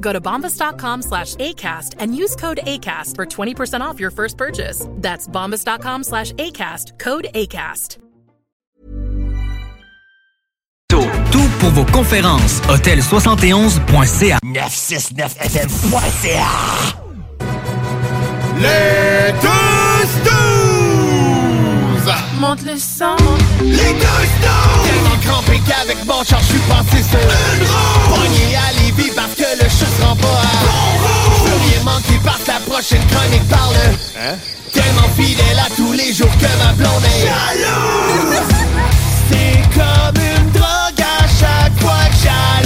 Go to bombas.com slash ACAST and use code ACAST for 20% off your first purchase. That's bombas.com slash ACAST, code ACAST. Tout pour vos conférences. Hôtel71.ca 969fm.ca Les tous douze Monte le sang. Les tous douze Tellement crampé qu'avec mon char, je suis passé sur Une roue Pogné à rend pas Je veux rien manquer parce que la prochaine chronique parle Hein? Tellement fidèle à tous les jours que ma blonde est. Jaloux C'est comme une drogue à chaque fois que j'allume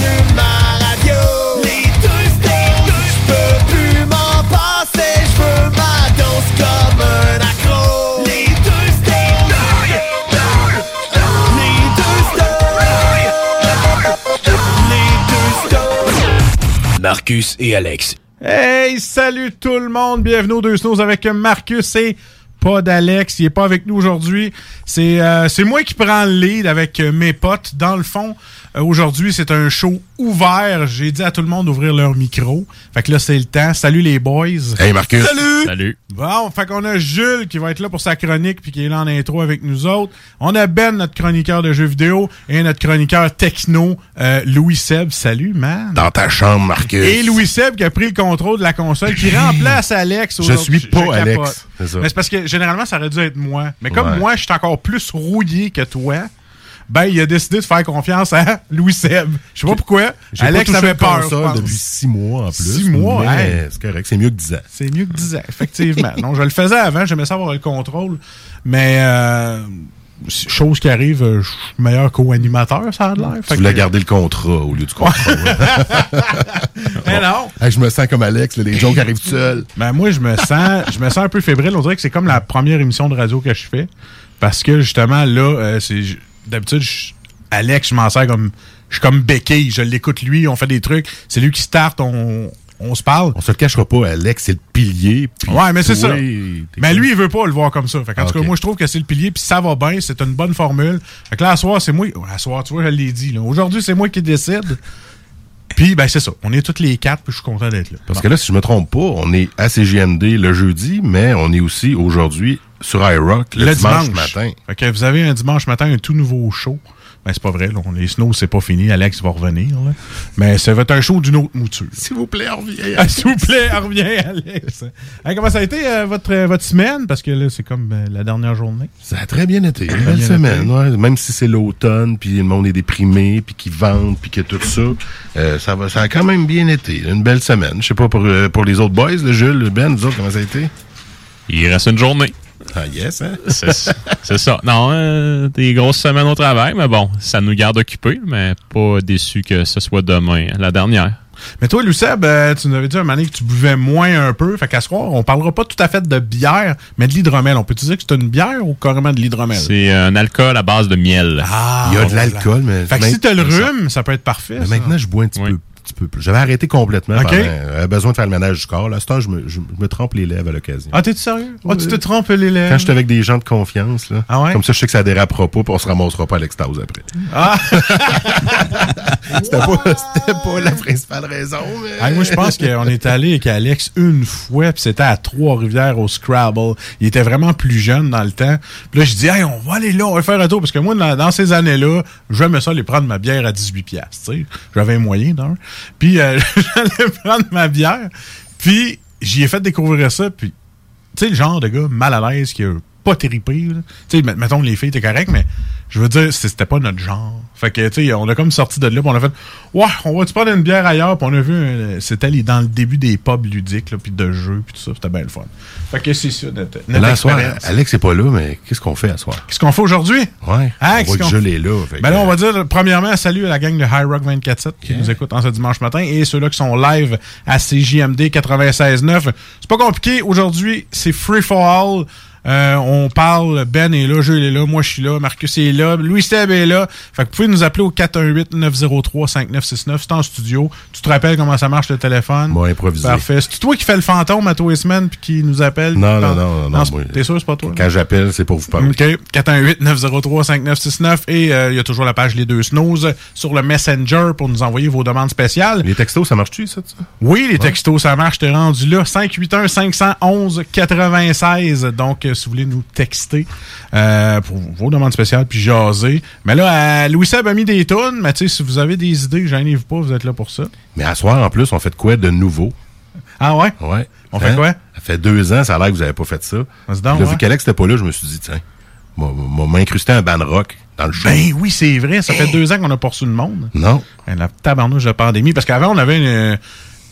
Marcus et Alex. Hey, salut tout le monde, bienvenue aux Deux Snows avec Marcus et pas d'Alex, il est pas avec nous aujourd'hui. C'est euh, c'est moi qui prends le lead avec euh, mes potes. Dans le fond, aujourd'hui, c'est un show ouvert. J'ai dit à tout le monde d'ouvrir leur micro. Fait que là, c'est le temps. Salut les boys. Hey Marcus Salut! Salut. Bon, fait qu'on a Jules qui va être là pour sa chronique puis qui est là en intro avec nous autres. On a Ben, notre chroniqueur de jeux vidéo, et notre chroniqueur techno, euh, Louis Seb. Salut, man! Dans ta chambre Marcus Et Louis Seb qui a pris le contrôle de la console, qui remplace Alex. Je suis pas. Alex, c'est ça. Mais c'est parce que généralement, ça aurait dû être moi. Mais comme Ouais. moi, je suis encore plus rouillé que toi, ben, il a décidé de faire confiance à Louis Seb. Je sais pas pourquoi. Alex pas avait peur. pense. depuis six mois en plus. Six mois, hey. c'est correct, c'est mieux que 10 ans. C'est mieux que 10 ans, effectivement. non, je le faisais avant, j'aimais ça avoir le contrôle. Mais, euh, chose qui arrive, euh, je suis meilleur co-animateur, ça a l'air. Tu voulais que- garder le contrat au lieu du contrat. Mais non. Hey, je me sens comme Alex, là, les jokes arrivent tout seuls. Ben moi, je me sens, je me sens un peu fébrile. On dirait que c'est comme la première émission de radio que je fais. Parce que justement, là, euh, c'est d'habitude, Alex, je m'en sers comme. Je suis comme béquille. Je l'écoute lui, on fait des trucs. C'est lui qui start, on, on se parle. On se le cachera pas, Alex, c'est le pilier. Ouais, mais c'est ça. Mais lui, il veut pas le voir comme ça. Fait qu'en Ah, tout cas, moi, je trouve que c'est le pilier, puis ça va bien, c'est une bonne formule. Fait que là, à soir, c'est moi. À soir, tu vois, je l'ai dit. Aujourd'hui, c'est moi qui décide. Puis, ben, c'est ça. On est tous les quatre, puis je suis content d'être là. Parce que là, si je me trompe pas, on est à CGMD le jeudi, mais on est aussi aujourd'hui sur iRock le, dimanche, matin. Fait que vous avez un dimanche matin un tout nouveau show. Ben, c'est pas vrai, là. Les snows, c'est pas fini. Alex va revenir, là. Mais ça va être un show d'une autre mouture. S'il vous plaît, reviens. Ah, S'il vous plaît, reviens, Alex. Hey, comment ça a été euh, votre, euh, votre semaine? Parce que là, c'est comme euh, la dernière journée. Ça a très bien été. Une belle semaine, ouais. Même si c'est l'automne, puis le monde est déprimé, puis qu'ils vendent, puis que tout ça, euh, ça va, ça a quand même bien été. Une belle semaine. Je sais pas pour, euh, pour les autres boys, le Jules, le Ben, vous autres, comment ça a été? Il reste une journée. Ah yes, hein? C'est ça. Non, euh, des grosses semaines au travail, mais bon, ça nous garde occupés, mais pas déçu que ce soit demain, la dernière. Mais toi, Luceb, euh, tu nous avais dit un moment donné que tu buvais moins un peu. Fait qu'à ce soir, on parlera pas tout à fait de bière, mais de l'hydromel. On peut te dire que c'est une bière ou carrément de l'hydromel? C'est un alcool à base de miel. Ah, Il y a de l'alcool, mais. Fait que si t'as le rhume, ça peut être parfait. Mais ça. maintenant, je bois un petit Oui. peu. Petit peu plus. J'avais arrêté complètement. Ok. pendant- J'avais besoin de faire le ménage du corps. Là, ce temps, je me, je me trempe les lèvres à l'occasion. Ah, t'es sérieux? Ah, tu te trompes les lèvres? Quand j'étais avec des gens de confiance, là, Ah ouais? comme ça, je sais que ça dérapera pas, puis on se ramassera pas à l'extase après. Ah! C'était pas, c'était pas la principale raison, mais. Ah, moi, je pense qu'on est allé avec Alex une fois, puis c'était à Trois-Rivières au Scrabble. Il était vraiment plus jeune dans le temps. Puis là, je dis, hey, on va aller là, on va faire un tour. Parce que moi, dans, dans ces années-là, j'aimais ça aller prendre ma bière à 18 piastres, tu sais. J'avais un moyen, d'un. Puis, euh, j'allais prendre ma bière. Puis, j'y ai fait découvrir ça. Puis, tu sais, le genre de gars mal à l'aise qui a pas là. Tu sais, met- mettons les filles, t'es correct, mais je veux dire, c'était pas notre genre. Fait que, tu sais, on a comme sorti de là, puis on a fait, ouais, on va-tu prendre une bière ailleurs, puis on a vu, euh, c'était dans le début des pubs ludiques, là, puis de jeux, puis tout ça, c'était bien le fun. Fait que c'est ça, notre, notre Là, soir. Alex est pas là, mais qu'est-ce qu'on fait à soir? Qu'est-ce qu'on fait aujourd'hui? Ouais. Ah, on Jules est là. fait Ben là, on va dire, premièrement, salut à la gang de High Rock 24-7 qui nous écoute en ce dimanche matin et ceux-là qui sont live à CJMD 96.9. C'est pas compliqué. Aujourd'hui, c'est free for all. Euh, on parle, Ben est là, Jules est là, moi je suis là, Marcus est là, Louis Steb est là. Fait que vous pouvez nous appeler au 418-903-5969. C'est en studio. Tu te rappelles comment ça marche le téléphone? Bon, improvisé. Parfait. C'est toi qui fais le fantôme à tous les semaines puis qui nous appelle? Non, non, non, non, T'es sûr, c'est pas toi? Quand j'appelle, c'est pour vous parler. OK. 418-903-5969. Et euh, il y a toujours la page Les Deux Snooze sur le Messenger pour nous envoyer vos demandes spéciales. Les textos, ça marche-tu, ça? ça? Oui, les textos, ça marche. T'es rendu là. 581-511-96. Donc, si vous voulez nous texter euh, pour vos demandes spéciales puis jaser. Mais là, euh, Louis Seb a mis des tonnes. Mais tu sais, si vous avez des idées, gênez-vous pas, vous êtes là pour ça. Mais à soir, en plus, on fait de quoi de nouveau? Ah ouais? Ouais. On fait quoi? Ça fait deux ans, ça a l'air que vous avez pas fait ça. Donc, là, ouais. vu qu'Alex n'était pas là, je me suis dit, tiens, m'a- incrusté un ban rock dans le show. Ben oui, c'est vrai. Ça fait deux ans qu'on a pas reçu le monde. Non. Ben, la tabarnouche de pandémie. Parce qu'avant, on avait une-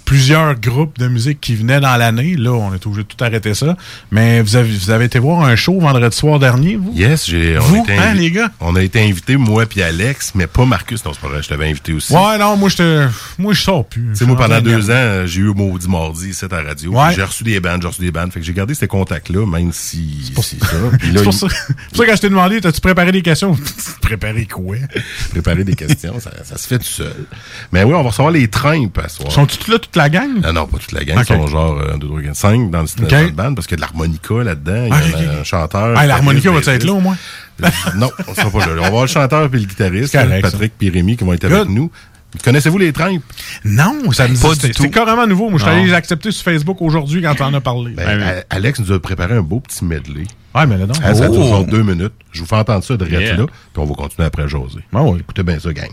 plusieurs groupes de musique qui venaient dans l'année. Là, on est obligé de tout arrêter ça. Mais vous avez, vous avez été voir un show vendredi soir dernier, vous? Yes, j'ai. on Vous, été hein, les gars? On a été invités, moi puis Alex, mais pas Marcus. Non, c'est pas vrai, je t'avais invité aussi. Ouais, non, moi, j'étais, moi, je sors plus. Tu sais, moi, pendant deux ans, euh, j'ai eu au maudit mardi ici à la radio. Ouais. J'ai reçu des bandes, j'ai reçu des bandes. Fait que j'ai gardé ces contacts-là, même si c'est ça. C'est pour il- ça, c'est pour ça que quand je t'ai demandé, t'as-tu préparé des questions? préparé quoi? préparer des questions, ça, ça se fait tout seul. Mais oui, on va recevoir les trains à soir. Sont-tu là toute la gang? Non, non, pas toute la gang. Ils sont genre 1, 2, 3, 4, 5 dans le, Ok. dans le band parce qu'il y a de l'harmonica là-dedans. Il y a Ah, un chanteur. Ah, l'harmonica va-tu être là au moins? non, on sera pas là. On va avoir le chanteur et le guitariste, correct, Patrick et Rémi, qui vont être Good. avec nous. Connaissez-vous les trains? Non, ça me dit, Pas du tout. c'est carrément nouveau. Moi, je suis allé les accepter sur Facebook aujourd'hui quand tu en as parlé. Ben, A- Alex nous a préparé un beau petit medley. ouais, mais là, non. Ah, Ça dure Oh. genre deux minutes. Je vous fais entendre ça de Yeah. là, puis on va continuer après. Ah ouais. Écoutez bien ça, gang.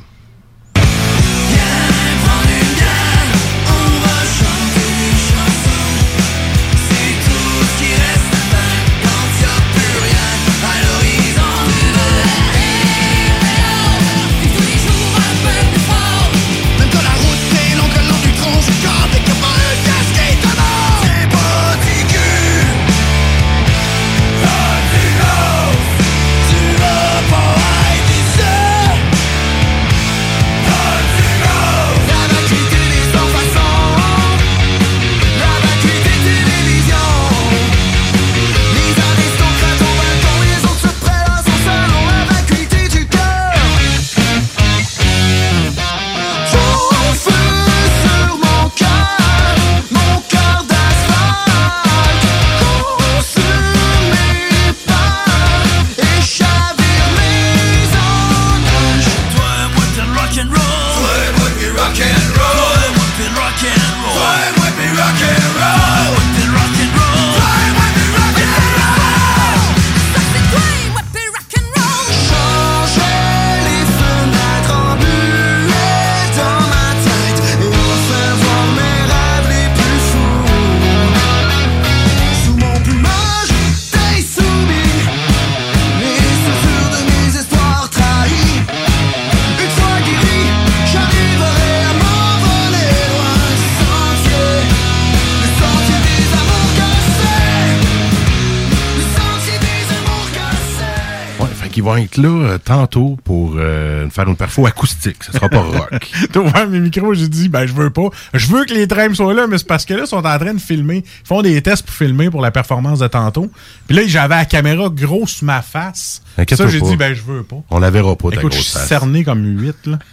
Être là euh, tantôt pour euh, faire une perfo acoustique. Ça sera pas rock. T'as ouvert mes micros, j'ai dit, ben, je veux pas. Je veux que les trains soient là, mais c'est parce que là, ils sont en train de filmer. Ils font des tests pour filmer pour la performance de tantôt. Puis là, j'avais la caméra grosse sur ma face. Ça, j'ai dit, ben, je veux pas. On la verra pas, ta Écoute, je suis cerné comme 8, là.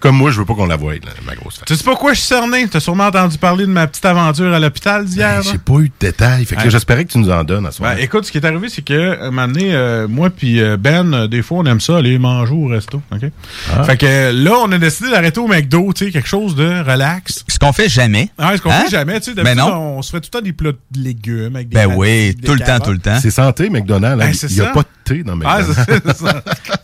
Comme moi, je veux pas qu'on la voie, là, ma grosse face. Tu sais pas pourquoi je suis cerné? T'as sûrement entendu parler de ma petite aventure à l'hôpital d'hier, Ben, là? J'ai pas eu de détails. Fait que Ouais. j'espérais que tu nous en donnes à ce Ben, moment. écoute, ce qui est arrivé, c'est que, un moment donné, euh, moi puis euh, Ben, euh, des fois, on aime ça, aller manger au resto, OK? Ah. Fait que là, on a décidé d'arrêter au McDo, tu sais, quelque chose de relax. Ce qu'on fait jamais. Ah, ce qu'on Hein? fait jamais, tu sais, Ben on se fait tout le temps des plats de légumes avec des Ben oui, des tout le temps, tout le temps. C'est santé, McDonald's. hein? Ben, Il y a pas de thé dans Ah, McDonald's.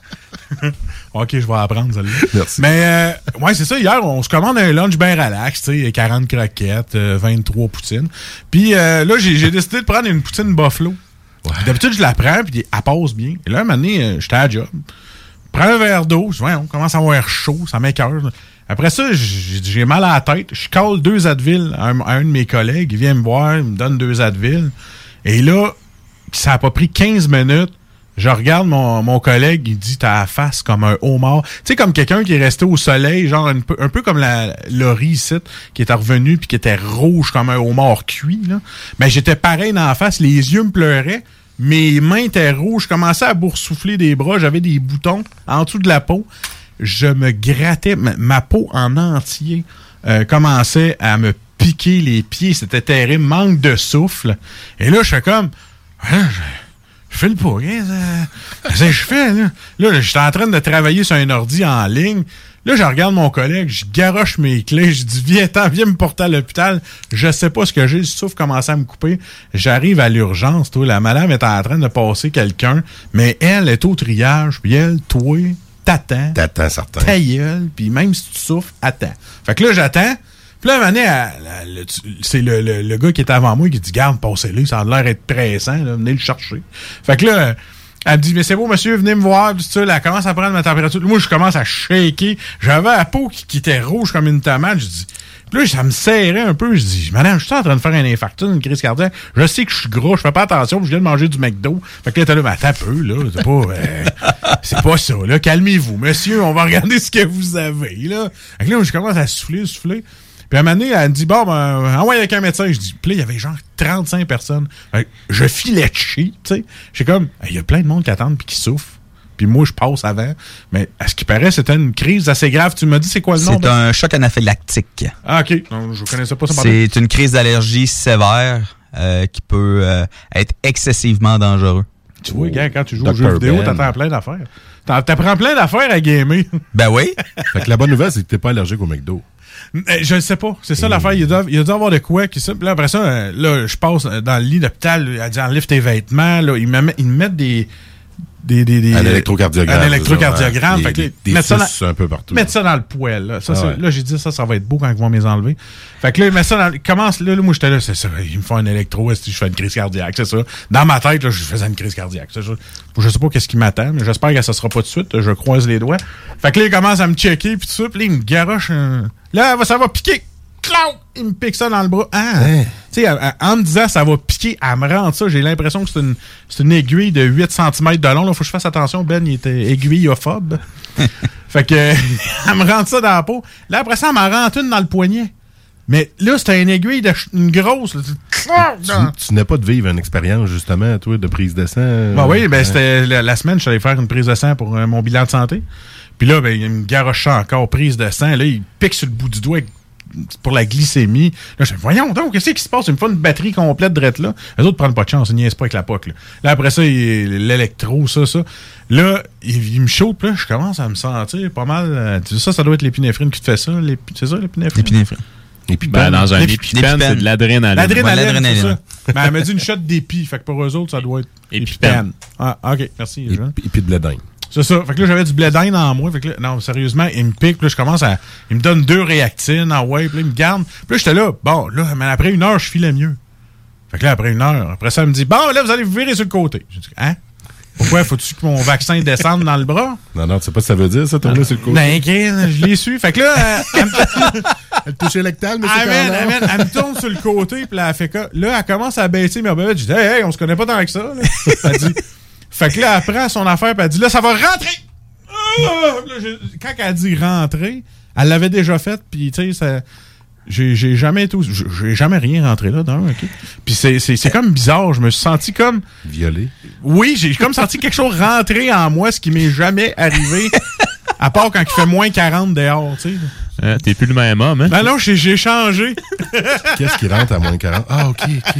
ok, je vais apprendre, celle-là. Merci. Mais, euh, ouais, c'est ça. Hier, on se commande un lunch bien relax, tu sais, 40 croquettes, euh, 23 poutines. Puis euh, là, j'ai décidé de prendre une poutine buffalo. D'habitude, je la prends, puis elle passe bien. Et là, un moment donné, euh, j'étais à la job. Prends un verre d'eau. Je on commence à avoir chaud, ça m'écœure. Après ça, j'ai j'ai mal à la tête. Je colle deux Advil à un, à un de mes collègues. Il vient me voir, il me donne deux Advil. Et là, ça a pas pris 15 minutes. Je regarde mon, mon collègue, il dit T'as la face comme un homard. Tu sais, comme quelqu'un qui est resté au soleil, genre un peu, un peu comme la Laurie ici, qui était revenu puis qui était rouge comme un homard cuit. Là. Mais j'étais pareil dans la face, les yeux me pleuraient, mes mains étaient rouges, je commençais à boursoufler des bras, j'avais des boutons en dessous de la peau. Je me grattais, ma, peau en entier euh, commençait à me piquer les pieds. C'était terrible, manque de souffle. Et là, je fais comme. Hein, je fais le Qu'est-ce que je fais, là? Là, j'étais en train de travailler sur un ordi en ligne. Là, je regarde mon collègue, je garoche mes clés, je dis, viens, viens me porter à l'hôpital. Je sais pas ce que j'ai, le souffle commençait à me couper. J'arrive à l'urgence, toi. La madame est en train de passer quelqu'un, mais elle est au triage, puis elle, toi, t'attends. T'attends certain. Ta gueule, puis même si tu souffres, attends. Fait que là, j'attends. Puis là, un c'est le, le- le gars qui était avant moi qui dit Garde, passez-le, ça a l'air d'être pressant, là, venez le chercher. Fait que là, elle me dit Mais c'est beau, monsieur, venez me voir. Puis elle commence à prendre ma température? Moi, je commence à shaker. J'avais la peau qui, qui était rouge comme une tomate. Je dis puis là, ça me serrait un peu. Je dis, madame, je suis en train de faire un infarctus, une crise cardiaque. Je sais que je suis gros, je fais pas attention, puis je viens de manger du McDo. Fait que là, t'es là, mais attends peu, là. C'est pas, euh, c'est pas ça, là. Calmez-vous, monsieur, on va regarder ce que vous avez, là. Fait que là, je commence à souffler, souffler. Puis à un moment donné, elle me dit, bon, ben, envoie avec un médecin. Je dis, puis là, il y avait genre 35 personnes. Fait que je filais de chier, tu sais. J'ai comme, il y a plein de monde qui attendent puis qui souffre. Puis moi, je passe avant. Mais à ce qui paraît, c'était une crise assez grave. Tu m'as dit, c'est quoi le nom? C'est un choc anaphylactique. Ah, OK. Non, je connaissais pas ça. pardon. C'est une crise d'allergie sévère euh, qui peut euh, être excessivement dangereux. Tu vois, gars, quand tu joues aux Dr. jeux vidéo, Ben. t'attends plein d'affaires. T'apprends plein d'affaires à gamer. Ben oui. Fait que la bonne nouvelle, c'est que t'es pas allergique au McDo. Euh, je ne sais pas. C'est ça l'affaire. Il doit, il doit y avoir de quoi qui ça. Là, après ça, euh, là, je passe euh, dans le lit d'hôpital. Elle dit enlève tes vêtements. Là, ils, me mettent, ils me mettent des. Des, des, des, Un électrocardiogramme. Un électrocardiogramme. Des- Fait que des- mettre ça dans- un peu partout. Mettre ça dans le poêle. Là, ça, Ah ouais. là j'ai dit ça, ça va être beau quand ils vont me les enlever. Fait que là, ils mettent ça dans Commence, là, là, moi, j'étais là, c'est ça. Ils me font un électro, est-ce que je fais une crise cardiaque, c'est ça. Dans ma tête, là, je faisais une crise cardiaque. ça. Je sais pas qu'est-ce qui m'attend, mais j'espère que ça sera pas tout de suite. Je croise les doigts. Fait que là, ils commencent à me checker, puis tout ça, puis là, ils me garochent un... Là, ça va piquer. Il me pique ça dans le bras. Ah! Hein? Tu sais, en me disant ça va piquer, elle me rentre ça. J'ai l'impression que c'est une, c'est une aiguille de 8 cm de long. Là, faut que je fasse attention. Ben, il était aiguillophobe. fait que, elle me rentre ça dans la peau. Là, après ça, elle m'en rentre une dans le poignet. Mais là, c'était une aiguille de ch- une grosse. là. Tu, tu n'as pas de vivre une expérience, justement, toi, de prise de sang. Ben oui, ben Hein? c'était la, la semaine, je suis allé faire une prise de sang pour euh, mon bilan de santé. Puis là, ben, il me garoche encore, prise de sang. Là, il pique sur le bout du doigt pour la glycémie. Là, je dis, voyons donc, qu'est-ce qui se passe? Il me faut une batterie complète de là. Les autres prennent pas de chance, ils niaisent pas avec la POC. Là, Là, après ça, l'électro, ça, ça. Là, il, il me chauffe, là, je commence à me sentir pas mal. euh, tu sais, ça, ça doit être l'épinéphrine qui te fait ça. C'est ça, l'épinéphrine? L'épinéphrine. Ben, dans un épipène, c'est de l'adrénaline. L'adrénaline, c'est ça. Ben, elle m'a dit une shot d'épi. Fait que pour eux autres, ça doit être Épipène. Ah, OK, merci. et, puis de blé d'Inde. C'est ça. Fait que là, j'avais du blé d'Inde en moi. Fait que là, non, sérieusement, il me pique. Puis là, je commence à. Il me donne deux réactines en ouais. Puis là, il me garde. Puis là, j'étais là. Bon, là, mais après une heure, je filais mieux. Fait que là, après une heure, après ça, il me dit Bon, là, vous allez vous virer sur le côté. J'ai dit Hein? Pourquoi faut-tu que mon vaccin descende dans le bras? Non, non, tu sais pas ce que ça veut dire, ça, tourner sur le côté. Ben, je l'ai su. Fait que là, elle me- Le toucher lectal, mais elle, c'est elle, elle, elle me tourne sur le côté, puis là, elle fait quoi? Là, elle commence à baisser mes bobettes. Je dis, hey, hey, on se connaît pas tant que ça. là. Elle dit, fait que là, elle prend son affaire, puis elle dit, là, ça va rentrer! Ah! Là, quand elle dit rentrer, elle l'avait déjà faite, puis tu sais, ça. J'ai jamais été. J'ai jamais rien rentré là, d'un, OK? Puis c'est- c'est c'est comme bizarre. Je me suis senti comme. Violé. Oui, j'ai comme senti quelque chose rentrer en moi, ce qui m'est jamais arrivé. À part quand il fait moins 40 dehors, tu sais. Hein, T'es plus le même homme, hein? Ben non, j'ai j'ai changé. Qu'est-ce qui rentre à moins 40? Ah, OK, OK.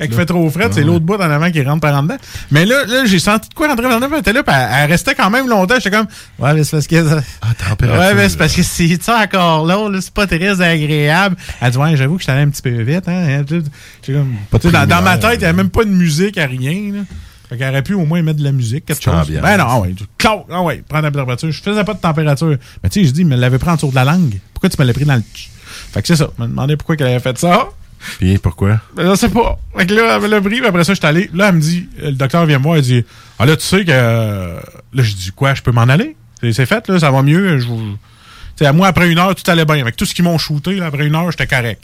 Il fait trop frais, c'est Ah, l'autre bout en avant qui rentre par en dedans. Mais là, là j'ai senti de quoi rentrer par en dedans. Elle était là, puis elle, elle restait quand même longtemps. J'étais comme, ouais, mais c'est parce que. Ah, température. Ouais, mais c'est parce que c'est ça encore là, là c'est pas très agréable. Elle dit, ouais, j'avoue que j'étais allé un petit peu vite, hein. Comme, Pas de tu sais, dans, dans ma tête, il n'y avait même pas de musique, à rien, là. Fait qu'elle aurait pu au moins mettre de la musique, quelque Petite chose. ambiance. Ben non, ah ouais, clac, ah ouais, prends la température. Je faisais pas de température. Mais tu sais, je dis, mais elle l'avait pris en dessous de la langue. Pourquoi tu me l'as pris dans le. Fait que c'est ça. Je me demandais pourquoi qu'elle avait fait ça. Puis pourquoi? Ben, je sais pas. Fait que là, elle puis après ça, je suis allé. Là, elle me dit, le docteur vient me voir, elle dit, ah là, tu sais que. euh, Là, je dis, quoi, je peux m'en aller? C'est fait, là, ça va mieux. Je vous... Moi, après une heure, tout allait bien. Avec tout ce qu'ils m'ont shooté, là, après une heure, j'étais correct.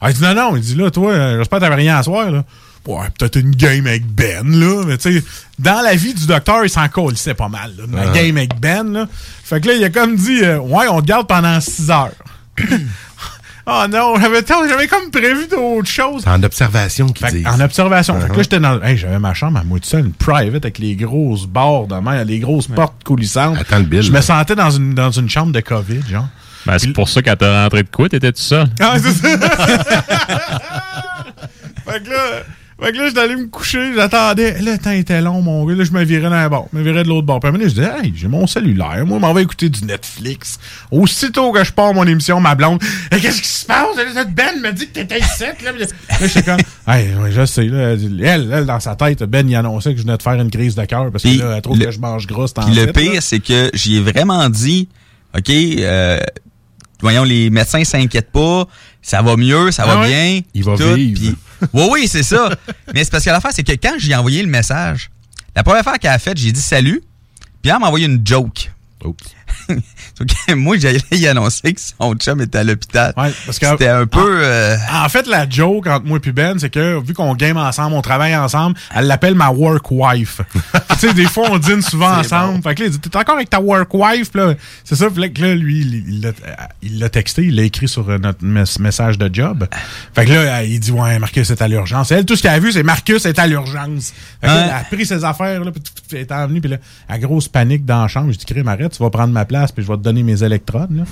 Ah, il dit, non, non, il dit, là, toi, euh, j'espère que t'avais rien à soir, là. Ouais, peut-être une game avec Ben, là. Mais tu sais, dans la vie du docteur, il s'en c'est pas mal, là. La Ah. game avec Ben, là. Fait que là, il a comme dit, euh, ouais, on te garde pendant 6 heures. Oh non, j'avais tant- j'avais comme prévu d'autres choses. C'est en observation qu'ils disent. en observation. Fait que Uh-huh. là, j'étais dans. Hey, j'avais ma chambre à moi tout seul, une private avec les grosses barres de main, les grosses portes coulissantes. Attends le bill, Je me sentais dans une, dans une chambre de COVID, genre. Ben, c'est pour ça qu'elle t'a rentré de quoi? T'étais tout seul? Ah, c'est ça. fait que là, fait que là, allé me coucher, j'attendais. Là, le temps était long, mon gars. Là, je me virais dans un bord. Je me virais de l'autre bord. Puis à un moment donné, je disais, hey, j'ai mon cellulaire. Moi, je m'en vais écouter du Netflix. Aussitôt que je pars mon émission, ma blonde, Hey, qu'est-ce qui se passe? Cette Ben me dit que t'étais ici, là. Là, j'étais comme, hey, ouais, je sais, là. Elle, elle, dans sa tête, Ben, il annonçait que je venais de faire une crise de cœur parce que là, elle trouve le- que je mange gros, Puis le pire, là. c'est que j'y ai vraiment dit, OK, euh, voyons, les médecins s'inquiètent pas, ça va mieux, ça Ah va ouais? bien. Il va tout, vivre. Oui, oui, c'est ça. Mais c'est parce que l'affaire, c'est que quand j'ai envoyé le message, la première fois qu'elle a fait, j'ai dit salut, puis elle m'a envoyé une joke. Moi, j'allais y annoncer que son chum était à l'hôpital. Ouais, C'était un peu... euh, En fait, la joke entre moi et Ben, c'est que vu qu'on game ensemble, on travaille ensemble, elle l'appelle ma work wife. tu sais, des fois, on dîne souvent ensemble. Fait que là, il dit, t'es encore avec ta work wife? C'est ça. Là, que là, lui, il- l'a- texté, il l'a écrit sur euh, notre mes- message de job. Fait que là, il dit, ouais, Marcus est à l'urgence. Elle, tout ce qu'elle a vu, c'est Marcus est à l'urgence. Fait que là, Ouais. elle a pris ses affaires, là, puis elle est venue, puis là, à grosse panique dans la chambre. Je dis, crée, arrête, tu vas prendre ma place, puis je vais te donner mes électrodes, là.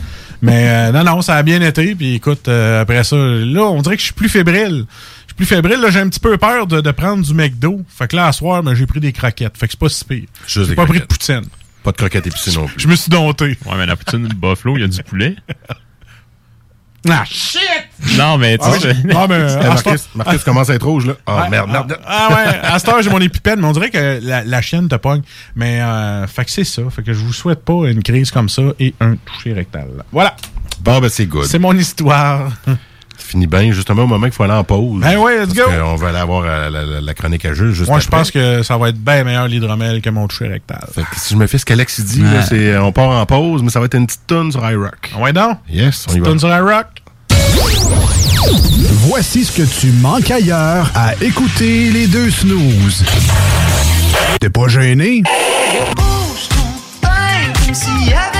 Mais euh, non, non, ça a bien été, puis écoute, euh, après ça, là, on dirait que je suis plus fébrile. Je suis plus fébrile, là, j'ai un petit peu peur de, de prendre du McDo. Fait que là, à soir, ben, j'ai pris des croquettes. Fait que c'est pas si pire. J'ai pas pris de poutine. Pas de croquettes épicées non plus. Je me suis dompté. Ouais, mais la poutine de Buffalo, il y a du poulet. Ah, shit! Non, mais tu Ah, sais. Ah, mais, Marcus, commence à être rouge, là. Ah, Ouais, merde, ah, merde. Ah ouais, à cette heure, j'ai mon épipène, mais on dirait que la, la chienne te pogne. Mais, euh, fait que c'est ça. Fait que je vous souhaite pas une crise comme ça et un toucher rectal. Voilà. Bon, ben, c'est good. C'est mon histoire. Ça finit bien, justement, au moment qu'il faut aller en pause. Ben ouais, let's Parce go. qu'on va aller avoir euh, la, la- la chronique à jeu juste Moi, je pense que ça va être bien meilleur l'hydromel que mon toucher rectal. Fait que si je me fais ce qu'Alex dit, Ouais. là, c'est euh, on part en pause, mais ça va être une petite tonne sur iRock. Ah ouais, donc? Yes, on y va. Tune sur la rock. Voici ce que tu manques ailleurs à écouter les deux snooze. T'es pas gêné? Je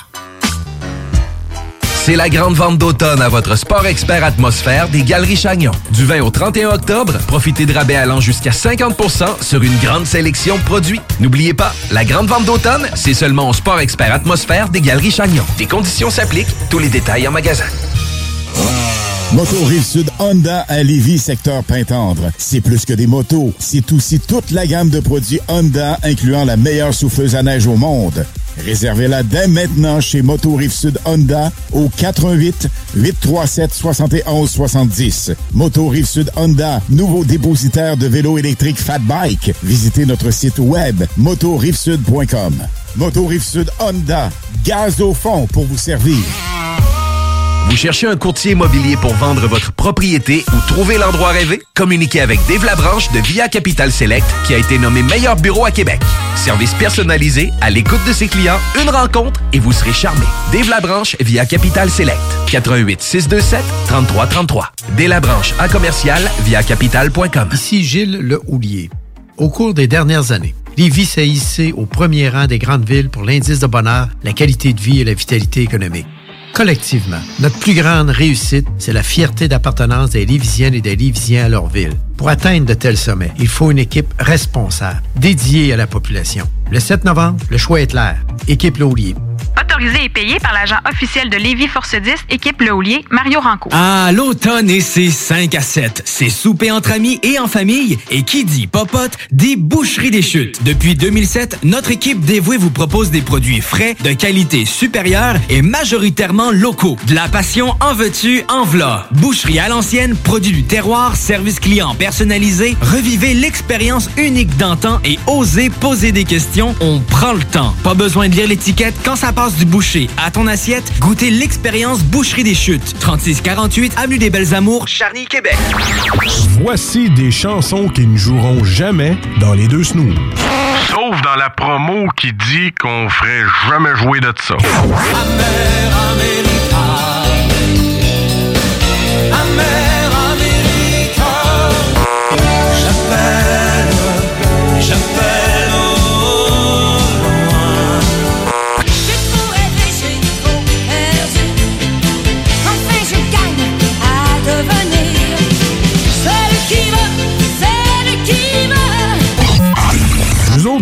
C'est la grande vente d'automne à votre Sport Expert Atmosphère des Galeries Chagnon. Du 20 au 31 octobre, profitez de rabais allant jusqu'à 50% sur une grande sélection de produits. N'oubliez pas, la grande vente d'automne, c'est seulement au Sport Expert Atmosphère des Galeries Chagnon. Des conditions s'appliquent, tous les détails en magasin. Moto Rive-Sud Honda à Lévis, secteur Pintendre. C'est plus que des motos, c'est aussi toute la gamme de produits Honda, incluant la meilleure souffleuse à neige au monde. Réservez-la dès maintenant chez Moto Rive-Sud Honda au 88 837 71 70. Moto Rive-Sud Honda, nouveau dépositaire de vélos électriques Fat Bike. Visitez notre site web motorivesud.com. Moto Rive-Sud Honda, gaz au fond pour vous servir. Vous cherchez un courtier immobilier pour vendre votre propriété ou trouver l'endroit rêvé? Communiquez avec Dave Labranche de Via Capital Select qui a été nommé meilleur bureau à Québec. Service personnalisé, à l'écoute de ses clients, une rencontre et vous serez charmé. Dave Labranche via Capital Select. 88 627 3333. Dave Labranche à commercial via capital.com. Ici Gilles Le Houlier. Au cours des dernières années, Lévis s'est hissé au premier rang des grandes villes pour l'indice de bonheur, la qualité de vie et la vitalité économique. Collectivement, notre plus grande réussite, c'est la fierté d'appartenance des Lévisiennes et des Lévisiens à leur ville. Pour atteindre de tels sommets, il faut une équipe responsable, dédiée à la population. Le 7 novembre, le choix est clair. Équipe Laulier. Autorisé et payé par l'agent officiel de Lévis Force 10, équipe Le Houlier, Mario Ranco. Ah, l'automne et ses 5 à 7. C'est souper entre amis et en famille. Et qui dit popote, dit boucherie des chutes. Depuis 2007, notre équipe dévouée vous propose des produits frais, de qualité supérieure et majoritairement locaux. De la passion en veux-tu, en v'là. Boucherie à l'ancienne, produit du terroir, service client personnalisé. Revivez l'expérience unique d'antan et osez poser des questions. On prend le temps. Pas besoin de lire l'étiquette quand ça passe du boucher à ton assiette. Goûtez l'expérience Boucherie des Chutes. 3648 Avenue des Belles Amours, Charny, Québec. Voici des chansons qui ne joueront jamais dans les deux snooze. Sauf dans la promo qui dit qu'on ferait jamais jouer de ça.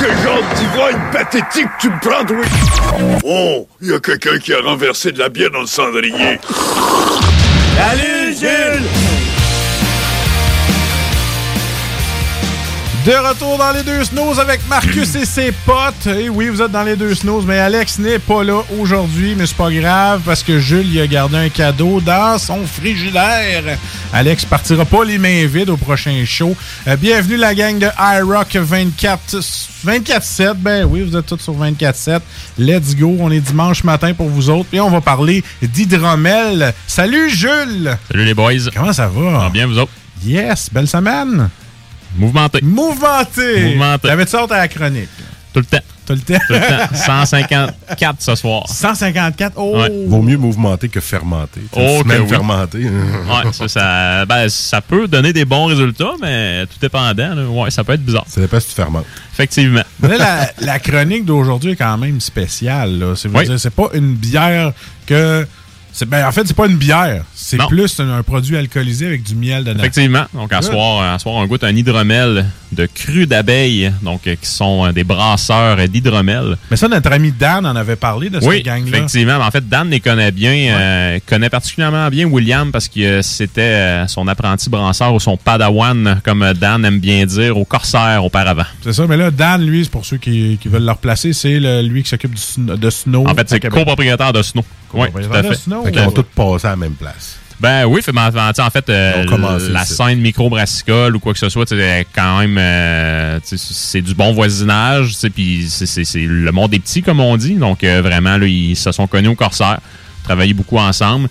Quel genre d'ivrogne pathétique tu me prends, oui? Oh, il y a quelqu'un qui a renversé de la bière dans le cendrier. Salut Jules! De retour dans les deux snows avec Marcus et ses potes. Et oui, vous êtes dans les deux snows, mais Alex n'est pas là aujourd'hui, mais c'est pas grave parce que Jules y a gardé un cadeau dans son frigidaire. Alex partira pas les mains vides au prochain show. Euh, bienvenue la gang de iRock 24 24-7. Ben oui, vous êtes tous sur 24-7. Let's go. On est dimanche matin pour vous autres. Et on va parler d'hydromel. Salut Jules! Salut les boys. Comment ça va? bien, vous autres? Yes, belle semaine. Mouvementé. Mouvementé. Mouvementé. T'avais-tu hâte à la chronique? Tout le temps. Tout le temps. Tout le temps. 154 ce soir. 154. Oh! Ouais. Vaut mieux mouvementer que fermenter. Oh, que oui. Ouais, ça, ça, ben, ça peut donner des bons résultats, mais tout dépendant. là. Ouais, ça peut être bizarre. Ça dépend si tu fermentes. Effectivement. Mais là, la, la chronique d'aujourd'hui est quand même spéciale. Là. C'est, Oui. pas une bière que. C'est, ben, en fait, c'est pas une bière. C'est plus un, un produit alcoolisé avec du miel dedans. Effectivement. Donc, à soir, à soir, on goûte un hydromel de cru d'abeilles, donc, euh, qui sont euh, des brasseurs d'hydromel. Mais ça, notre ami Dan en avait parlé de Oui, cette gang-là. effectivement. En fait, Dan les connaît bien, euh, connaît particulièrement bien William parce que c'était son apprenti brasseur ou son padawan, comme Dan aime bien dire, au Corsaire auparavant. C'est ça, mais là, Dan, lui, pour ceux qui, qui veulent le replacer, c'est lui qui s'occupe de Snow. En fait, c'est copropriétaire de Snow. Oui, tout Copropriétaire à de fait. Snow. Fait qu'ils ont tous passé à la même place. Ben oui, fait, en, fait, euh, la ici. scène micro-brassicole ou quoi que ce soit, c'est quand même, euh, c'est du bon voisinage, puis c'est- c'est c'est le monde des petits, comme on dit. Donc, euh, vraiment, là, ils se sont connus au Corsaire, travaillé beaucoup ensemble.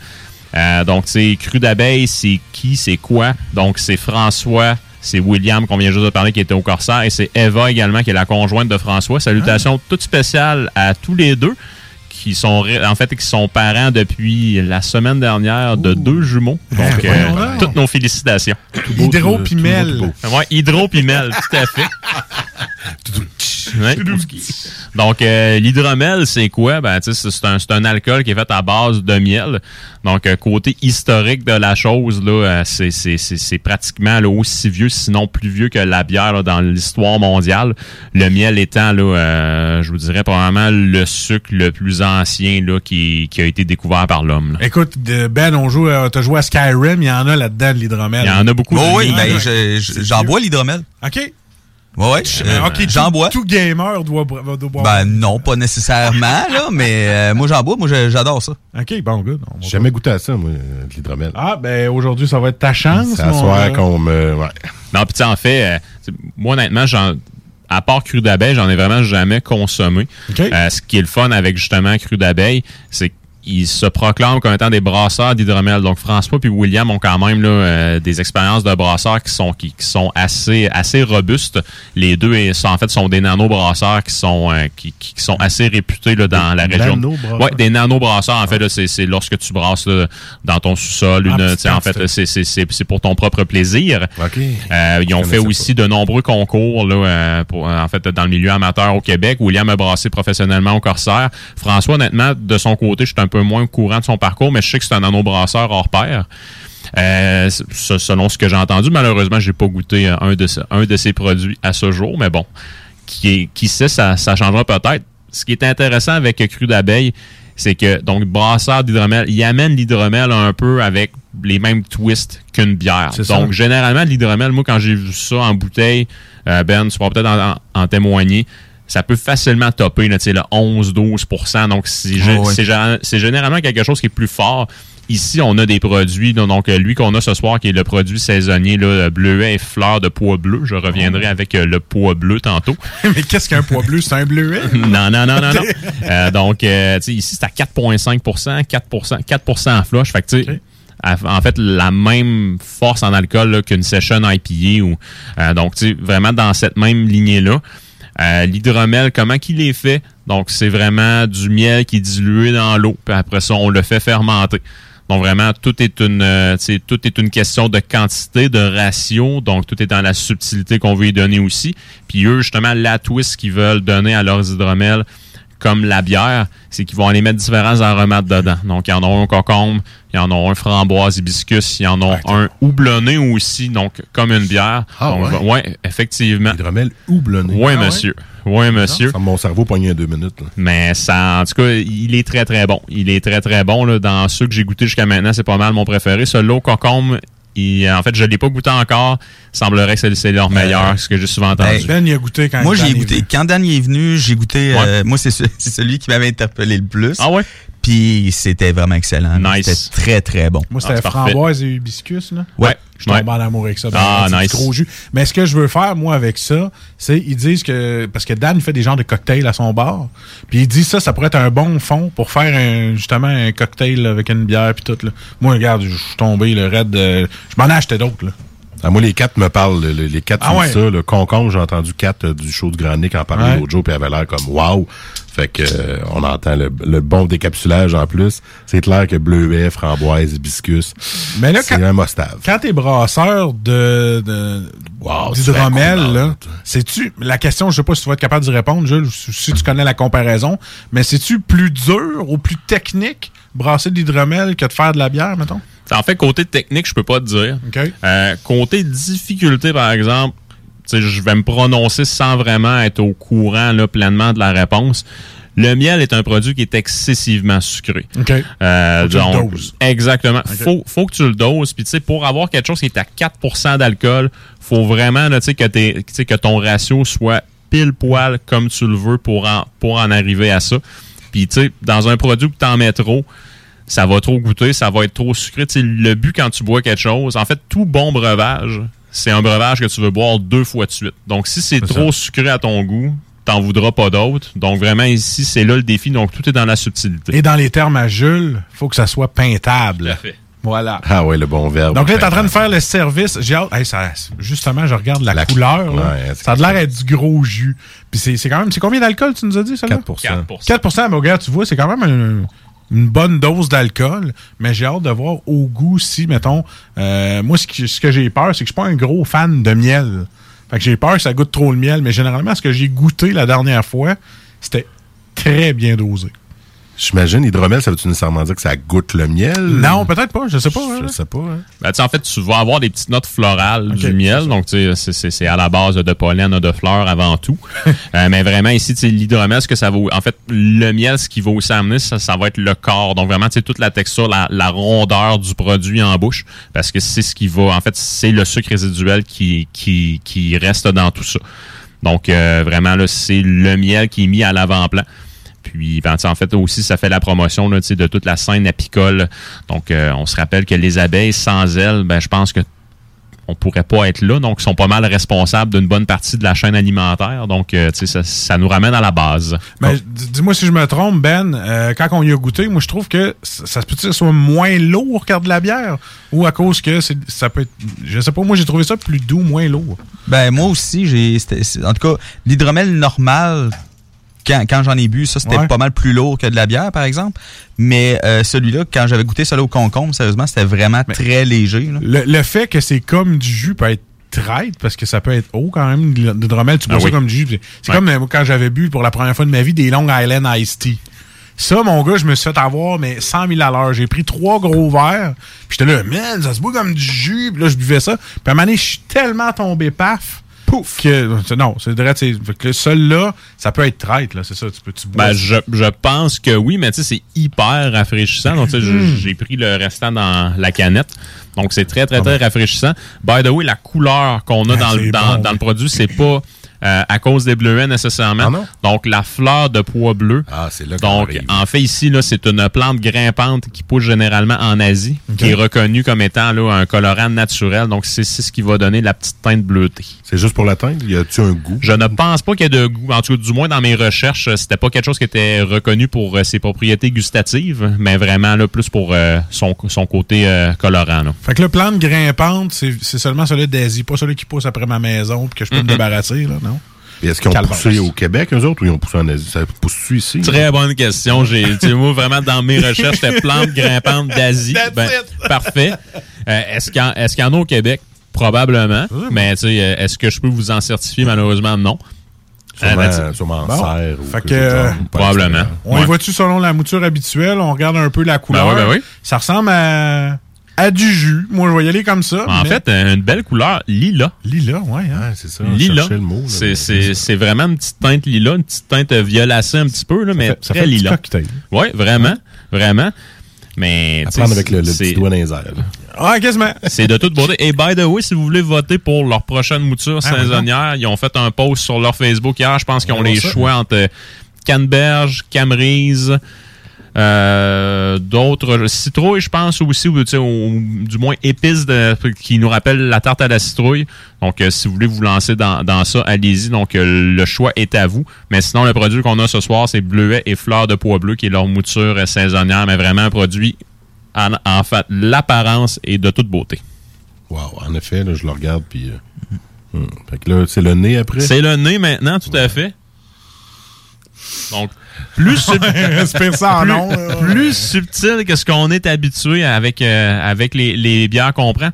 Donc, tu sais, Cru d'abeille, c'est qui, c'est quoi? Donc, c'est François, c'est William qu'on vient juste de parler qui était au Corsaire, et c'est Eva également, qui est la conjointe de François. Salutations toutes spéciales à tous les deux qui sont en fait qui sont parents depuis la semaine dernière de deux jumeaux. Donc Ah, euh, donc. toutes nos félicitations. Hydro puis Mel. Ouais, hydro puis Mel, tout à fait. Ouais. Donc, euh, l'hydromel, c'est quoi? Ben, tu sais, c'est un, c'est un alcool qui est fait à base de miel. Donc, euh, côté historique de la chose, là, euh, c'est, c'est, c'est, c'est pratiquement là, aussi vieux, sinon plus vieux que la bière là, dans l'histoire mondiale. Le miel étant, là, euh, je vous dirais, probablement le sucre le plus ancien là, qui, qui a été découvert par l'homme. Écoute, Ben, on joue, euh, t'as joué à Skyrim, il y en a là-dedans de l'hydromel. Il y en a beaucoup. Oh oui, ben, ouais. je- je- j'en bois l'hydromel. OK. Ouais, ouais, Euh, OK, j'en bois. Tout gamer doit, boire. Ben non, pas nécessairement, là, mais euh, moi j'en bois, moi j'adore ça. OK, bon, good. J'ai jamais goûté à ça, moi, euh, de l'hydromel. Ah, ben aujourd'hui, ça va être ta chance. C'est à soir gars. qu'on me. Ouais. Non, puis en fait, euh, moi, honnêtement, j'en, à part cru d'abeille, j'en ai vraiment jamais consommé. Euh, ce qui est le fun avec justement cru d'abeille, c'est qu'ils se proclament comme étant des brasseurs d'hydromel. Donc François puis William ont quand même là, euh, des expériences de brasseurs qui sont qui, qui sont assez assez robustes. Les deux en fait sont des nano-brasseurs qui sont euh, qui, qui sont assez réputés là, dans la région. nano-brasseurs? Ouais, des nano-brasseurs en fait c'est lorsque tu brasses là, dans ton sous-sol Ah, une en fait c'est pour ton propre plaisir. Euh, ils ont fait aussi de nombreux concours là, pour, en fait, dans le milieu amateur au Québec. William a brassé professionnellement au Corsaire. François, honnêtement, de son côté, je suis un peu moins au courant de son parcours, mais je sais que c'est un nano-brasseur hors pair. Euh, selon ce que j'ai entendu, malheureusement, j'ai pas goûté euh, un de, ce- un de ces produits à ce jour, mais bon, qui, qui sait, ça, ça changera peut-être. Ce qui est intéressant avec Cru d'abeille, c'est que, donc, brasseur d'hydromel, il amène l'hydromel un peu avec les mêmes twists qu'une bière. Ça. Donc, généralement, l'hydromel, moi, quand j'ai vu ça en bouteille, euh, Ben, tu pourras peut-être en, en- en témoigner, ça peut facilement topper là, tu sais, le 11-12% Donc, c'est Oh, ouais. c'est gé- c'est généralement quelque chose qui est plus fort. Ici, on a des produits, donc lui qu'on a ce soir, qui est le produit saisonnier, là, bleuet et fleurs de pois bleu. Je reviendrai avec euh, le pois bleu tantôt. Mais qu'est-ce qu'un poids bleu? C'est un bleuet? non, non, non, non, non. Euh, donc, euh, tu sais, ici, c'est à 4,5 4 4% en flush. Fait que, tu sais, à- en fait, la même force en alcool là, qu'une session IPA. Ou, euh, donc, tu sais, vraiment dans cette même lignée-là. Euh, L'hydromel, comment qu'il est fait? Donc, c'est vraiment du miel qui est dilué dans l'eau. Puis après ça, on le fait fermenter. Donc vraiment, tout est une, euh, tout est une question de quantité, de ratio. Donc tout est dans la subtilité qu'on veut y donner aussi. Puis eux, justement, la twist qu'ils veulent donner à leurs hydromels, comme la bière, c'est qu'ils vont aller mettre différents aromates dedans. Donc il y en a un concombre, il y en a un framboise hibiscus, il y en a un houblonné aussi, donc comme une bière. Ah, Donc, ouais? ouais, effectivement. Hydromel houblonné. Oui, Ah, ouais? monsieur. Oui, monsieur. Ça, mon cerveau pognait en deux minutes. là. Mais ça, en tout cas, il est très très bon. Il est très très bon. Là. Dans ceux que j'ai goûté jusqu'à maintenant, c'est pas mal mon préféré. Celui-là au concombre, il- en fait, je l'ai pas goûté encore. Il semblerait que c'est- leur meilleur, ce que j'ai souvent entendu. Ben, il a goûté quand Moi, j'ai goûté. Quand Dan y est venu, j'ai goûté. euh, moi, c'est ce- c'est celui qui m'avait interpellé le plus. Ah ouais? Puis c'était vraiment excellent. Nice. C'était très, très bon. Moi, c'était Ah, parfait. framboise et hibiscus, là. Ouais. Je suis tombé en amour avec ça. Ah, nice. gros jus. Mais ce que je veux faire, moi, avec ça, c'est, ils disent que, parce que Dan, il fait des genres de cocktails à son bar. Puis il dit ça, ça pourrait être un bon fond pour faire un, justement un cocktail avec une bière puis tout, là. Moi, regarde, je suis tombé, le raid, euh, je m'en ai acheté d'autres, là. Ah, moi, les quatre me parlent. le- le- les quatre Ah ouais? ça. Le concombre, j'ai entendu quatre euh, du show de Granic en parler Ouais. l'autre jour, puis avait l'air comme wow. Fait que euh, on entend le, le bon décapsulage en plus. C'est clair que bleuet, framboise, hibiscus. Mais là, c'est quand- un must-have. Quand t'es brasseur de, de Wow, là, sais-tu, la question, je sais pas si tu vas être capable d'y répondre, Jules, si tu connais la comparaison, mais c'est-tu plus dur ou plus technique brasser de l'hydromel que de faire de la bière, mettons? En fait, côté technique, je peux pas te dire. Euh, côté difficulté, par exemple, je vais me prononcer sans vraiment être au courant là, pleinement de la réponse. Le miel est un produit qui est excessivement sucré. OK. Euh, Faut que tu le donc, doses. Exactement. Faut, faut que tu le doses. Puis, tu sais, pour avoir quelque chose qui est à 4% d'alcool, faut vraiment, là, que, t'es- que ton ratio soit pile poil comme tu le veux pour en, pour en arriver à ça. Puis, tu sais, dans un produit que tu en mets trop, ça va trop goûter, ça va être trop sucré. Tu sais, le but quand tu bois quelque chose, en fait, tout bon breuvage, c'est un breuvage que tu veux boire deux fois de suite. Donc, si c'est trop sucré à ton goût, t'en voudras pas d'autres. Donc, vraiment, ici, c'est là le défi. Donc, tout est dans la subtilité. Et dans les termes à Jules, faut que ça soit peintable. fait. Voilà. Ah ouais, le bon verbe. Donc là, t'es en train de faire le service. J'ai hâte. Hey, ça, justement, je regarde la, couleur. là. Ouais, c'est ça a l'air d'être du gros jus. Puis c'est quand même. C'est combien d'alcool, tu nous as dit, ça? 4% 4% mais regarde, tu vois, c'est quand même un- une bonne dose d'alcool. Mais j'ai hâte de voir au goût si, mettons. euh, moi, ce, que j'ai peur, c'est que je suis pas un gros fan de miel. Fait que j'ai peur que ça goûte trop le miel. Mais généralement, ce que j'ai goûté la dernière fois, C'était très bien dosé. J'imagine, hydromel, ça veut-tu nécessairement dire que ça goûte le miel? Non, peut-être pas, je sais pas. hein. Je sais pas. hein. Ben, tu sais, en fait, tu vas avoir des petites notes florales du miel. Donc, tu sais, c'est- c'est c'est à la base de pollen, de fleurs avant tout. Euh, mais vraiment, ici, tu sais, l'hydromel, ce que ça va... En fait, le miel, ce qui va aussi amener, ça, ça va être le corps. Donc, vraiment, tu sais, toute la texture, la, la rondeur du produit en bouche. Parce que c'est ce qui va... En fait, c'est le sucre résiduel qui, qui, qui reste dans tout ça. Donc, euh, vraiment, là, c'est le miel qui est mis à l'avant-plan. Puis, ben, en fait, aussi, ça fait la promotion là, de toute la scène apicole. Donc, euh, on se rappelle que les abeilles, sans elles, ben, je pense que on pourrait pas être là. Donc, ils sont pas mal responsables d'une bonne partie de la chaîne alimentaire. Donc, euh, tu sais, ça, ça nous ramène à la base. Mais dis-moi si je me trompe, Ben, euh, quand on y a goûté, moi je trouve que ça ça se peut-tu que ce soit moins lourd que de la bière? Ou à cause que c'est- ça peut être. Je sais pas, moi j'ai trouvé ça plus doux, moins lourd. Ben, moi aussi, j'ai. En tout cas, l'hydromel normal, quand, quand j'en ai bu, ça, c'était Ouais. pas mal plus lourd que de la bière, par exemple. Mais euh, celui-là, quand j'avais goûté celui au concombre, sérieusement, c'était vraiment très léger. Le, le fait que c'est comme du jus peut être traite parce que ça peut être haut quand même, de l'hydromel, tu bois Ah ça oui. comme du jus. C'est Ouais. comme euh, quand j'avais bu pour la première fois de ma vie des Long Island Iced Tea. Ça, mon gars, je me suis fait avoir, mais 100 000 à l'heure. J'ai pris trois gros verres. Puis j'étais là, man, ça se boit comme du jus. Puis là, je buvais ça. Puis à un moment donné, je suis tellement tombé paf. Pouf! Que, non, c'est vrai, que celui-là, ça peut être traite, là, c'est ça. Tu peux, tu bois Ben, je, je pense que oui, mais tu sais, c'est hyper rafraîchissant. Donc, tu sais, je- Mm. j'ai pris le restant dans la canette. Donc, c'est très, très, très rafraîchissant. By the way, la couleur qu'on a Ben, dans, dans, bon, dans le produit, c'est pas euh, à cause des bleuets nécessairement. Donc, la fleur de pois bleu. Ah, c'est là Donc, en fait, ici, là, c'est une plante grimpante qui pousse généralement en Asie, qui est reconnue comme étant là, un colorant naturel. Donc, c'est c'est ce qui va donner la petite teinte bleutée. C'est juste pour la teinte? Y a-tu un goût? Je ne pense pas qu'il y ait de goût. En tout cas, du moins dans mes recherches, euh, c'était pas quelque chose qui était reconnu pour euh, ses propriétés gustatives, mais vraiment là, plus pour euh, son, son côté euh, colorant. là. Fait que le plante grimpante, c'est c'est seulement celui d'Asie, pas celui qui pousse après ma maison puis que je peux me débarrasser, là, non? Et Est-ce qu'ils ont poussé au Québec, eux autres, ou ils ont poussé en Asie? Ça pousse-tu ici? Très bonne question. J'ai, moi, vraiment, dans mes recherches, c'était plante grimpante d'Asie. Ben, parfait. Euh, est-ce qu'il y, en- est-ce qu'il y en a au Québec? Probablement. Mais, tu sais, euh, est-ce que je peux vous en certifier? Malheureusement, non. Sûrement- Euh, sûrement Bon. serre ou Fait que, euh, Probablement. On y voit-tu selon la mouture habituelle? On regarde un peu la couleur. Ben oui, ben oui. Ça ressemble à, à du jus. Moi, je vais y aller comme ça. En mais- fait, euh, une belle couleur lilas. Lilas, ouais. Hein? c'est ça. Là, C'est- mais C'est c'est vraiment une petite teinte lilas, une petite teinte violacée un petit peu, là, mais fait- ça très fait un petit lilas. cocktail. Oui, vraiment. Vraiment. Mais. À prendre avec le, petit doigt dans les airs. Ah, quasiment. C'est de toute beauté. Et by the way, si vous voulez voter pour leur prochaine mouture Ah, saisonnière, ils ont fait un post sur leur Facebook hier. Je pense qu'ils On ont les ça. choix entre Canneberge, Camerise, euh, d'autres citrouilles, je pense aussi, ou du moins épices de, qui nous rappellent la tarte à la citrouille. Donc, euh, si vous voulez vous lancer dans, dans ça, allez-y. Donc, euh, le choix est à vous. Mais sinon, le produit qu'on a ce soir, c'est bleuet et fleurs de pois bleu, qui est leur mouture saisonnière, mais vraiment un produit en, en fait l'apparence est de toute beauté. Wow, en effet, là, je le regarde, puis... hum. Fait que là, c'est le nez après? C'est le nez maintenant, tout à fait. Donc, plus, sub- ça subtil que ce qu'on est habitué avec, euh, avec les, les bières qu'on prend.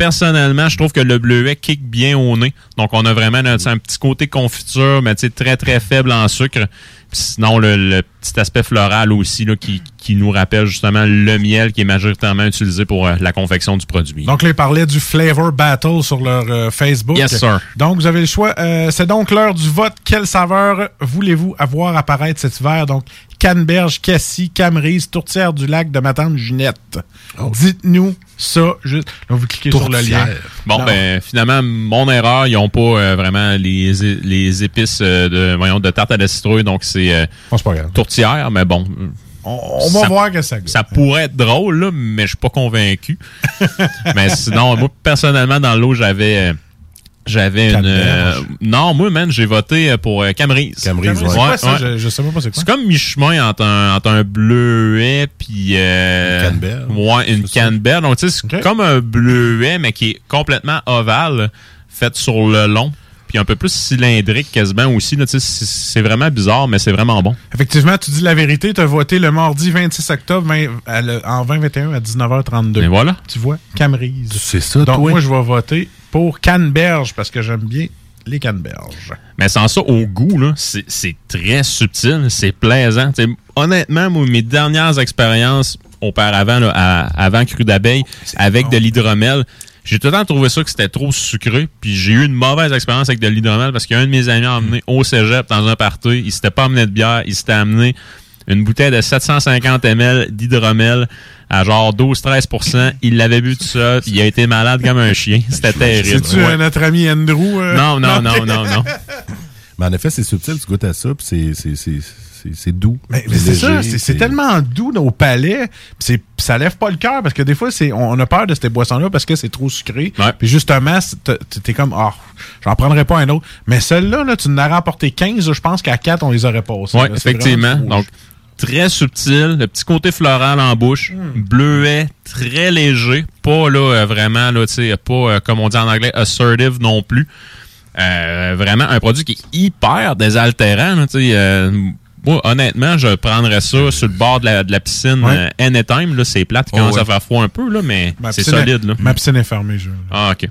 Personnellement, je trouve que le bleuet kick bien au nez. Donc, on a vraiment un petit côté confiture, mais très, très faible en sucre. Puis sinon, le, le petit aspect floral aussi, là, qui, qui nous rappelle justement le miel qui est majoritairement utilisé pour euh, la confection du produit. Donc, là, ils parlaient du Flavor Battle sur leur euh, Facebook. Yes, sir. Donc, vous avez le choix. Euh, c'est donc l'heure du vote. Quelle saveur voulez-vous avoir apparaître cet hiver? Donc, Canneberge, Cassis, Camerise, Tourtière du lac de ma tante Ginette. Dites-nous ça. Juste, là, vous cliquez sur le lien. Bon, Non. ben, finalement, mon erreur, ils n'ont pas euh, vraiment les, épices euh, de, voyons, de tarte à la citrouille, donc c'est euh, tourtière, mais bon. On, on va voir que ça goûte. Ça pourrait être drôle, là, mais je suis pas convaincu. mais sinon, moi, personnellement, dans l'eau, j'avais... j'avais une. euh, non, moi, man, j'ai voté euh, pour euh, Camerise. Camerise, C'est quoi ça? Je, je sais même pas c'est quoi? C'est comme mi-chemin entre un, entre un bleuet puis euh, Une canneberge. Ouais, une canneberge. Donc tu sais, c'est comme un bleuet mais qui est complètement ovale, fait sur le long, puis un peu plus cylindrique quasiment aussi là, tu sais, c'est vraiment bizarre mais c'est vraiment bon. Effectivement, tu dis la vérité. Tu as voté le mardi 26 octobre 20 à le- en 2021 à 19h32. Et voilà. Tu vois, Camerise. C'est ça, Donc, toi? moi, je vais voter pour Canneberge parce que j'aime bien les canneberges. Mais sans ça, au goût, là, c'est c'est très subtil, c'est plaisant. T'sais, honnêtement, moi, mes dernières expériences auparavant, là, à- avant cru d'abeille, avec de l'hydromel, j'ai tout le temps trouvé ça que c'était trop sucré. Puis j'ai eu une mauvaise expérience avec de l'hydromel parce qu'un de mes amis a emmené au cégep dans un party. Il s'était pas amené de bière, il s'était amené une bouteille de 750 ml d'hydromel à genre 12-13% Il l'avait bu tout seul, puis il a été malade comme un chien. C'était terrible. C'est-tu Ouais. euh, notre ami Andrew? euh? Non, non, non, non, non. Mais en effet, c'est subtil, tu goûtes à ça, puis c'est- c'est- c'est c'est- c'est doux. Mais, mais c'est ça, c'est- tellement doux au palais, c'est- ça lève pas le cœur parce que des fois c'est on a peur de ces boissons-là parce que c'est trop sucré. Puis justement, t'es- comme ah, j'en prendrais pas un autre. Mais celle-là, là, tu en aurais apporté 15, là, je pense qu'à 4 on les aurait passés. Oui, effectivement. Donc, très subtil, le petit côté floral en bouche, Hmm. bleuet, très léger, pas là euh, vraiment, là, tu sais, pas, euh, comme on dit en anglais, assertive non plus. Euh, vraiment un produit qui est hyper désaltérant. là, euh, moi, honnêtement, je prendrais ça sur le bord de la, de la piscine Ouais. euh, anytime. Là, c'est plate, il commence à faire froid un peu, là, mais Ma c'est est- solide. Là. Ma piscine est fermée, je. Ah, OK.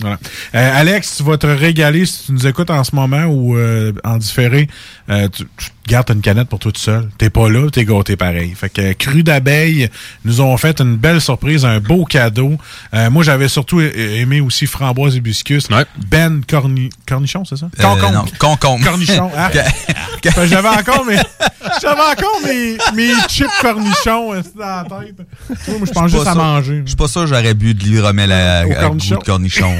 Voilà. Euh, Alex, tu vas te régaler si tu nous écoutes en ce moment ou en différé. Tu, tu te gardes une canette pour toi tout seul. T'es pas là, t'es gâté pareil. Fait que Cru d'abeille nous ont fait une belle surprise, un beau cadeau. Euh, moi, j'avais surtout aimé aussi framboise hibiscus. Ben corni cornichon, c'est ça? Euh, Concombre. non, concombre. Cornichon. Ah. J'avais encore mes, j'avais encore mes, mes chips cornichons euh, dans la tête. Moi, je pense juste à manger. Je suis pas sûr que j'aurais bu de l'hydromel à, à goût cornichon. de cornichon.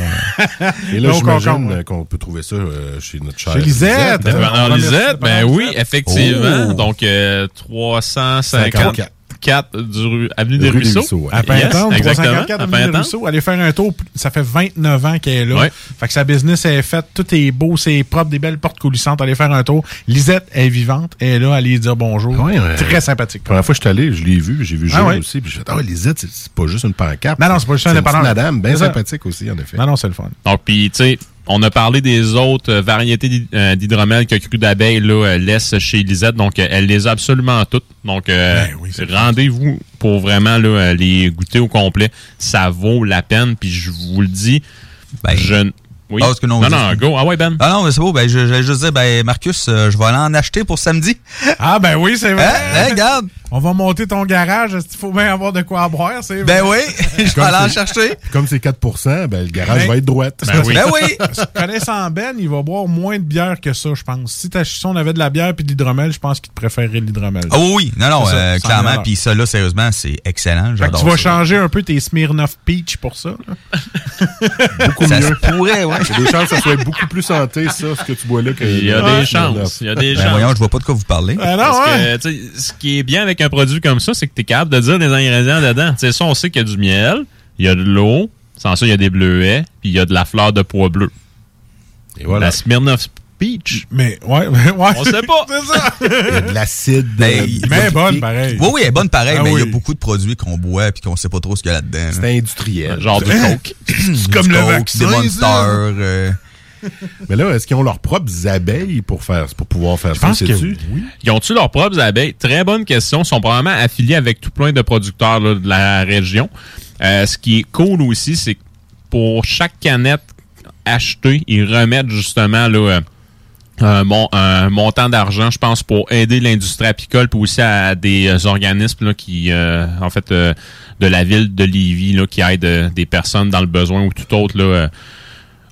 Et là, j'imagine ouais. qu'on peut trouver ça euh, chez notre chère Chez Lisette. Lisette, remercie ben le oui, effectivement. Oh. Donc, euh, 354 du rue, Avenue des Rue des Ruisseaux. Ruisseaux, ouais. À Pintante, Yes, exactement. 354 À Avenue des Pintante. Ruisseaux. Allez faire un tour. Ça fait 29 ans qu'elle est là. Ouais. Fait que sa business est faite. Tout est beau, c'est propre, des belles portes coulissantes. Allez faire un tour. Lisette est vivante. Elle est là. Allez dire bonjour. Ouais, ouais. Très sympathique. La première fois que je suis allé, je l'ai vu, j'ai vu Ah Gilles ouais. aussi, puis j'ai fait, ah Lisette, c'est- pas juste une pancarte. Non, non, c'est pas juste un petite madame, bien sympathique aussi, en effet. Non, non, c'est le fun. Donc, puis, tu sais, on a parlé des autres euh, variétés euh, d'hydromel que Cru d'abeille là, euh, laisse chez Lisette. Donc, elle les a absolument toutes. Donc, euh, Ben rendez-vous pour vraiment là, les goûter au complet. Ça vaut la peine. Puis, je vous le dis, je... Oui. Ah, parce que non, non, go. Ah ouais, Ben? Ah non, mais c'est beau. Ben, je- j'allais juste dire, ben, Marcus, euh, je vais aller en acheter pour samedi. Ah, ben oui, c'est vrai. Hein? Hein, regarde. On va monter ton garage. Qu'il faut bien avoir de quoi à boire? C'est Ben oui, je vais Comme aller en c'est- chercher. Comme c'est 4% ben, le garage Ben- va être droite. Ben oui. Ben oui. Connaissant Ben, il va boire moins de bière que ça, je pense. Si, t'as- si on avait de la bière puis de l'hydromel, je pense qu'il te préférerait l'hydromel. Ah oui, oui. Non, non, ça, euh, clairement. Puis ça, là, sérieusement, c'est excellent. Fait que J'adore tu vas ça. changer un peu tes Smirnoff Peach pour ça. là. Beaucoup Ça mieux. pourrait, ouais. Il y a des chances que ça soit beaucoup plus santé, ça, ce que tu bois là. Que Il y a des chances. Il y a des Ben chances. voyons, je vois pas de quoi vous parlez. Non, Parce ouais. que, tu sais, ce qui est bien avec un produit comme ça, c'est que tu es capable de dire les ingrédients dedans. Tu sais, ça, on sait qu'il y a du miel, il y a de l'eau, sans ça, il y a des bleuets, puis il y a de la fleur de pois bleu. Et voilà. La Smirnoff Peach. Mais, ouais, ouais. On sait pas. C'est ça. Il y a de l'acide. Mais piqué. bonne, pareil. Oui, oui, elle est bonne pareil, Ah mais il y a beaucoup de produits qu'on boit et qu'on sait pas trop ce qu'il y a là-dedans. là. C'est industriel. Genre du coke. C'est comme le Coke, vaccin. Des euh, Mais là, est-ce qu'ils ont leurs propres abeilles pour faire, pour pouvoir faire Je ça, pense que sais-tu? oui. Ils ont-tu leurs propres abeilles? Très bonne question. Ils sont probablement affiliés avec tout plein de producteurs là, de la région. Euh, ce qui est cool aussi, c'est que pour chaque canette achetée, ils remettent justement là, euh, un, mon- un montant d'argent, je pense, pour aider l'industrie apicole, puis aussi à des euh, organismes là, qui, euh, en fait, euh, de la ville de Lévis, là, qui aident euh, des personnes dans le besoin ou tout autre là, euh,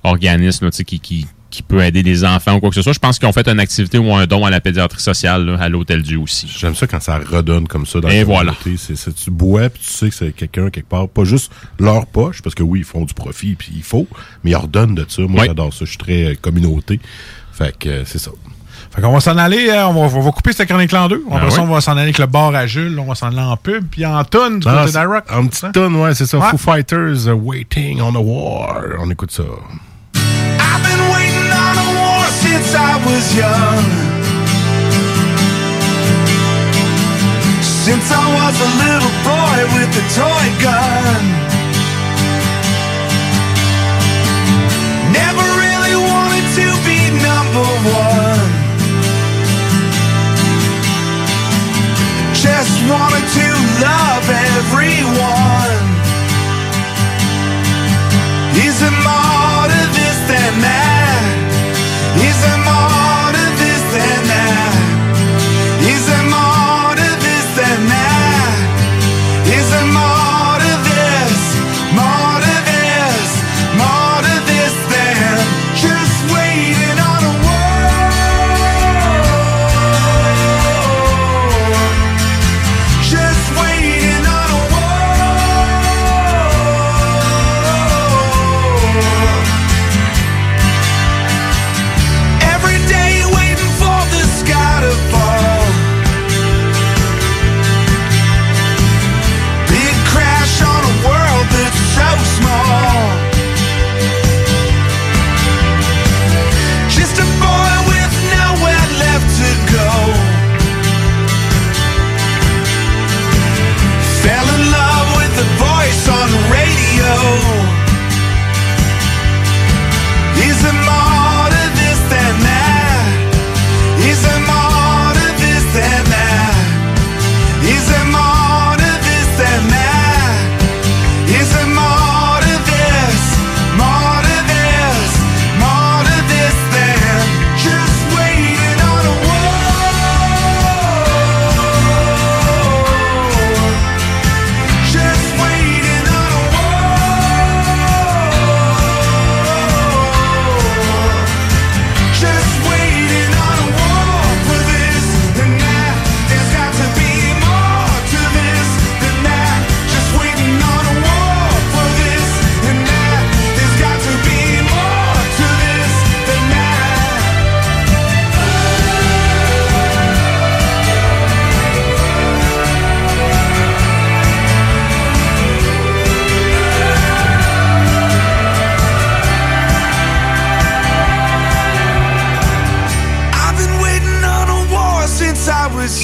organisme là, tu sais, qui, qui, qui peut aider les enfants ou quoi que ce soit. Je pense qu'ils ont fait une activité ou un don à la pédiatrie sociale là, à l'Hôtel Dieu aussi. J'aime ça quand ça redonne comme ça dans Et la voilà. communauté. C'est, tu bois puis tu sais que c'est quelqu'un quelque part, pas juste leur poche, parce que oui, ils font du profit puis il faut, mais ils redonnent de ça. Moi, Oui. j'adore ça. Je suis très communauté. Fait que euh, c'est ça. Fait qu'on va s'en aller, euh, on, va, on va couper cette chronique en deux. Après Ah ça, oui. on va s'en aller avec le bar à Jules. On va s'en aller en pub, puis en tonne du Ah, côté d'Irock. En petite tonne, ouais, c'est ça. Ouais. Foo Fighters, uh, Waiting on a War. On écoute ça. I've been waiting on a war since I was young. Since I was a little boy with a toy gun. wanted to love everyone. Is there more to this than that? Is there more?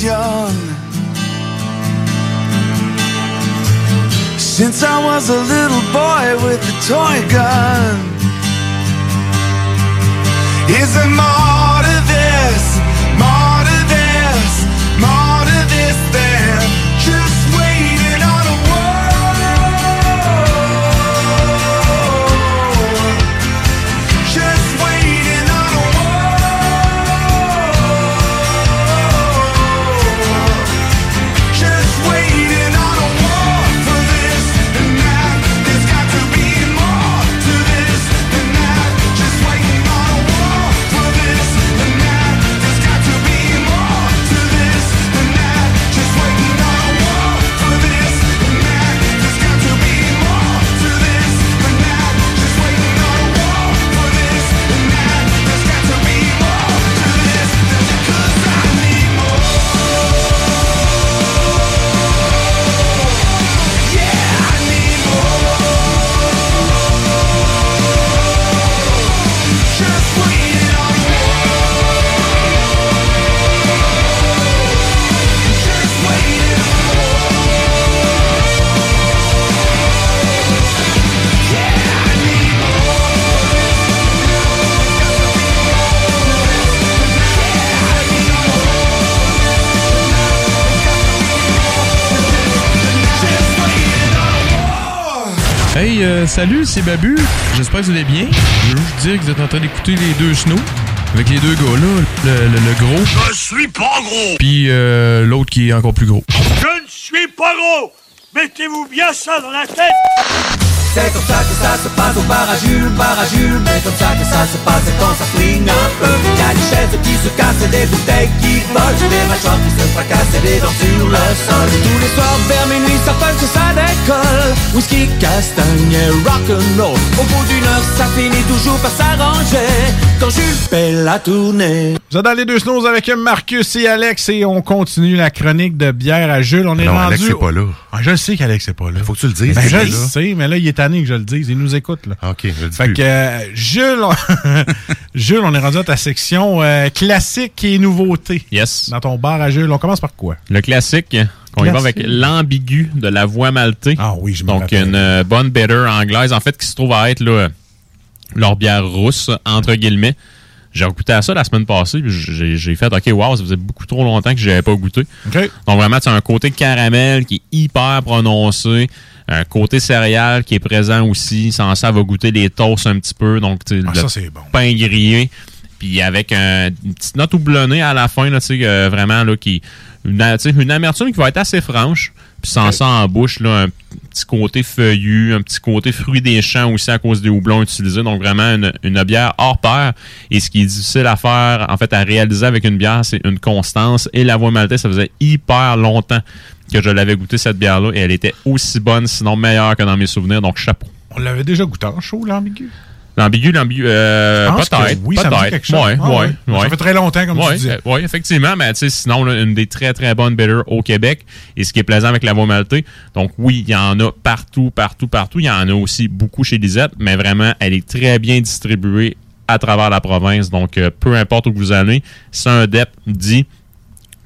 young. Since I was a little boy with a toy gun. Is it? Salut, c'est Babu. J'espère que vous allez bien. Je veux juste dire que vous êtes en train d'écouter les deux snows. Avec les deux gars-là, le, le- le gros. Je suis pas gros Puis euh, l'autre qui est encore plus gros. Je ne suis pas gros Mettez-vous bien ça dans la tête C'est comme ça que ça se passe au bar à Jules, bar à Jules Mais comme ça que ça se passe quand ça swing un peu Y a des chaises qui se cassent et des bouteilles qui volent Des mâchoires qui se fracassent et des dents sur le sol Tous les soirs vers minuit ça punch et ça décolle Whisky, castagne et rock'n'roll Au bout d'une heure ça finit toujours par s'arranger Quand Jules fait la tournée Vous êtes dans les deux snows avec Marcus et Alex et on continue la chronique de bière à Jules. On est Non, rendu. Alex, c'est pas là. Ah, je le sais qu'Alex c'est pas là. Faut que tu le dises. Ben, je le sais, mais là, il est tanné que je le dise. Il nous écoute, là. OK, je le dis Fait plus. que, euh, Jules, on... Jules, on est rendu à ta section euh, classique et nouveauté. Yes. Dans ton bar à Jules. On commence par quoi? Le classique, qu'on y va avec l'ambigu de la voie maltée. Ah oui, je me Donc, rappelle. une euh, bonne bitter anglaise, en fait, qui se trouve à être là, leur bière rousse, entre guillemets. J'ai goûté à ça la semaine passée, j'ai fait, OK, wow, ça faisait beaucoup trop longtemps que je n'avais pas goûté. OK. Donc, vraiment, c'est un côté caramel qui est hyper prononcé. Un côté céréal qui est présent aussi. Sans ça, va goûter les toasts un petit peu. Donc, tu sais, Ah, le ça, c'est bon. pain grillé. Puis avec un- une petite note houblonnée à la fin, là, tu sais, euh, vraiment, là, qui, une, une amertume qui va être assez franche. Puis sans ça en bouche, là, un petit côté feuillu, un petit côté fruit des champs aussi à cause des houblons utilisés. Donc vraiment une, une bière hors pair. Et ce qui est difficile à faire, en fait, à réaliser avec une bière, c'est une constance. Et la voie maltaise, ça faisait hyper longtemps que je l'avais goûté cette bière-là. Et elle était aussi bonne, sinon meilleure que dans mes souvenirs. Donc chapeau. On l'avait déjà goûté en chaud, l'ambigu? L'ambigu, l'ambigu, euh, peut-être. oui, peut-être. Ouais, Ah ouais, ouais. Ça fait très longtemps, comme tu disais. Oui, effectivement, mais tu sais, sinon, là, une des très, très bonnes bitters au Québec. Et ce qui est plaisant avec la voie maltée, donc oui, il y en a partout, partout, partout. Il y en a aussi beaucoup chez Lisette, mais vraiment, elle est très bien distribuée à travers la province. Donc, euh, peu importe où vous allez, si un DEP dit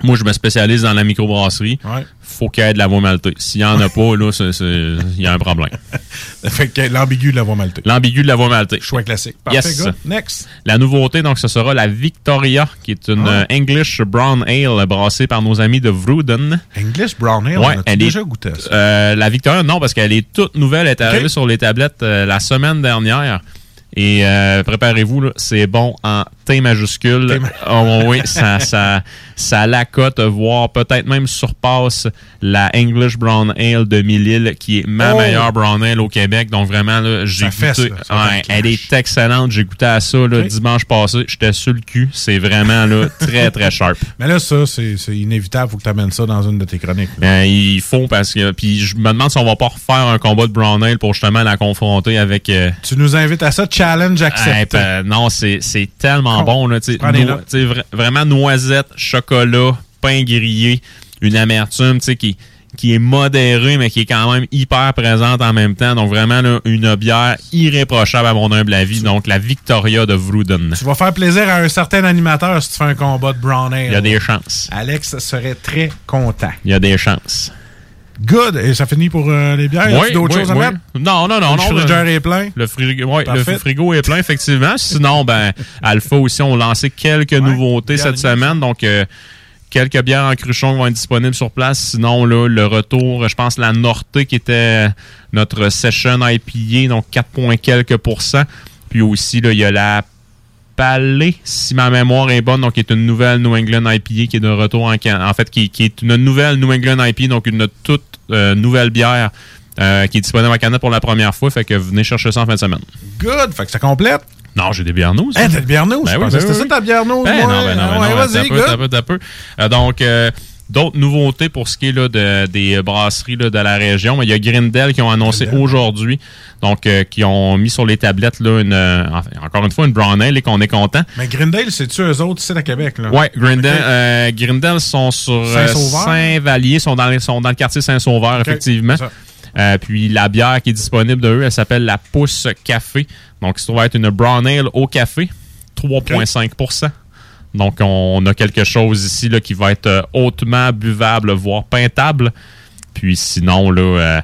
moi, je me spécialise dans la microbrasserie. Faut qu'il y ait de la voie maltée. S'il n'y en a pas, là, il y a un problème. fait que l'ambigu de la voie maltée. L'ambigu de la voie maltée. Choix classique. Parfait, Yes. Next. La nouveauté, donc, ce sera la Victoria, qui est une Ah. euh, English Brown Ale brassée par nos amis de Vruden. English Brown Ale, Ouais, on elle déjà est- goûté à ça? Euh, la Victoria, non, parce qu'elle est toute nouvelle. Elle est arrivée sur les tablettes euh, la semaine dernière. Et euh, préparez-vous, c'est bon en T majuscule. Oh, oui, ça, ça, ça l'accote, voire peut-être même surpasse la English Brown Ale de Mille qui est ma Oh! meilleure Brown Ale au Québec. Donc vraiment, j'ai fesse, goûté. là, Ouais, elle est excellente. J'ai goûté à ça là, Ok. dimanche passé. J'étais sur le cul. C'est vraiment là, très, très sharp. Mais là, ça, c'est inévitable. Faut que tu amènes ça dans une de tes chroniques. Ben, il faut parce que. Puis je me demande si on va pas refaire un combat de Brown Ale pour justement la confronter avec. euh, Tu nous invites à ça, challenge accepté. hey, ben, non, c'est tellement Con- bon. Là, tu sais, Prends des no- notes. tu sais, vra- vraiment noisette, chocolat, pain grillé, une amertume qui, qui est modérée, mais qui est quand même hyper présente en même temps. Donc vraiment là, une bière irréprochable à mon humble avis. Donc la Victoria de Vruden. Tu vas faire plaisir à un certain animateur si tu fais un combat de Brown Ale. Il y a des chances. Alex serait très content. Il y a des chances. Good. Et ça finit pour euh, les bières. A-tu d'autres choses à mettre? Non, non, non. Le non frigidaire est plein. Le, frigo, ouais, le frigo est plein, effectivement. Sinon, ben, Alpha aussi ont lancé quelques nouveautés cette semaine. Donc, euh, quelques bières en cruchon vont être disponibles sur place. Sinon, là, le retour, je pense, la Norte qui était notre session IPA, donc 4 points quelques pourcents. Puis aussi, là, il y a la Palais, si ma mémoire est bonne, donc qui est une nouvelle New England IPA qui est de retour en Can- En fait, qui, qui est une nouvelle New England IPA, donc une toute euh, nouvelle bière euh, qui est disponible en Canada pour la première fois. Fait que venez chercher ça en fin de semaine. Good. Fait que ça complète? Non, j'ai des bières. Hein, t'as de bière news? Ben oui, ben c'était oui. ça ta bière Ben non, ben non, ben Ouais, non, vas-y, peu, good. t'as peu, t'as peu. Euh, donc, euh, d'autres nouveautés pour ce qui est là, de- des brasseries là, de la région. Il y a Grindel qui ont annoncé aujourd'hui, donc euh, qui ont mis sur les tablettes là, une, euh, encore une fois une brown ale et qu'on est content. Mais Grindale, c'est-tu eux autres ici à Québec? Ouais, Grindel, euh, Grindel sont sur euh, Saint-Sauveur? Saint-Vallier, sont dans, sont dans le quartier Saint-Sauveur, effectivement. Euh, puis la bière qui est disponible de eux, elle s'appelle la Pousse Café. Donc, ça va être une brown ale au café, 3,5 Donc, on a quelque chose ici là, qui va être euh, hautement buvable, voire peintable. Puis sinon, là,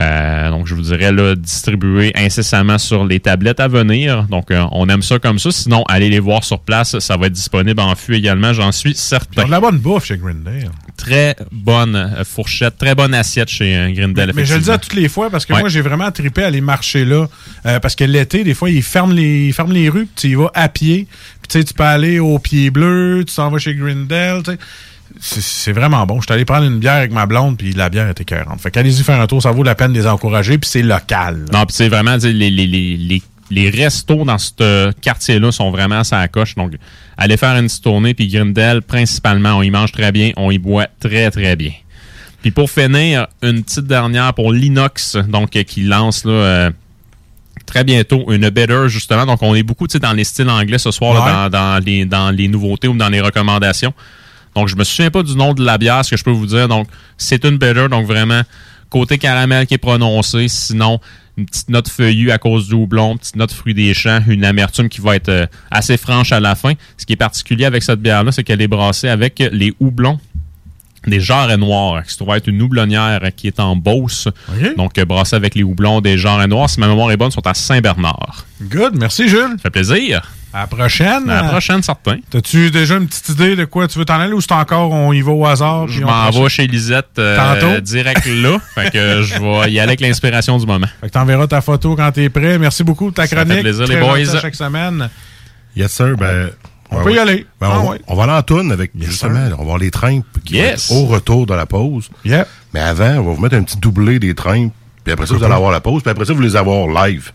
euh, donc je vous dirais là, distribué incessamment sur les tablettes à venir. Donc, euh, on aime ça comme ça. Sinon, allez les voir sur place. Ça va être disponible en fût également, j'en suis Ils certain. ont de la bonne bouffe chez Grindale. Très bonne euh, fourchette, très bonne assiette chez euh, Grindel. Mais je le dis à toutes les fois parce que Ouais. moi, j'ai vraiment trippé à aller marcher là. Euh, parce que l'été, des fois, ils ferment les, ils ferment les rues, puis tu y vas à pied. Puis tu sais, tu peux aller au Pied Bleu, tu t'en vas chez Grindel. tu sais. C'est- vraiment bon. Je suis allé prendre une bière avec ma blonde, puis la bière était écœurante. Fait qu'allez-y faire un tour, ça vaut la peine de les encourager, puis c'est local. là. Non, puis c'est vraiment, les, les, les, les, restos dans ce quartier-là sont vraiment à sa coche. Donc, allez faire une petite tournée, puis Grindel, principalement, on y mange très bien, on y boit très, très bien. Puis pour finir, une petite dernière pour l'Inox, donc, euh, qui lance, là, euh, très bientôt une better justement donc on est beaucoup dans les styles anglais ce soir là, Ouais. dans, dans les, dans les nouveautés ou dans les recommandations donc je me souviens pas du nom de la bière ce que je peux vous dire donc c'est une better donc vraiment côté caramel qui est prononcé sinon une petite note feuillue à cause du houblon, une petite note fruit des champs, une amertume qui va être euh, assez franche à la fin. Ce qui est particulier avec cette bière-là, c'est qu'elle est brassée avec les houblons des jarrets noirs, qui se trouve être une houblonnière qui est en Beauce. Donc, euh, brassée avec les houblons des jarrets noirs. Si ma mémoire est bonne, sont à Saint-Bernard. Good, merci Jules. Ça fait plaisir. À la prochaine. À la prochaine, certain. T'as-tu déjà une petite idée de quoi tu veux t'en aller ou c'est encore on y va au hasard? Je m'en vais chez Lisette euh, Tantôt? direct là. fait que je vais y aller avec l'inspiration du moment. Fait que t'enverras ta photo quand t'es prêt. Merci beaucoup de ta Ça fait chronique. plaisir, Très les boys. chaque semaine. Yes, sir. Ben, On peut y aller. Ben, Ah on, ouais. on va aller en tourne avec, justement, on va voir les trimpes qui Yes. vont être au retour de la pause. Mais avant, on va vous mettre un petit doublé des trimpes. Puis après ça, vous allez avoir la pause. Puis après ça, vous les avoir live.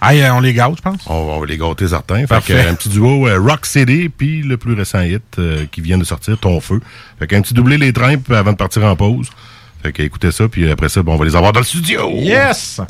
Ah, euh, on les gâte, je pense. On, va les gâter certains. Fait que, un petit duo euh, Rock City, puis le plus récent hit euh, qui vient de sortir, Ton Feu. Fait qu'un petit doublé les trimpes avant de partir en pause. Fait que écoutez ça, puis après ça, bon, on va les avoir dans le studio. Yes!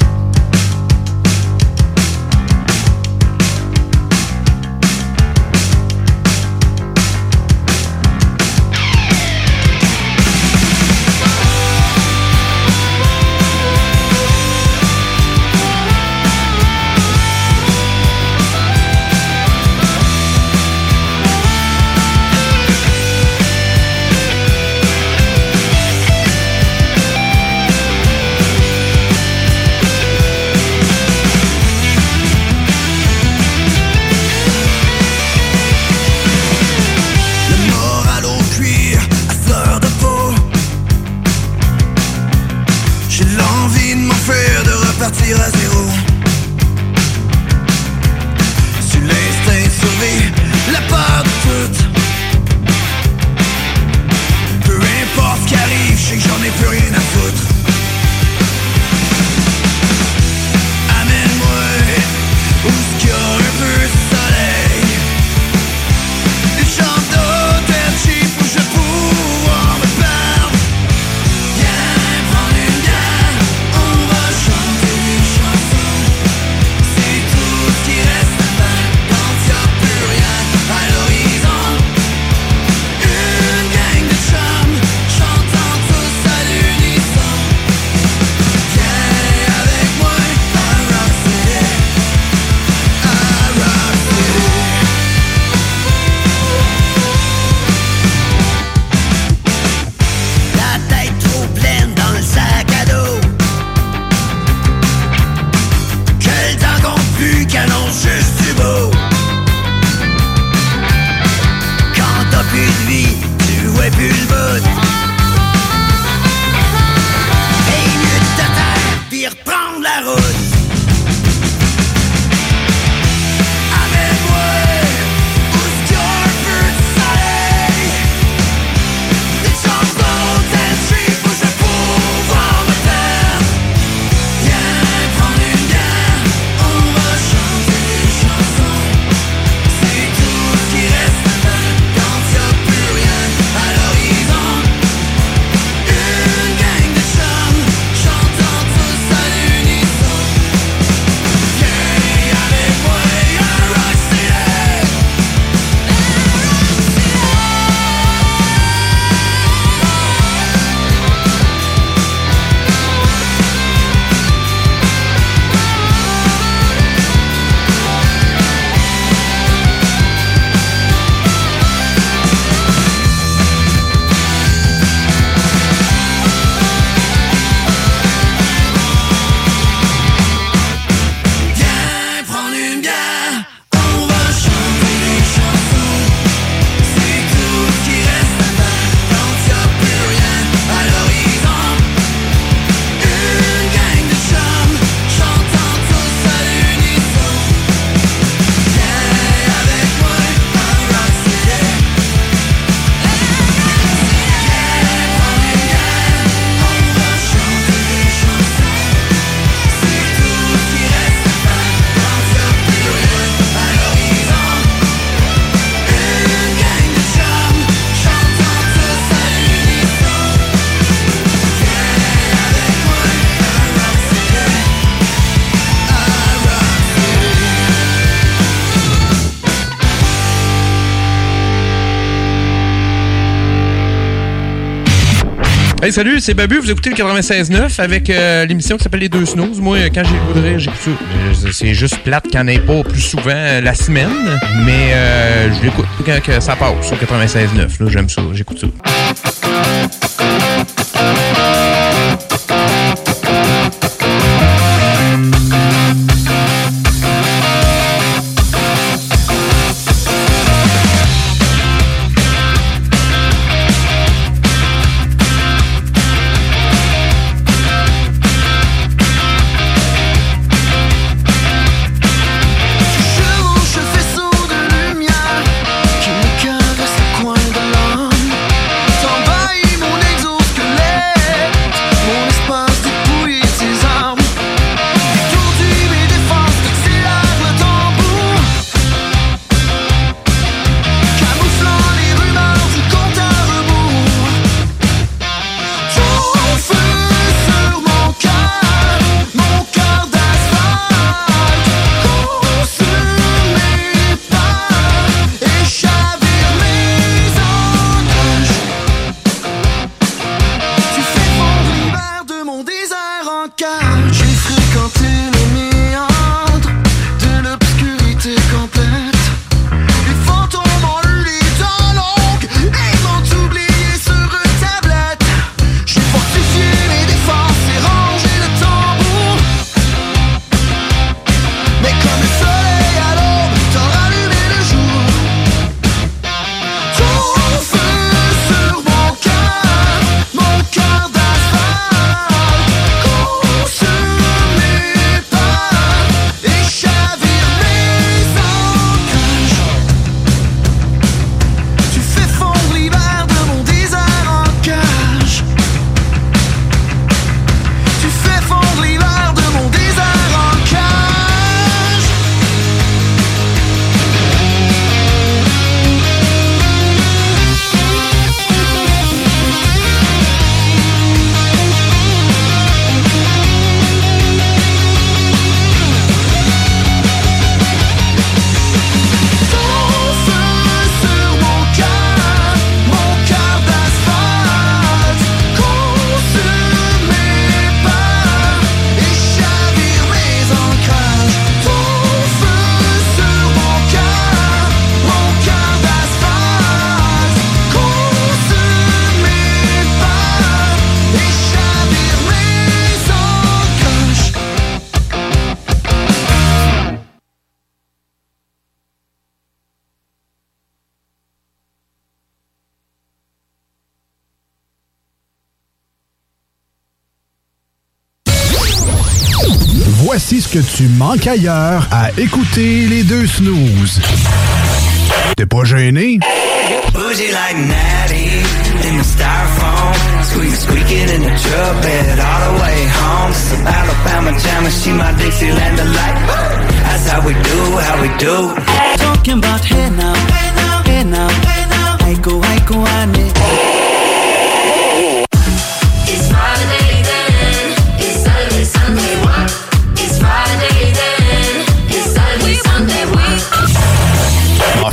Hey, salut, c'est Babu. Vous écoutez le 96.9 avec euh, l'émission qui s'appelle Les Deux Snooze. Moi, quand j'ai le j'écoute ça. Euh, C'est juste plate qu'il n'y en ait pas plus souvent euh, la semaine, mais euh, je l'écoute quand que ça passe sur 96.9. Là, j'aime ça, j'écoute ça. Tu manques ailleurs à écouter les deux snooze. T'es pas gêné? Bougie like Natty in the styrofoam. Squeak, squeaking in the truck bed all the way home. It's some Alabama jam and she my Dixieland delight. That's how we do, how we do. Talking about hey now, hey now, hey now, hey now. Aiko, ane. It's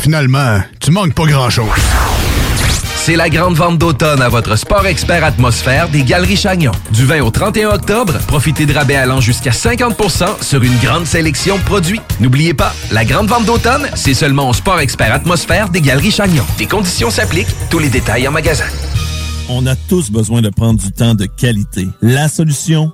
finalement, tu manques pas grand-chose. C'est la grande vente d'automne à votre Sport Expert Atmosphère des Galeries Chagnon. Du 20 au 31 octobre, profitez de rabais allant jusqu'à 50% sur une grande sélection de produits. N'oubliez pas, la grande vente d'automne, c'est seulement au Sport Expert Atmosphère des Galeries Chagnon. Des conditions s'appliquent, tous les détails en magasin. On a tous besoin de prendre du temps de qualité. La solution,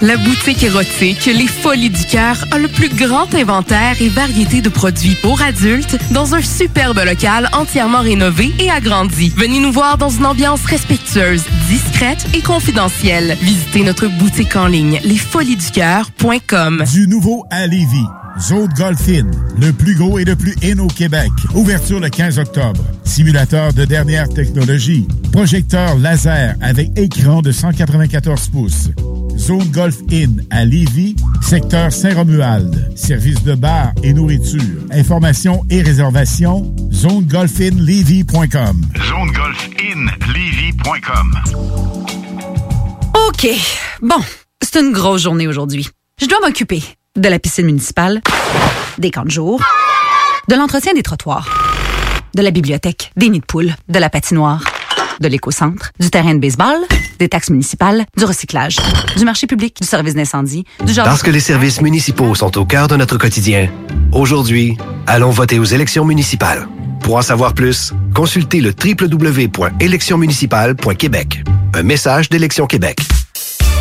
La boutique érotique Les Folies du Cœur a le plus grand inventaire et variété de produits pour adultes dans un superbe local entièrement rénové et agrandi. Venez nous voir dans une ambiance respectueuse, discrète et confidentielle. Visitez notre boutique en ligne lesfoliesducoeur.com. Du nouveau à Lévis. Zone Golf In, le plus gros et le plus in au Québec. Ouverture le 15 octobre. Simulateur de dernière technologie. Projecteur laser avec écran de 194 pouces. Zone Golf In à Lévis, secteur Saint-Romuald. Service de bar et nourriture. Informations et réservations, zonegolfinlevy.com. ZoneGolfInLevy.com. OK. Bon, c'est une grosse journée aujourd'hui. Je dois m'occuper de la piscine municipale, des camps de jour, de l'entretien des trottoirs, de la bibliothèque, des nids de poules, de la patinoire, de l'éco-centre, du terrain de baseball, des taxes municipales, du recyclage, du marché public, du service d'incendie, du genre... Parce que les services municipaux sont au cœur de notre quotidien, aujourd'hui, allons voter aux élections municipales. Pour en savoir plus, consultez le www.électionsmunicipales.québec. Un message d'Élection Québec.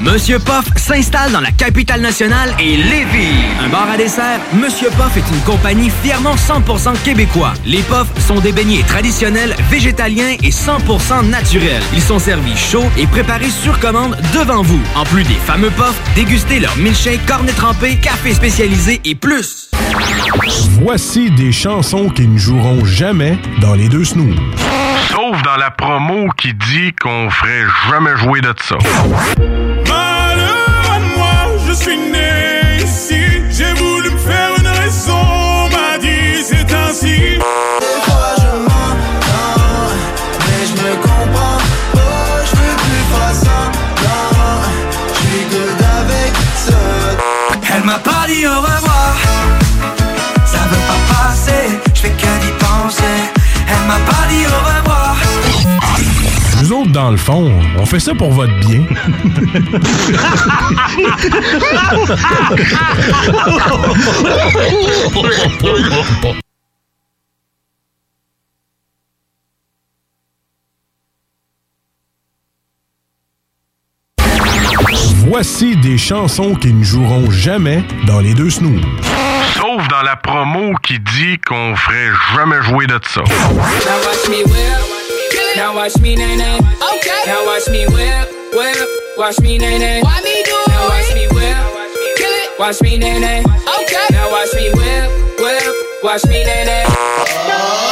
Monsieur Poff s'installe dans la capitale nationale et Lévis. Un bar à dessert, Monsieur Poff est une compagnie fièrement 100% québécois. Les Poffs sont des beignets traditionnels, végétaliens et 100% naturels. Ils sont servis chauds et préparés sur commande devant vous. En plus des fameux Poffs, dégustez leur milkshake, cornet trempé, café spécialisé et plus. Voici des chansons qui ne joueront jamais dans les deux snooze. Sauf dans la promo qui dit qu'on ferait jamais jouer de ça. Dans le fond, on fait ça pour votre bien. Voici des chansons qui ne joueront jamais dans les deux snooze. Sauf dans la promo qui dit qu'on ferait jamais jouer de ça. Now watch me whip. Now watch me nay nay. Okay. Now watch me whip, whip. Watch me nay nay. Why me do Now watch me whip. Kill it. Watch me nay nay. Okay. Now watch me whip, whip. Watch me nay nay.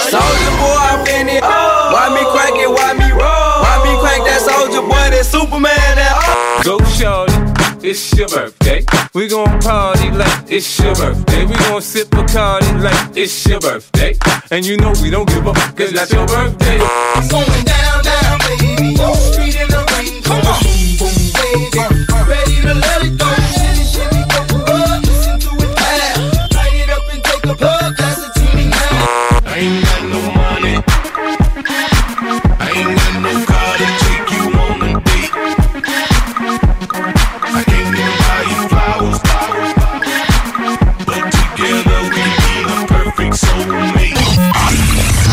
Soldier boy, I'm in it. Why me crack it? Why me roll? Why me crack that soldier boy? That Superman? That oh. Go shorty, it's your birthday. We gon' party like it's your birthday. We gon' sip Bacardi like it's your birthday. And you know we don't give up, cause that's your birthday. I'm going down, down, baby. Wall Street in the rain. Come on. Boom, boom, baby.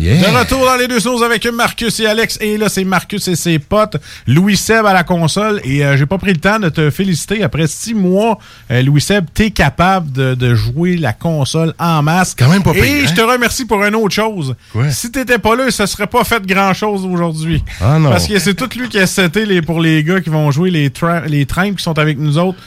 De retour dans les deux sauces avec Marcus et Alex. Et là, c'est Marcus et ses potes. Louis Seb à la console. Et euh, j'ai pas pris le temps de te féliciter. Après six mois, euh, Louis Seb, t'es capable de, de jouer la console en masse. Quand même pas pire, Et hein? je te remercie pour une autre chose. Quoi? Si t'étais pas là, ça serait pas fait grand chose aujourd'hui. Ah non. Parce que c'est tout lui qui a seté les, pour les gars qui vont jouer les, tra- les trains qui sont avec nous autres.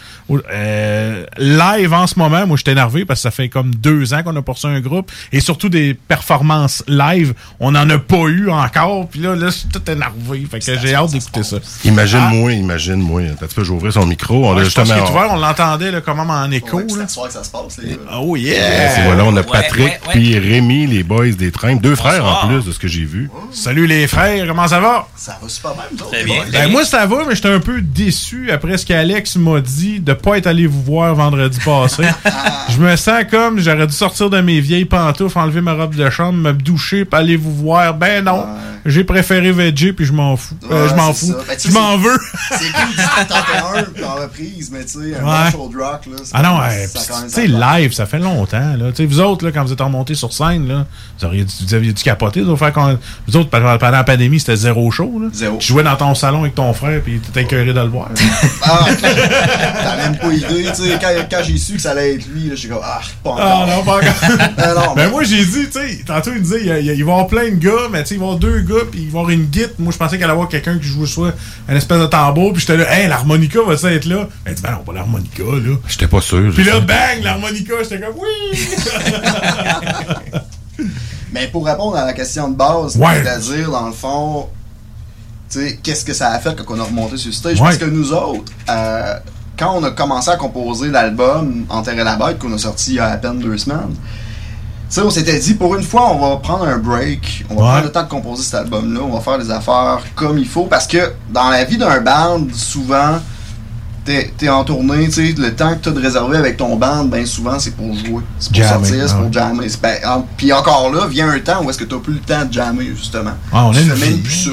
Euh, live en ce moment, moi je suis énervé parce que ça fait comme deux ans qu'on a poursuivi un groupe et surtout des performances live, on n'en a pas eu encore. Puis là, là, je suis tout énervé. Fait que j'ai hâte d'écouter ça. Imagine-moi, imagine-moi. T'as tu peux ouvrir son micro. On Ouais, justement. ouvert, on l'entendait là, comment en écho. C'est là. soir que ça se passe, les. Oh yeah! voilà, on a Ouais, Patrick ouais, ouais. puis Rémi, les boys des trains. Deux frères en plus de ce que j'ai vu. Salut les frères, comment ça va? Ça va super bien, bien. Ben, moi, ça va, mais j'étais un peu déçu après ce qu'Alex m'a dit de pas être allé vous voir vendredi passé. Je me sens comme j'aurais dû sortir de mes vieilles pantoufles, enlever ma robe de chambre, me doucher, puis aller vous voir. Ben non, j'ai préféré VG, puis je m'en fous. Euh, Ouais, je m'en fous. Ben, je m'en veux. C'est cool 1831 puis en reprise, mais tu sais, un Ouais. show rock, là. Ah non, ouais, tu sais, live, ça fait longtemps. Là. Tu sais, Vous autres, là, quand vous êtes remontés sur scène, là, vous, auriez, vous aviez dû capoter. Vous, faire quand- vous autres, pendant la pandémie, c'était zéro show. Là. Zéro. Tu jouais dans ton salon avec ton frère, puis t'étais écœuré de le voir. Ah, t'as même pas idée, tu sais, quand, quand j'ai su que ça allait être lui, là, j'étais comme, ah, pas encore. Ah non, pas encore. Ah, non, ben moi, j'ai dit, tu sais, tantôt, il disait, y a- il va y avoir plein de gars, mais tu sais, il va y avoir deux gars, puis il va y avoir une guitare. Moi, je pensais qu'il allait avoir quelqu'un qui jouait soit un espèce de tambour, puis j'étais là, hey, l'harmonica va ça être là? Ben, il dit, ben non, pas l'harmonica, là. J'étais pas sûr. Puis là, sais. bang, l'harmonica, j'étais comme, oui! Mais pour répondre à la question de base, Ouais. c'est-à-dire, dans le fond, tu sais, qu'est-ce que ça a fait quand on a remonté sur le stage? Ouais. Parce que nous autres, euh, quand on a commencé à composer l'album Enterrer la bête, qu'on a sorti il y a à peine deux semaines, sais, on s'était dit, pour une fois, on va prendre un break, on va Ouais. prendre le temps de composer cet album-là, on va faire les affaires comme il faut, parce que dans la vie d'un band, souvent, t'es es en tournée, sais, le temps que t'as de réserver avec ton band, ben souvent, c'est pour jouer, c'est pour Jammer, sortir, c'est pour ouais. jammer. Ben, en- Puis encore là, vient un temps où est-ce que t'as plus le temps de jammer, justement. Ah, on tu une fais même plus ça.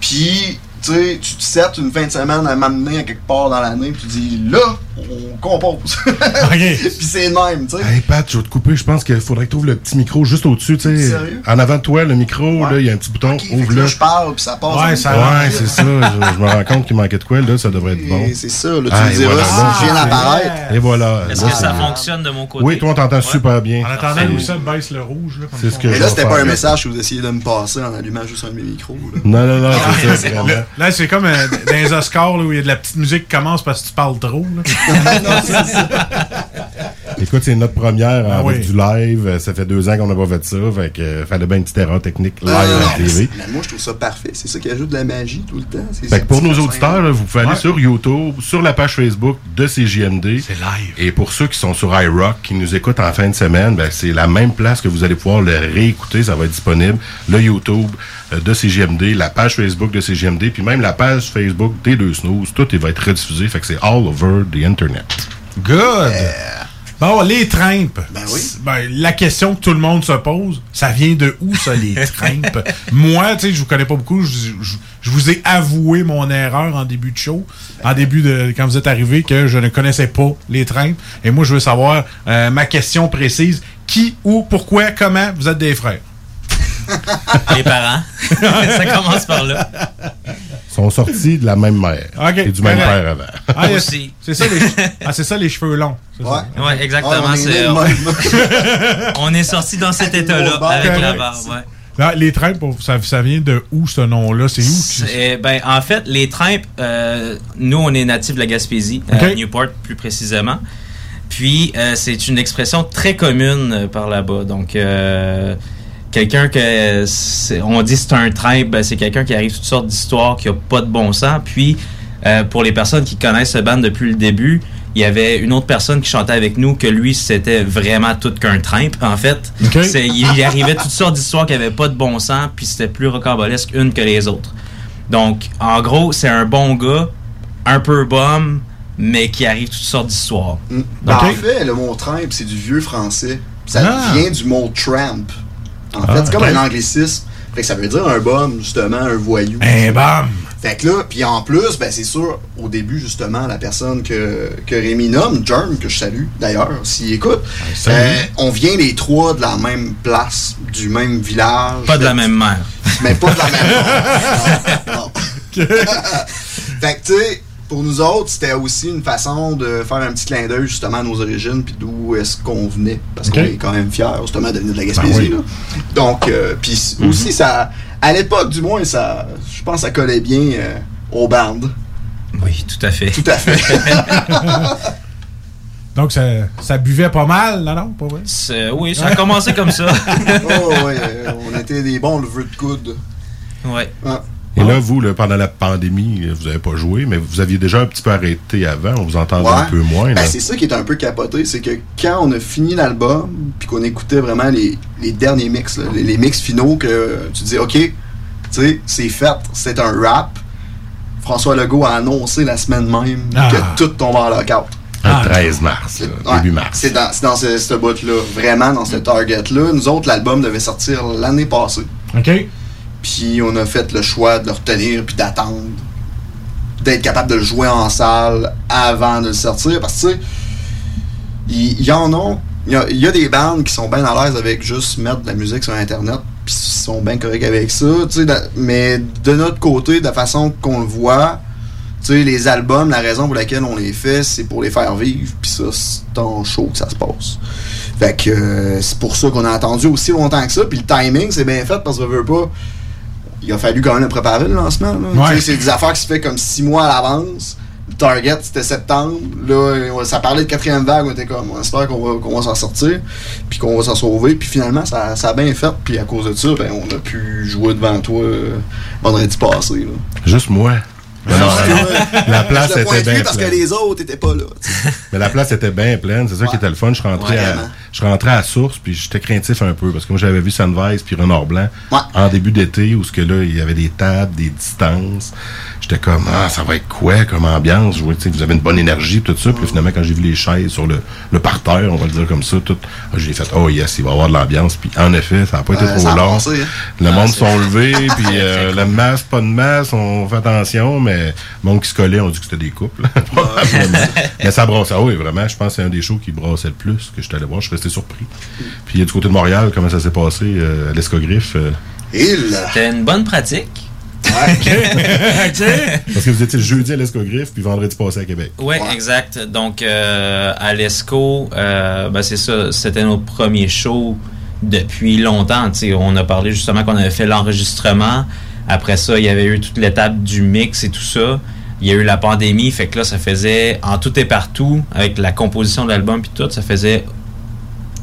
Puis, tu sais, tu te sets une fin de semaine à m'amener à quelque part dans l'année, puis tu dis, là, on compose. puis c'est le même, tu sais. Hey Pat, je vais te couper. Je pense qu'il faudrait que tu ouvres le petit micro juste au-dessus. tu sais. Sérieux? En avant de toi, le micro, là, il y a un petit bouton. Ouvre-le. Là, je parle, puis ça passe. Ouais, ça c'est ça. Je, je me rends compte qu'il manquait de quoi. Là, ça devrait être bon. C'est ça, là, tu Ah, me diras voilà, si là, je viens d'apparaître. Et voilà. Est-ce que ça fonctionne de mon côté? Oui, toi, on t'entend super bien. En attendant, Seb baisse le rouge. Là, C'est ce que Mais là, c'était pas un message que vous essayez de me passer en allumant juste un de mes micros. Là. Non, non, non, c'est ça. Là, c'est comme euh, dans les Oscars là, où il y a de la petite musique qui commence parce que tu parles trop. Là. Écoute, c'est notre première Ah avec oui. du live. Euh, Ça fait deux ans qu'on n'a pas fait ça. Fait que euh, fallait bien une petite erreur technique live Ah, à la TV. mais moi, je trouve ça parfait. C'est ça qui ajoute de la magie tout le temps. C'est Fait que pour nos auditeurs, là, vous pouvez aller Ouais. sur YouTube, sur la page Facebook de CJMD. C'est live. Et pour ceux qui sont sur iRock, qui nous écoutent en fin de semaine, ben, c'est la même place que vous allez pouvoir le réécouter. Ça va être disponible. Le YouTube euh, de CJMD, la page Facebook de CJMD, puis même la page Facebook des deux snooze. Tout il va être rediffusé. Fait que c'est all over the Internet. Good! Bon, les trimpes. Ben oui. Ben, la question que tout le monde se pose, ça vient de où, ça, les trimpes? Moi, tu sais, je vous connais pas beaucoup. Je, je- je vous ai avoué mon erreur en début de show, en début de quand vous êtes arrivé, que je ne connaissais pas les trimpes. Et moi, je veux savoir euh, ma question précise. Qui, où, pourquoi, comment vous êtes des frères? Les parents. ça commence par là. Ils sont sortis de la même mère Ok, et du même correct. père avant. Ah. Aussi. C'est ça, les, ah, c'est ça les cheveux longs. ça? Ouais, exactement. Ah, on est de on, on est sorti dans cet état-là barbe. avec la Correct. barbe. Ouais. Non, les trimpes, ça, ça vient de où, ce nom-là? C'est où? C'est- ben, en fait, les trimpes, euh, nous, on est natifs de la Gaspésie, Ok. à Newport plus précisément. Puis, euh, c'est une expression très commune euh, par là-bas. Donc, euh, quelqu'un que on dit c'est un trempe, ben, c'est quelqu'un qui arrive toutes sortes d'histoires qui a pas de bon sens. Puis, euh, pour les personnes qui connaissent ce band depuis le début, il y avait une autre personne qui chantait avec nous que lui c'était vraiment tout qu'un trempe en fait. C'est- il y arrivait toutes sortes d'histoires qui avaient pas de bon sens puis c'était plus rocambolesque une que les autres. Donc en gros c'est un bon gars, un peu bum mais qui arrive toutes sortes d'histoires. Ben, Ok. En fait, le mot tramp, c'est du vieux français. Ça Ah. vient du mot tramp. En Ah, fait, c'est comme ok. un anglicisme. Fait que ça veut dire un bum, justement, un voyou. Un bum. Fait que là, puis en plus, ben c'est sûr, au début, justement, la personne que, que Rémi nomme, Jerm, que je salue d'ailleurs, s'il écoute, salut. euh, on vient les trois de la même place, du même village. Pas de la même mère. Mais pas de la même mère. Non, non. fait que, tu sais, pour nous autres, c'était aussi une façon de faire un petit clin d'œil justement à nos origines puis d'où est-ce qu'on venait. Parce qu'on est quand même fiers justement de venir de la Gaspésie. Ben oui. là. Donc, euh, puis Mhm. aussi, ça, à l'époque du moins, ça, je pense que ça collait bien euh, aux bandes. Oui, tout à fait. Tout à fait. Donc, ça, ça buvait pas mal, non, non, pas vrai? Oui, ça a commencé comme ça. oh, ouais, euh, on était des bons leveux de coude. Ouais. Et là, vous, là, pendant la pandémie, euh, vous n'avez pas joué, mais vous aviez déjà un petit peu arrêté avant. On vous entendait un peu moins. Ben, c'est ça qui est un peu capoté, c'est que quand on a fini l'album, puis qu'on écoutait vraiment les, les derniers mix, là, les, les mix finaux, que tu dis, OK, tu sais, c'est fait, c'est un rap. François Legault a annoncé la semaine même Ah. que tout tombait en lockout. Le 13 mars, là, Ouais, début mars. C'est dans, c'est dans ce, ce bout-là, vraiment dans ce target-là. Nous autres, l'album devait sortir l'année passée. OK. Puis on a fait le choix de le retenir puis d'attendre. D'être capable de le jouer en salle avant de le sortir. Parce que, tu sais, il y, en a. Il y a, des bandes qui sont bien à l'aise avec juste mettre de la musique sur Internet. Puis sont bien corrects avec ça. tu sais, mais de notre côté, de la façon qu'on le voit, tu sais, les albums, la raison pour laquelle on les fait, c'est pour les faire vivre. Puis ça, c'est en show que ça se passe. Fait que euh, c'est pour ça qu'on a attendu aussi longtemps que ça. Puis le timing, c'est bien fait parce que veut pas. Il a fallu quand même le préparer le lancement. Ouais. C'est des affaires qui se fait comme six mois à l'avance. Le target, c'était septembre. Là, ça parlait de quatrième vague. On était comme, on espère qu'on va, va s'en sortir. Puis qu'on va s'en sauver. Puis finalement, ça, ça a bien fait. Puis à cause de ça, ben, on a pu jouer devant toi euh, vendredi passé. là. Juste moi. Non, non, la place était bien lui parce que pleine. les autres étaient pas là. Mais la place était bien pleine, c'est ça qui était le fun. Je rentrais, Ouais, à. Je rentrais à Source, puis j'étais craintif un peu, parce que moi j'avais vu Sunrise puis Renard Blanc en début d'été, où ce que là, il y avait des tables, des distances. J'étais comme, ah, ça va être quoi comme ambiance? Je vois, vous avez une bonne énergie, tout ça. Puis là, finalement, quand j'ai vu les chaises sur le, le parterre, on va le dire comme ça, tout, ah, j'ai fait, oh yes, il va y avoir de l'ambiance. Puis en effet, ça n'a pas été trop long. hein. Le Ah, monde sont levés, puis euh, le masque, pas de masque, on fait attention, mais le monde qui se collait, on dit que c'était des couples. Mais ça brasse. Ah oui, vraiment, je pense que c'est un des shows qui brassait le plus que je suis allé voir. Je suis resté surpris. Puis du côté de Montréal, comment ça s'est passé euh, à l'Escogriffe? euh, C'était une bonne pratique. Parce que vous étiez le jeudi à l'Escogriffe, puis vendredi passé à Québec. Oui, exact. Donc, euh, à l'ESCO, euh, ben, c'est ça, c'était notre premier show depuis longtemps. Tu sais, on a parlé justement qu'on avait fait l'enregistrement. Après ça, il y avait eu toute l'étape du mix et tout ça. Il y a eu la pandémie, fait que là, ça faisait, en tout et partout, avec la composition de l'album puis tout, ça faisait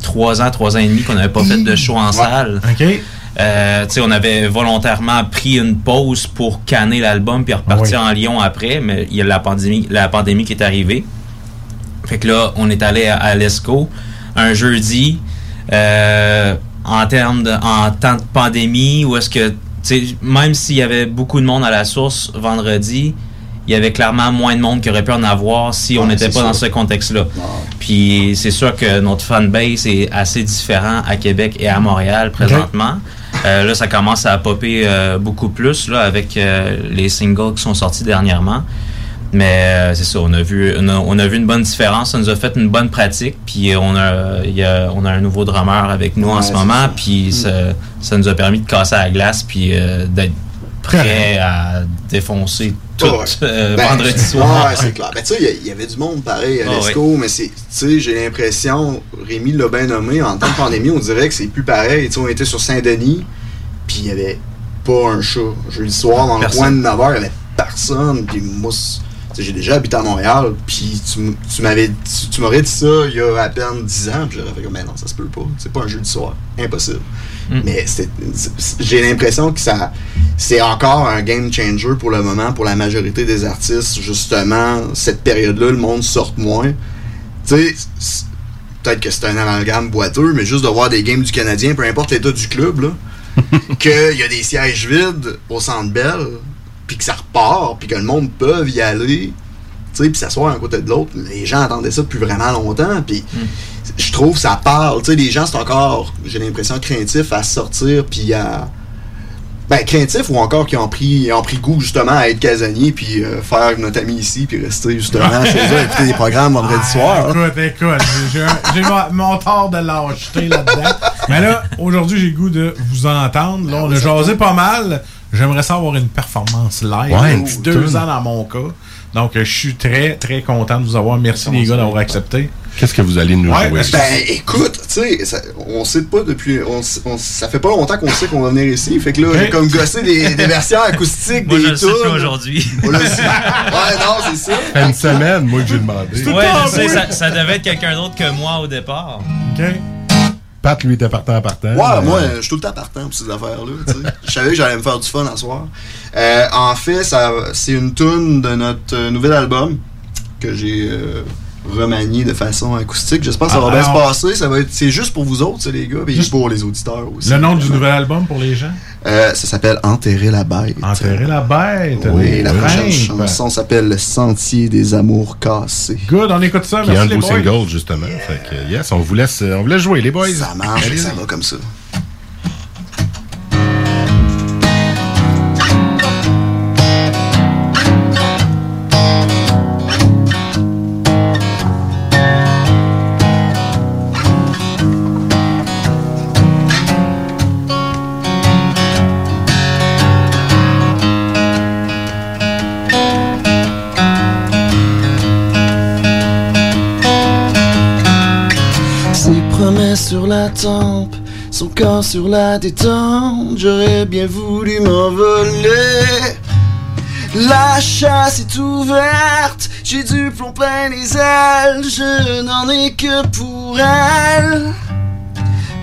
trois ans, trois ans et demi qu'on n'avait pas fait de show en salle. Euh, on avait volontairement pris une pause pour canner l'album puis repartir Ah en Lyon après, mais il y a la pandémie, la pandémie qui est arrivée. Fait que là, on est allé à, à l'ESCO un jeudi euh, en termes de, en temps de pandémie où est-ce que même s'il y avait beaucoup de monde à la source vendredi, il y avait clairement moins de monde qui aurait pu en avoir si on n'était pas dans ce contexte-là. Puis c'est sûr que notre fanbase est assez différent à Québec et à Montréal présentement. Euh, là, ça commence à popper euh, beaucoup plus là, avec euh, les singles qui sont sortis dernièrement. Mais c'est ça, on a vu on a, on a vu une bonne différence, ça nous a fait une bonne pratique, puis on a y a- on a un nouveau drummer avec nous en ce moment, ça. puis ça, ça nous a permis de casser la glace puis d'être prêt à défoncer tout Ouais. euh, Ben, vendredi soir. Ouais, c'est clair. Ben, tu sais, il y avait du monde pareil à Ah, l'ESCO, mais c'est, tu sais, j'ai l'impression, Rémi l'a bien nommé, en temps de pandémie, on dirait que c'est plus pareil. Tu sais, on était sur Saint-Denis, puis il y avait pas un chat. Jeudi soir, dans le coin de 9h, il y avait personne, puis sais, j'ai déjà habité à Montréal, puis tu, m'avais tu, tu m'aurais dit ça il y a à peine 10 ans, puis j'aurais fait comme, ben non, ça se peut pas. C'est pas un jeudi soir. Impossible. Mais c'est- c'est- j'ai l'impression que ça c'est encore un game changer pour le moment pour la majorité des artistes. Justement, cette période-là, le monde sort moins. Tu sais, peut-être que c'est un amalgame boiteux, mais juste de voir des games du Canadien, peu importe l'état du club, là, qu'il y a des sièges vides au Centre Bell, puis que ça repart, puis que le monde peut y aller, tu sais, puis s'asseoir un côté de l'autre. Les gens attendaient ça depuis vraiment longtemps, puis je trouve ça parle. Tu sais, les gens sont encore, j'ai l'impression, craintifs à sortir, puis à Ben, craintifs ou encore qui ont pris, ont pris goût justement à être casaniers puis euh, faire notre ami ici puis rester justement chez eux, écouter des programmes vendredi soir. hein. Écoute, écoute, j'ai- mon, tort de lâcheté là-dedans. Mais là, aujourd'hui, j'ai goût de vous entendre. Là, on a jasé pas mal. J'aimerais ça avoir une performance live. Ouais, deux tune. ans dans mon cas. Donc, je suis très, très content de vous avoir. Merci les gars d'avoir accepté. Qu'est-ce que vous allez nous Ouais, jouer? Ben écoute, tu sais, on sait pas depuis. On, s- on- ça fait pas longtemps qu'on sait qu'on va venir ici. Fait que là, j'ai comme gossé des, des versions acoustiques Moi, des je le sais tunes. plus aujourd'hui. Ouais, non, c'est ça. Ça fait une semaine, moi, que j'ai demandé. Ouais, je sais, ça, ça devait être quelqu'un d'autre que moi au départ. OK. Pat, lui, était partant à partant. Ouais, mais- moi, je suis tout le temps partant pour ces affaires-là. Je savais que j'allais me faire du fun à soir. Euh, en fait, c'est une tune de notre euh, nouvel album que j'ai euh, remanié de façon acoustique. J'espère que ça Ah, va bien se passer. Ça va être, c'est juste pour vous autres, ça, les gars, et Juste- pour les auditeurs aussi. Le nom du nouvel album pour les gens? Euh, ça s'appelle Enterrer la bête. Enterrer la bête. Oui, la Le prochaine chanson s'appelle Le Sentier des Amours Cassés. Good, on écoute ça. Merci un les beau boys. single, justement. Fait que, yes, on vous laisse, on vous laisse jouer, les boys. Ça marche, ça va comme ça. La tempe, son corps sur la détente, j'aurais bien voulu m'envoler. La chasse est ouverte, j'ai du plomb plein les ailes, je n'en ai que pour elle.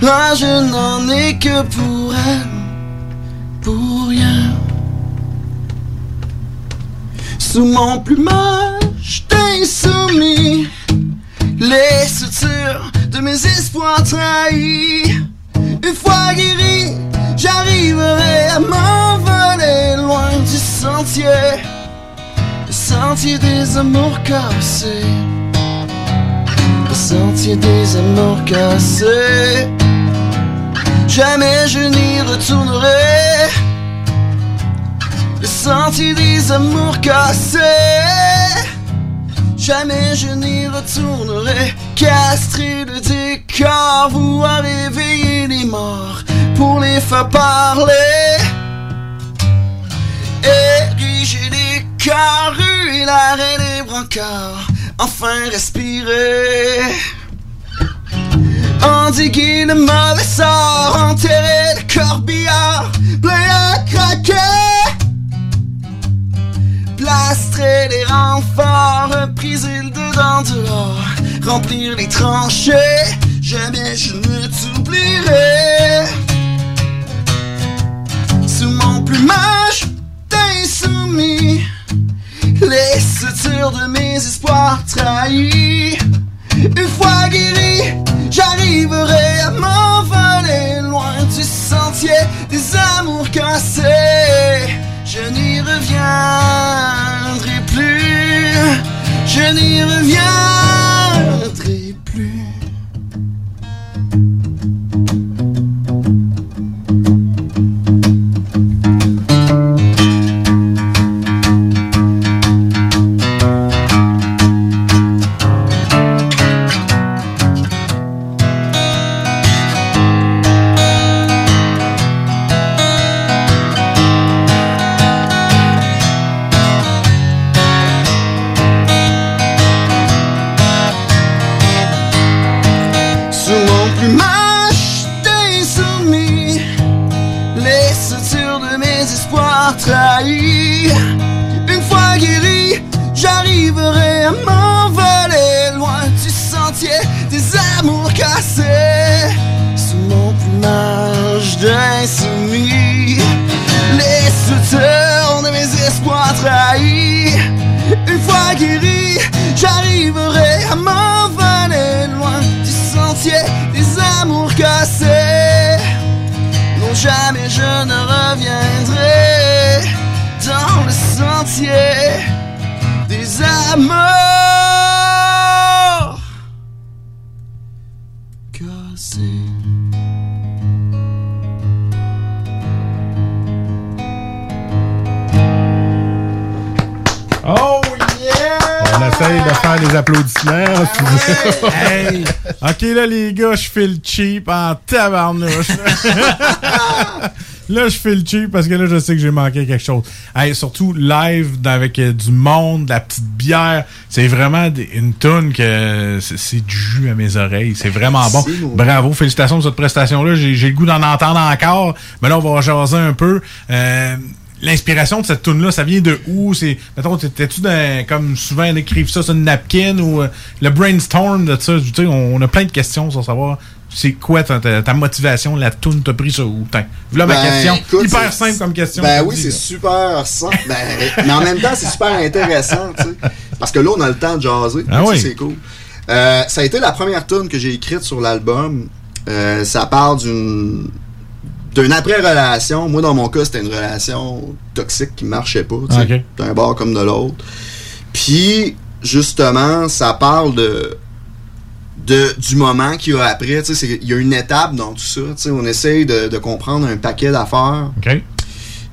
Ah, je n'en ai que pour elle, pour rien. Sous mon plumage d'insoumis, les sutures mes espoirs trahis. Une fois guéri, j'arriverai à m'envoler loin du sentier, le sentier des amours cassés, le sentier des amours cassés. Jamais je n'y retournerai, le sentier des amours cassés. Jamais je n'y retournerai Castrer le décor Vouloir réveiller les morts Pour les faire parler. Ériger les carrues L'arrêt des brancards Enfin respirer Endiguer le mauvais sort Enterrer le corbillard Plein à craquer. Plastrer les renforts, repriser le dedans dehors, remplir les tranchées, jamais je ne t'oublierai. Sous mon plumage d'insoumis, les sutures de mes espoirs trahis. Une fois guéri, j'arriverai à m'envoler loin du sentier des amours cassés. Je n'y reviendrai plus. Je n'y reviendrai plus. Ok, là, les gars, je fais le cheap en tabarnouche. là, je fais le cheap parce que là, je sais que j'ai manqué quelque chose. Hey, surtout live avec euh, du monde, de la petite bière. C'est vraiment des- une tonne que c'est- du jus à mes oreilles. C'est vraiment bon. Bravo, félicitations pour cette prestation-là. J'ai j'ai le goût d'en entendre encore. Mais là, on va jaser un peu. Euh, L'inspiration de cette tune là ça vient de où? C'est, mettons, t'étais-tu dans, comme souvent, écrivent ça sur une napkin ou euh, le brainstorm de ça? Tu sais, on, on a plein de questions sur savoir c'est quoi ta, ta- ta motivation, la tune t'as pris ça où? Voilà ma Ben, question. écoute, Hyper simple comme question. Ben oui, c'est super simple. Ben, mais en même temps, c'est super intéressant, tu sais. Parce que là, on a le temps de jaser. Ah oui. C'est cool. Euh, ça a été la première tune que j'ai écrite sur l'album. Euh, ça parle d'une d'une après-relation. Moi, dans mon cas, c'était une relation toxique qui marchait pas. tu sais. Ok. D'un bord comme de l'autre. Puis, justement, ça parle de, de du moment qu'il y a après. Il y a une étape dans tout ça. On essaye de, de comprendre un paquet d'affaires.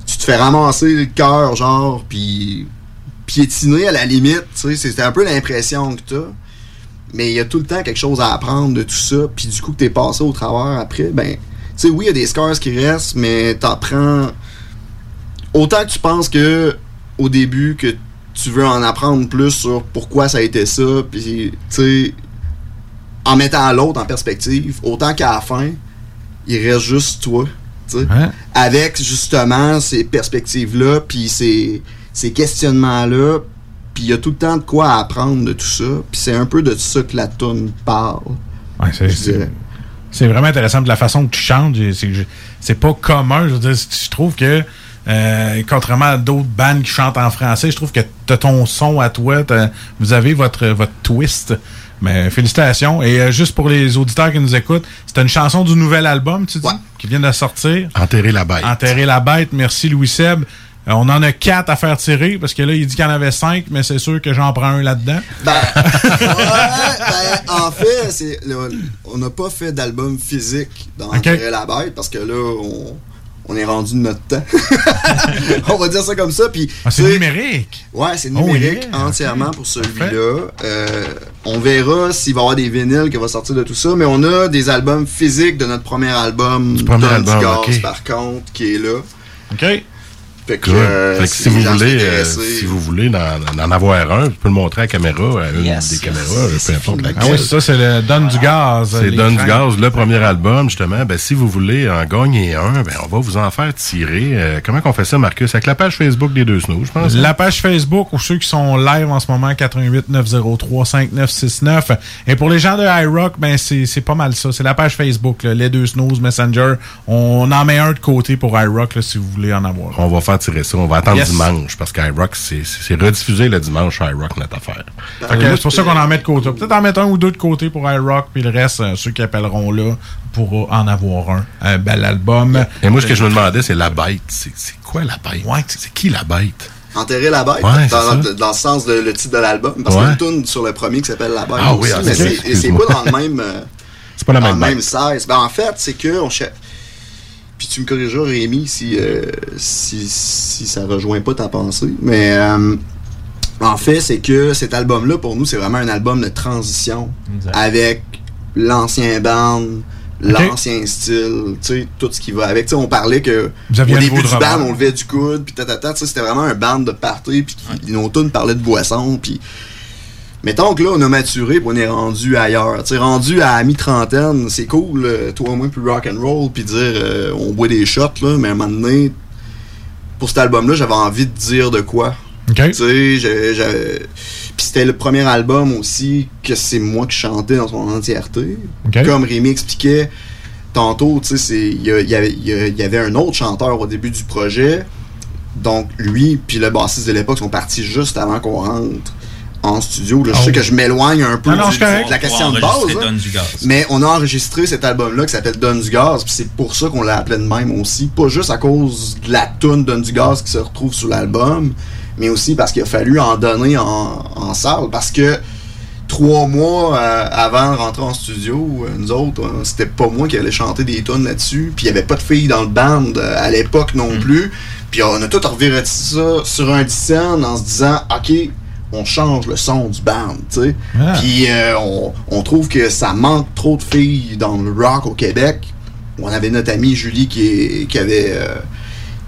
Tu te fais ramasser le cœur, genre, puis piétiner à la limite. C'était un peu l'impression que tu as. Mais il y a tout le temps quelque chose à apprendre de tout ça. Puis du coup, que tu es passé au travers après, ben, sais, oui, il y a des scars qui restent, mais t'apprends. Autant que tu penses que au début, que tu veux en apprendre plus sur pourquoi ça a été ça, puis, tu sais, en mettant l'autre en perspective, autant qu'à la fin, il reste juste toi, tu sais. Hein? Avec justement ces perspectives-là, puis ces, ces questionnements-là, puis il y a tout le temps de quoi apprendre de tout ça, puis c'est un peu de ça que la tune parle. Ouais, c'est- c'est- vraiment intéressant de la façon que tu chantes. C'est pas commun. Je veux dire, je trouve que, euh, contrairement à d'autres bandes qui chantent en français, je trouve que t'as ton son à toi. Vous avez votre, votre twist. Mais félicitations. Et euh, juste pour les auditeurs qui nous écoutent, c'est une chanson du nouvel album, tu dis, qui vient de sortir. Enterrer la bête. Enterrer la bête. Merci Louis Seb. Euh, on en a quatre à faire tirer parce que là, il dit qu'il y en avait cinq, mais c'est sûr que j'en prends un là-dedans. Ben, ouais, ben, en fait, c'est là, on n'a pas fait d'album physique dans la bête parce que là, on, on est rendu de notre temps. on va dire ça comme ça. Puis, Ah, c'est numérique. Ouais, c'est Oh, numérique yeah. entièrement pour celui-là. Euh, on verra s'il va y avoir des vinyles qui vont sortir de tout ça, mais on a des albums physiques de notre premier album, premier album, du gaz, ok. par contre, qui est là. OK. Fait que, Good. euh, Fait que si si vous voulez, euh, si vous voulez d'en avoir un, je peux le montrer à la caméra, à une Yes. des caméras, peu importe laquelle. Ah oui, c'est ça, c'est le Donne du gaz. C'est Donne du gaz, le premier album, justement. Ben, si vous voulez en gagner un, ben, on va vous en faire tirer. Euh, comment qu'on fait ça, Marcus? Avec la page Facebook des deux snows, je pense. hein? La page Facebook, pour ceux qui sont live en ce moment, 88 903 5969. Et pour les gens de iRock, ben c'est c'est pas mal ça. C'est la page Facebook, là, les deux Snooze Messenger. On en met un de côté pour iRock là, si vous voulez en avoir. On va faire tirer ça. On va attendre Yes. dimanche parce qu'iRock, c'est c'est rediffusé le dimanche, iRock, notre affaire. Que c'est pour ça qu'on en met de côté. Peut-être en mettre un ou deux de côté pour iRock, puis le reste, euh, ceux qui appelleront là, pourront en avoir un. Un bel album. Et moi, ce que je me demandais, c'est la bête. C'est quoi la bête? C'est qui la bête? Enterrer la bête, Ouais, dans, le sens de le titre de l'album. Parce Ouais. qu'il y a une tune sur le premier qui s'appelle La bête. Ah oui, aussi, ah, mais c'est pas dans le même. euh, C'est pas la dans même le même. 16. Ben, en fait, c'est que on cher- Puis tu me corrigeras, Rémi, si, euh, si, si ça rejoint pas ta pensée. Mais euh, en fait, c'est que cet album-là, pour nous, c'est vraiment un album de transition avec l'ancien band, l'ancien style, tu sais, tout ce qui va avec. Tu sais, on parlait que Vous aviez au début du band, on levait du coude, puis tatata, tu sais, c'était vraiment un band de party, puis qui- nos tunes parlaient de boissons, puis Mettons que là, on a maturé puis on est rendu ailleurs. Tu sais, rendu à mi-trentaine, c'est cool, euh, toi moi, plus rock and roll, puis dire euh, on boit des shots, là, mais à un moment donné, pour cet album-là, j'avais envie de dire de quoi. Tu sais, Puis c'était le premier album aussi que c'est moi qui chantais dans son entièreté. Comme Rémi expliquait tantôt, tu sais, il y, y avait un autre chanteur au début du projet. Donc lui puis le bassiste de l'époque sont partis juste avant qu'on rentre en studio. Là, je Oh. sais que je m'éloigne un peu Non, du- de la question de base. enregistrer hein. Donne du gaz. Mais on a enregistré cet album-là qui s'appelle Donne du gaz, puis c'est pour ça qu'on l'a appelé de même aussi. Pas juste à cause de la tune Donne du gaz qui se retrouve sur l'album, mais aussi parce qu'il a fallu en donner en, en salle. Parce que trois mois euh, avant de rentrer en studio, euh, nous autres, euh, c'était pas moi qui allais chanter des tunes là-dessus, puis il y avait pas de filles dans le band euh, à l'époque non plus. Puis on a tout reviré ça sur un scène en se disant, OK, on change le son du band, tu sais. Ah. Puis euh, on, on trouve que ça manque trop de filles dans le rock au Québec. On avait notre amie Julie qui, est- qui avait euh,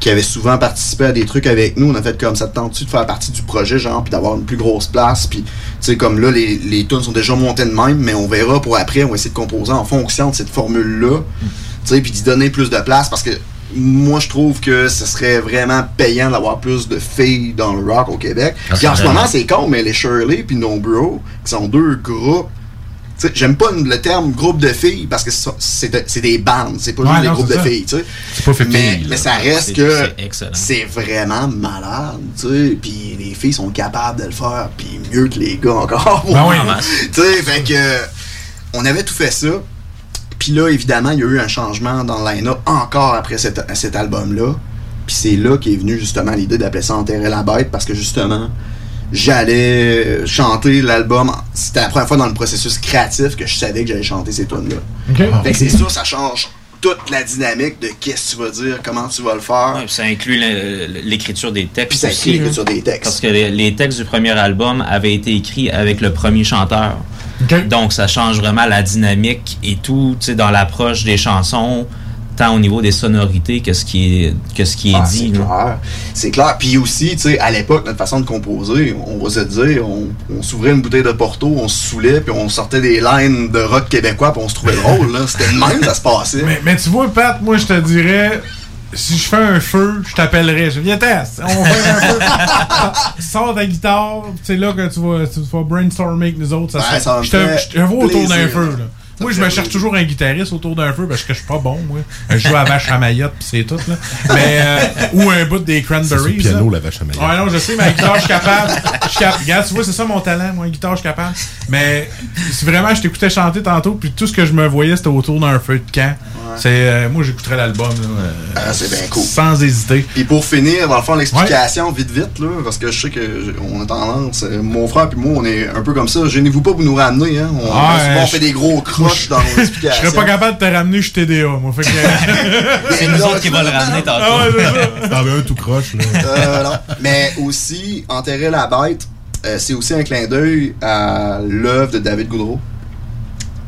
qui avait souvent participé à des trucs avec nous. On a fait comme ça te tente-tu de faire partie du projet, genre, puis d'avoir une plus grosse place? Puis, tu sais, comme là, les, les tunes sont déjà montées de même, mais on verra pour après, on va essayer de composer en fonction de cette formule-là. Tu sais, puis d'y donner plus de place parce que moi, je trouve que ce serait vraiment payant d'avoir plus de filles dans le rock au Québec. Ah, Puis en ce moment, c'est con, mais les Shirley puis No Bro, qui sont deux groupes. Tu sais, J'aime pas le terme groupe de filles parce que c'est- des bandes, c'est pas Ouais, juste des groupes de filles. tu sais. C'est pas fait mais, filles, mais ça reste C'est- que c'est vraiment malade, tu sais. Puis les filles sont capables de le faire, puis mieux que les gars encore. Ben oui. Tu sais, fait que on avait tout fait ça. Puis là, évidemment, il y a eu un changement dans le line-up encore après cet, cet album-là. Puis c'est là qu'est venue justement l'idée d'appeler ça Enterrer la bête parce que justement, j'allais chanter l'album. C'était la première fois dans le processus créatif que je savais que j'allais chanter ces tunes-là. Ok. Fait que c'est sûr, ça change toute la dynamique de qu'est-ce que tu vas dire, comment tu vas le faire. Ouais, puis ça inclut l'écriture des textes. Puis ça inclut l'écriture là. des textes. Parce que les, les textes du premier album avaient été écrits avec le premier chanteur. Donc ça change vraiment la dynamique et tout, tu sais, dans l'approche des chansons, tant au niveau des sonorités que ce qui est, que ce qui est Ah, dit. c'est clair. C'est clair. Puis aussi, tu sais, à l'époque, notre façon de composer, on va se dire, on, on s'ouvrait une bouteille de Porto, on se saoulait, puis on sortait des lines de rock québécois, puis on se trouvait drôle. là. C'était le même, ça se passait. Mais, mais tu vois, Pat, moi, je te dirais, si je fais un feu, je t'appellerais. Je viens, test, on va faire un feu. Sors ta guitare, c'est là que tu vas, tu vas brainstormer avec nous autres. Ça Ouais, serait- ça je te, je te vois autour d'un feu, là. Moi, je me cherche toujours un guitariste autour d'un feu parce que je suis pas bon, moi. Je joue à vache à Mayotte, pis c'est tout, là. Mais, euh, ou un bout des C'est Cranberries. le piano, là. la vache à Mayotte. Ouais, non, je sais, mais la guitare, je suis capable. Je suis capable. Regarde, tu vois, c'est ça mon talent, moi, la guitare, je suis capable. Mais, si vraiment je t'écoutais chanter tantôt, puis tout ce que je me voyais, c'était autour d'un feu de camp. C'est, euh, moi, j'écouterais l'album, là. euh, Ah, c'est bien cool. Sans hésiter. Puis pour finir, dans le fond, l'explication, vite, vite, là, parce que je sais que j- on a tendance, euh, mon frère puis moi, on est un peu comme ça. Gênez-vous pas pour nous ramener, hein. On, Ah, on euh, fait des gros dans Je serais pas capable de te ramener chez TDA, moi. Fait que... C'est nous autres qui va le ramener tantôt. Ah ouais. T'en veux un tout croche, là. Euh, non. Mais aussi, Enterrer la bête, euh, c'est aussi un clin d'œil à l'œuvre de David Goudreau.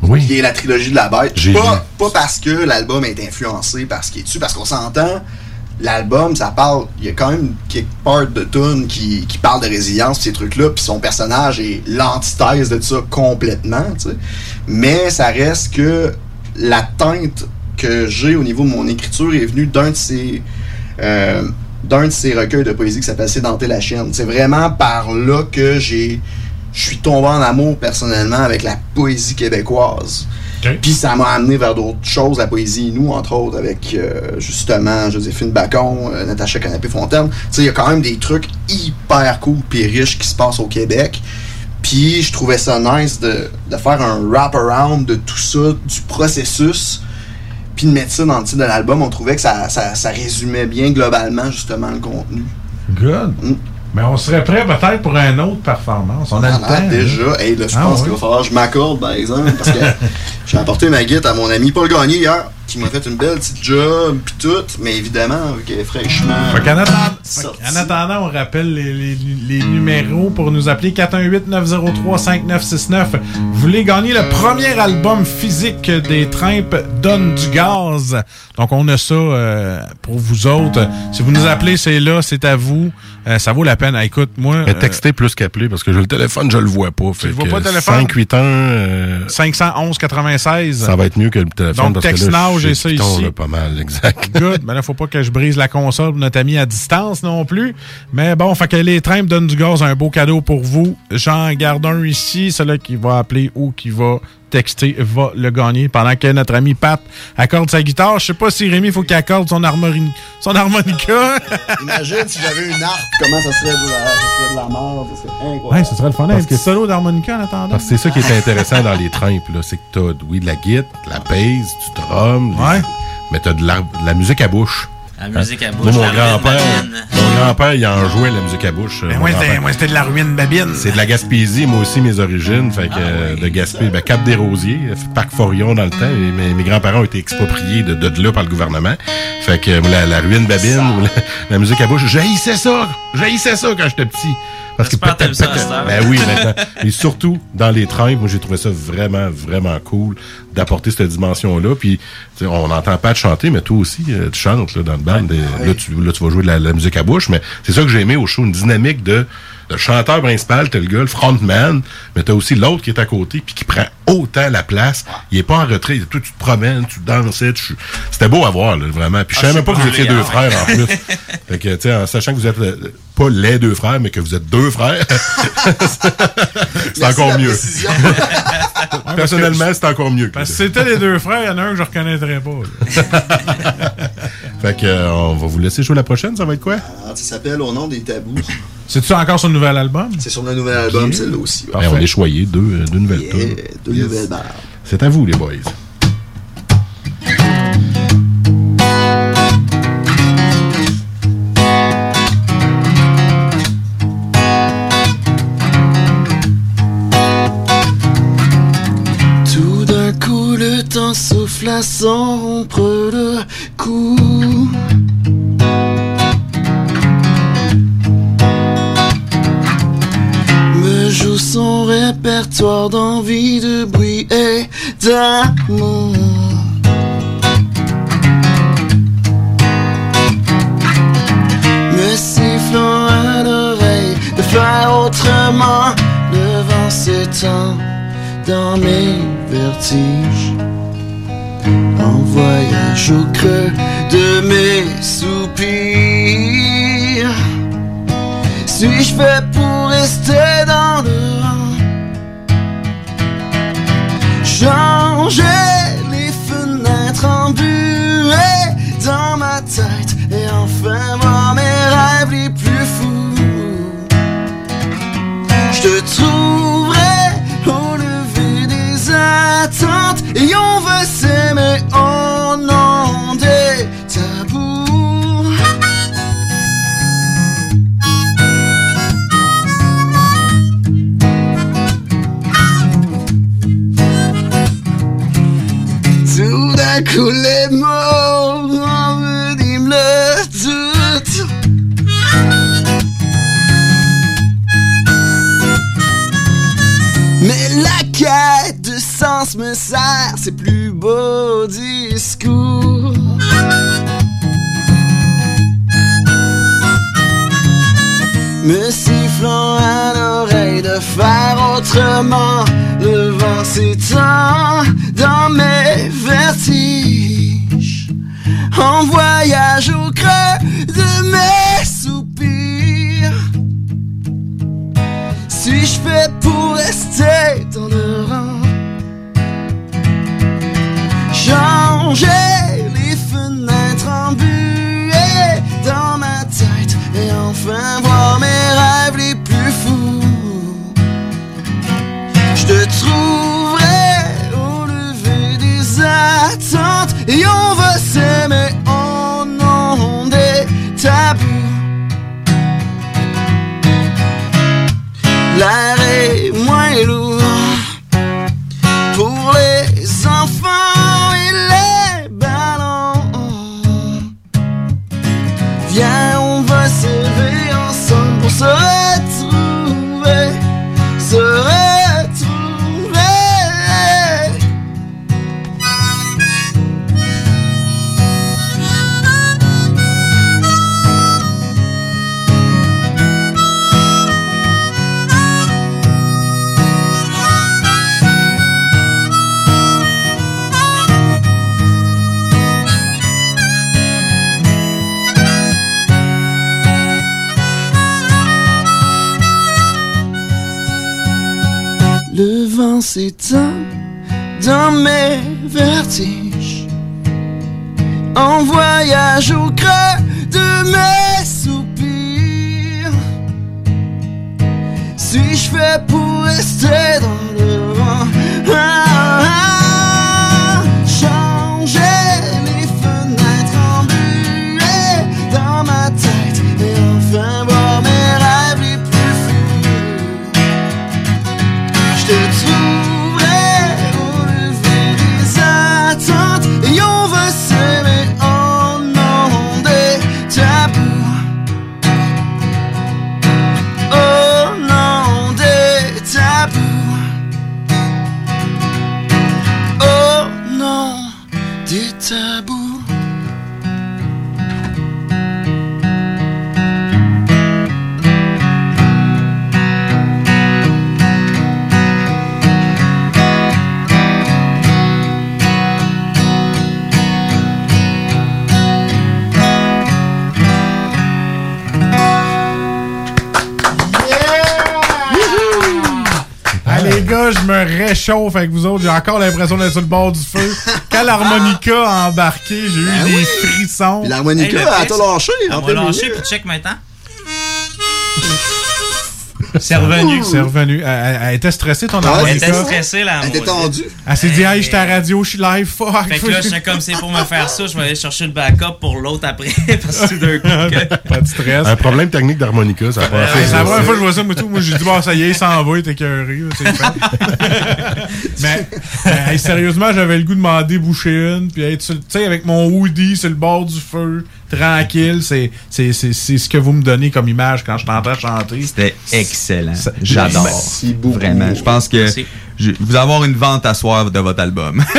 Oui. Qui est la trilogie de la bête. Pas, pas parce que l'album est influencé par ce qui est dessus, parce qu'on s'entend, l'album, ça parle, il y a quand même quelque part de tune qui, qui parle de résilience, ces trucs-là, puis son personnage est l'antithèse de ça complètement, tu sais. Mais ça reste que la teinte que j'ai au niveau de mon écriture est venue d'un de ces euh, d'un de ces recueils de poésie qui s'appelle Sédenter la chienne. C'est vraiment par là que j'ai je suis tombé en amour personnellement avec la poésie québécoise. Puis ça m'a amené vers d'autres choses, la poésie nous entre autres avec euh, justement Joséphine Bacon, euh, Natacha Canapé-Fontaine. Tu sais, il y a quand même des trucs hyper cool puis riches qui se passent au Québec. Puis je trouvais ça nice de, de faire un wrap-around de tout ça, du processus, puis de mettre ça dans le titre de l'album. On trouvait que ça, ça, ça résumait bien globalement justement le contenu. Good. Mais on serait prêt peut-être pour une autre performance. On a le Ah, temps. déjà. là. Hey, là, je Ah, pense qu'il va falloir que je m'accorde, par exemple, parce que j'ai apporté ma guitare à mon ami Paul Gagné hier, qui m'a fait une belle petite job, puis tout, mais évidemment, vu qu'elle est fraîchement. Fait qu'en attendant, en attendant, on rappelle les, les- les numéros pour nous appeler 418-903-5969. Vous voulez gagner le premier album physique des Trimpes Donne du gaz. Donc on a ça euh, pour vous autres. Si vous nous appelez, c'est là, c'est à vous. Euh, ça vaut la peine. Ah, écoute, moi... Mais texter plus qu'appeler parce que j'ai le téléphone, je le vois pas. Fait le vois pas, le téléphone? 581, euh, 511 96. ça va être mieux que le téléphone Donc, parce que texte là, now, j'ai ça piton, ici. là, pas mal, exact. Good. Mais là, faut pas que je brise la console de notre ami à distance non plus. Mais bon, fait que les Trimpes donnent du gaz, un beau cadeau pour vous. J'en garde un ici. Celui qui va appeler ou qui va texter va le gagner pendant que notre ami Pat accorde sa guitare. Je sais pas si Rémi, faut qu'il accorde son, harmoni- son harmonica. Imagine si j'avais une harpe, comment ça serait de la, ça serait de la mort, ça serait incroyable. ouais, ce serait le fun. Un Parce petit solo d'harmonica en attendant. Parce que c'est ça qui est intéressant dans les trimpes. C'est que t'as, oui, de la guitare, de la bass, du drum. Mais t'as de la, de la musique à bouche. La musique à Moi, bouche, mon grand-père, mon grand-père, il en jouait la musique à bouche. Mais mon moi, c'était- grand-père. moi, c'était de la ruine babine. C'est de la Gaspésie, moi aussi, mes origines. Fait que, euh, de Gaspé, ben, Cap des Rosiers, Parc Forion dans le temps. Et mes, mes grands-parents ont été expropriés de, de là par le gouvernement. Fait que, la, la ruine babine, ou la, la musique à bouche, j'haïssais ça! J'haïssais ça quand j'étais petit. Parce que peut-être- ça, peut-être-. Ben oui, maintenant. Et surtout, dans les trains, moi, j'ai trouvé ça vraiment, vraiment cool d'apporter cette dimension-là. Puis, tu sais, on n'entend pas de chanter, mais toi aussi, euh, tu chantes là, dans le band. Et Là, tu, là, tu vas jouer de la, la musique à bouche. Mais c'est ça que j'ai aimé au show, une dynamique de, de chanteur principal, t'as le gars, le frontman, mais t'as aussi l'autre qui est à côté, puis qui prend autant la place. Il est pas en retrait. Toi, tu te promènes, tu dansais. tu- C'était beau à voir, là, vraiment. Puis je Ah, savais même pas que vous étiez deux frères, en plus. fait que, tu sais, en sachant que vous êtes euh, pas les deux frères, mais que vous êtes deux frères, c'est encore mieux. Personnellement, c'est encore mieux. Parce que c'était les deux frères, il y en a un que je reconnaîtrais pas. Fait que, euh, on va vous laisser jouer la prochaine. Ça va être quoi? Ah, ça s'appelle Au nom des tabous. C'est-tu encore sur le nouvel album? C'est sur le nouvel album, celle-là aussi. ouais. Ben, on est choyé deux, euh, deux nouvelles Yeah, deux nouvelles barres. C'est à vous, les boys. Tout d'un coup, le temps souffle à sans rompre le cou. Son répertoire d'envie, de bruit et d'amour. Me sifflant à l'oreille de faire autrement. Le vent s'étend dans mes vertiges. En voyage au creux de mes soupirs. Suis-je fait pour rester Changer les fenêtres en buée dans ma tête et enfin voir mes rêves les plus fous. Je te trouverai au lever des attentes et on veut s'aimer me sert ses plus beaux discours faire autrement Le vent s'étend dans mes vertiges En voyage au creux avec vous autres. J'ai encore l'impression d'être sur le bord du feu. Quand l'harmonica a embarqué, j'ai eu Ben des oui. frissons. Puis l'harmonica, Hey, le elle t'a lâché. Elle m'a lâché, puis check maintenant. C'est revenu. C'est revenu. Elle, elle- elle était stressée, ton Elle harmonica? était stressée, là. Elle était tendue. Elle s'est dit, hey, je suis à la radio, je suis live, fuck. Fait que là, j'étais comme c'est pour me faire ça, je vais aller chercher le backup pour l'autre après. Parce que d'un coup. que- Pas de stress. Un problème technique d'harmonica, ça a pas Ouais, fait. c'est la première fois que je vois ça, moi, tout. Moi, j'ai dit, bon, ça y est, il s'en va, il était écœuré. mais, mais, hey, sérieusement, j'avais le goût de m'en déboucher une, puis être, tu sais, avec mon hoodie sur le bord du feu, tranquille, c'est, c'est, c'est, c'est ce que vous me donnez comme image quand je t'entends chanter. C'était excellent. J'adore. Merci beaucoup. Vraiment. Je pense que je- vous allez avoir une vente à soir de votre album.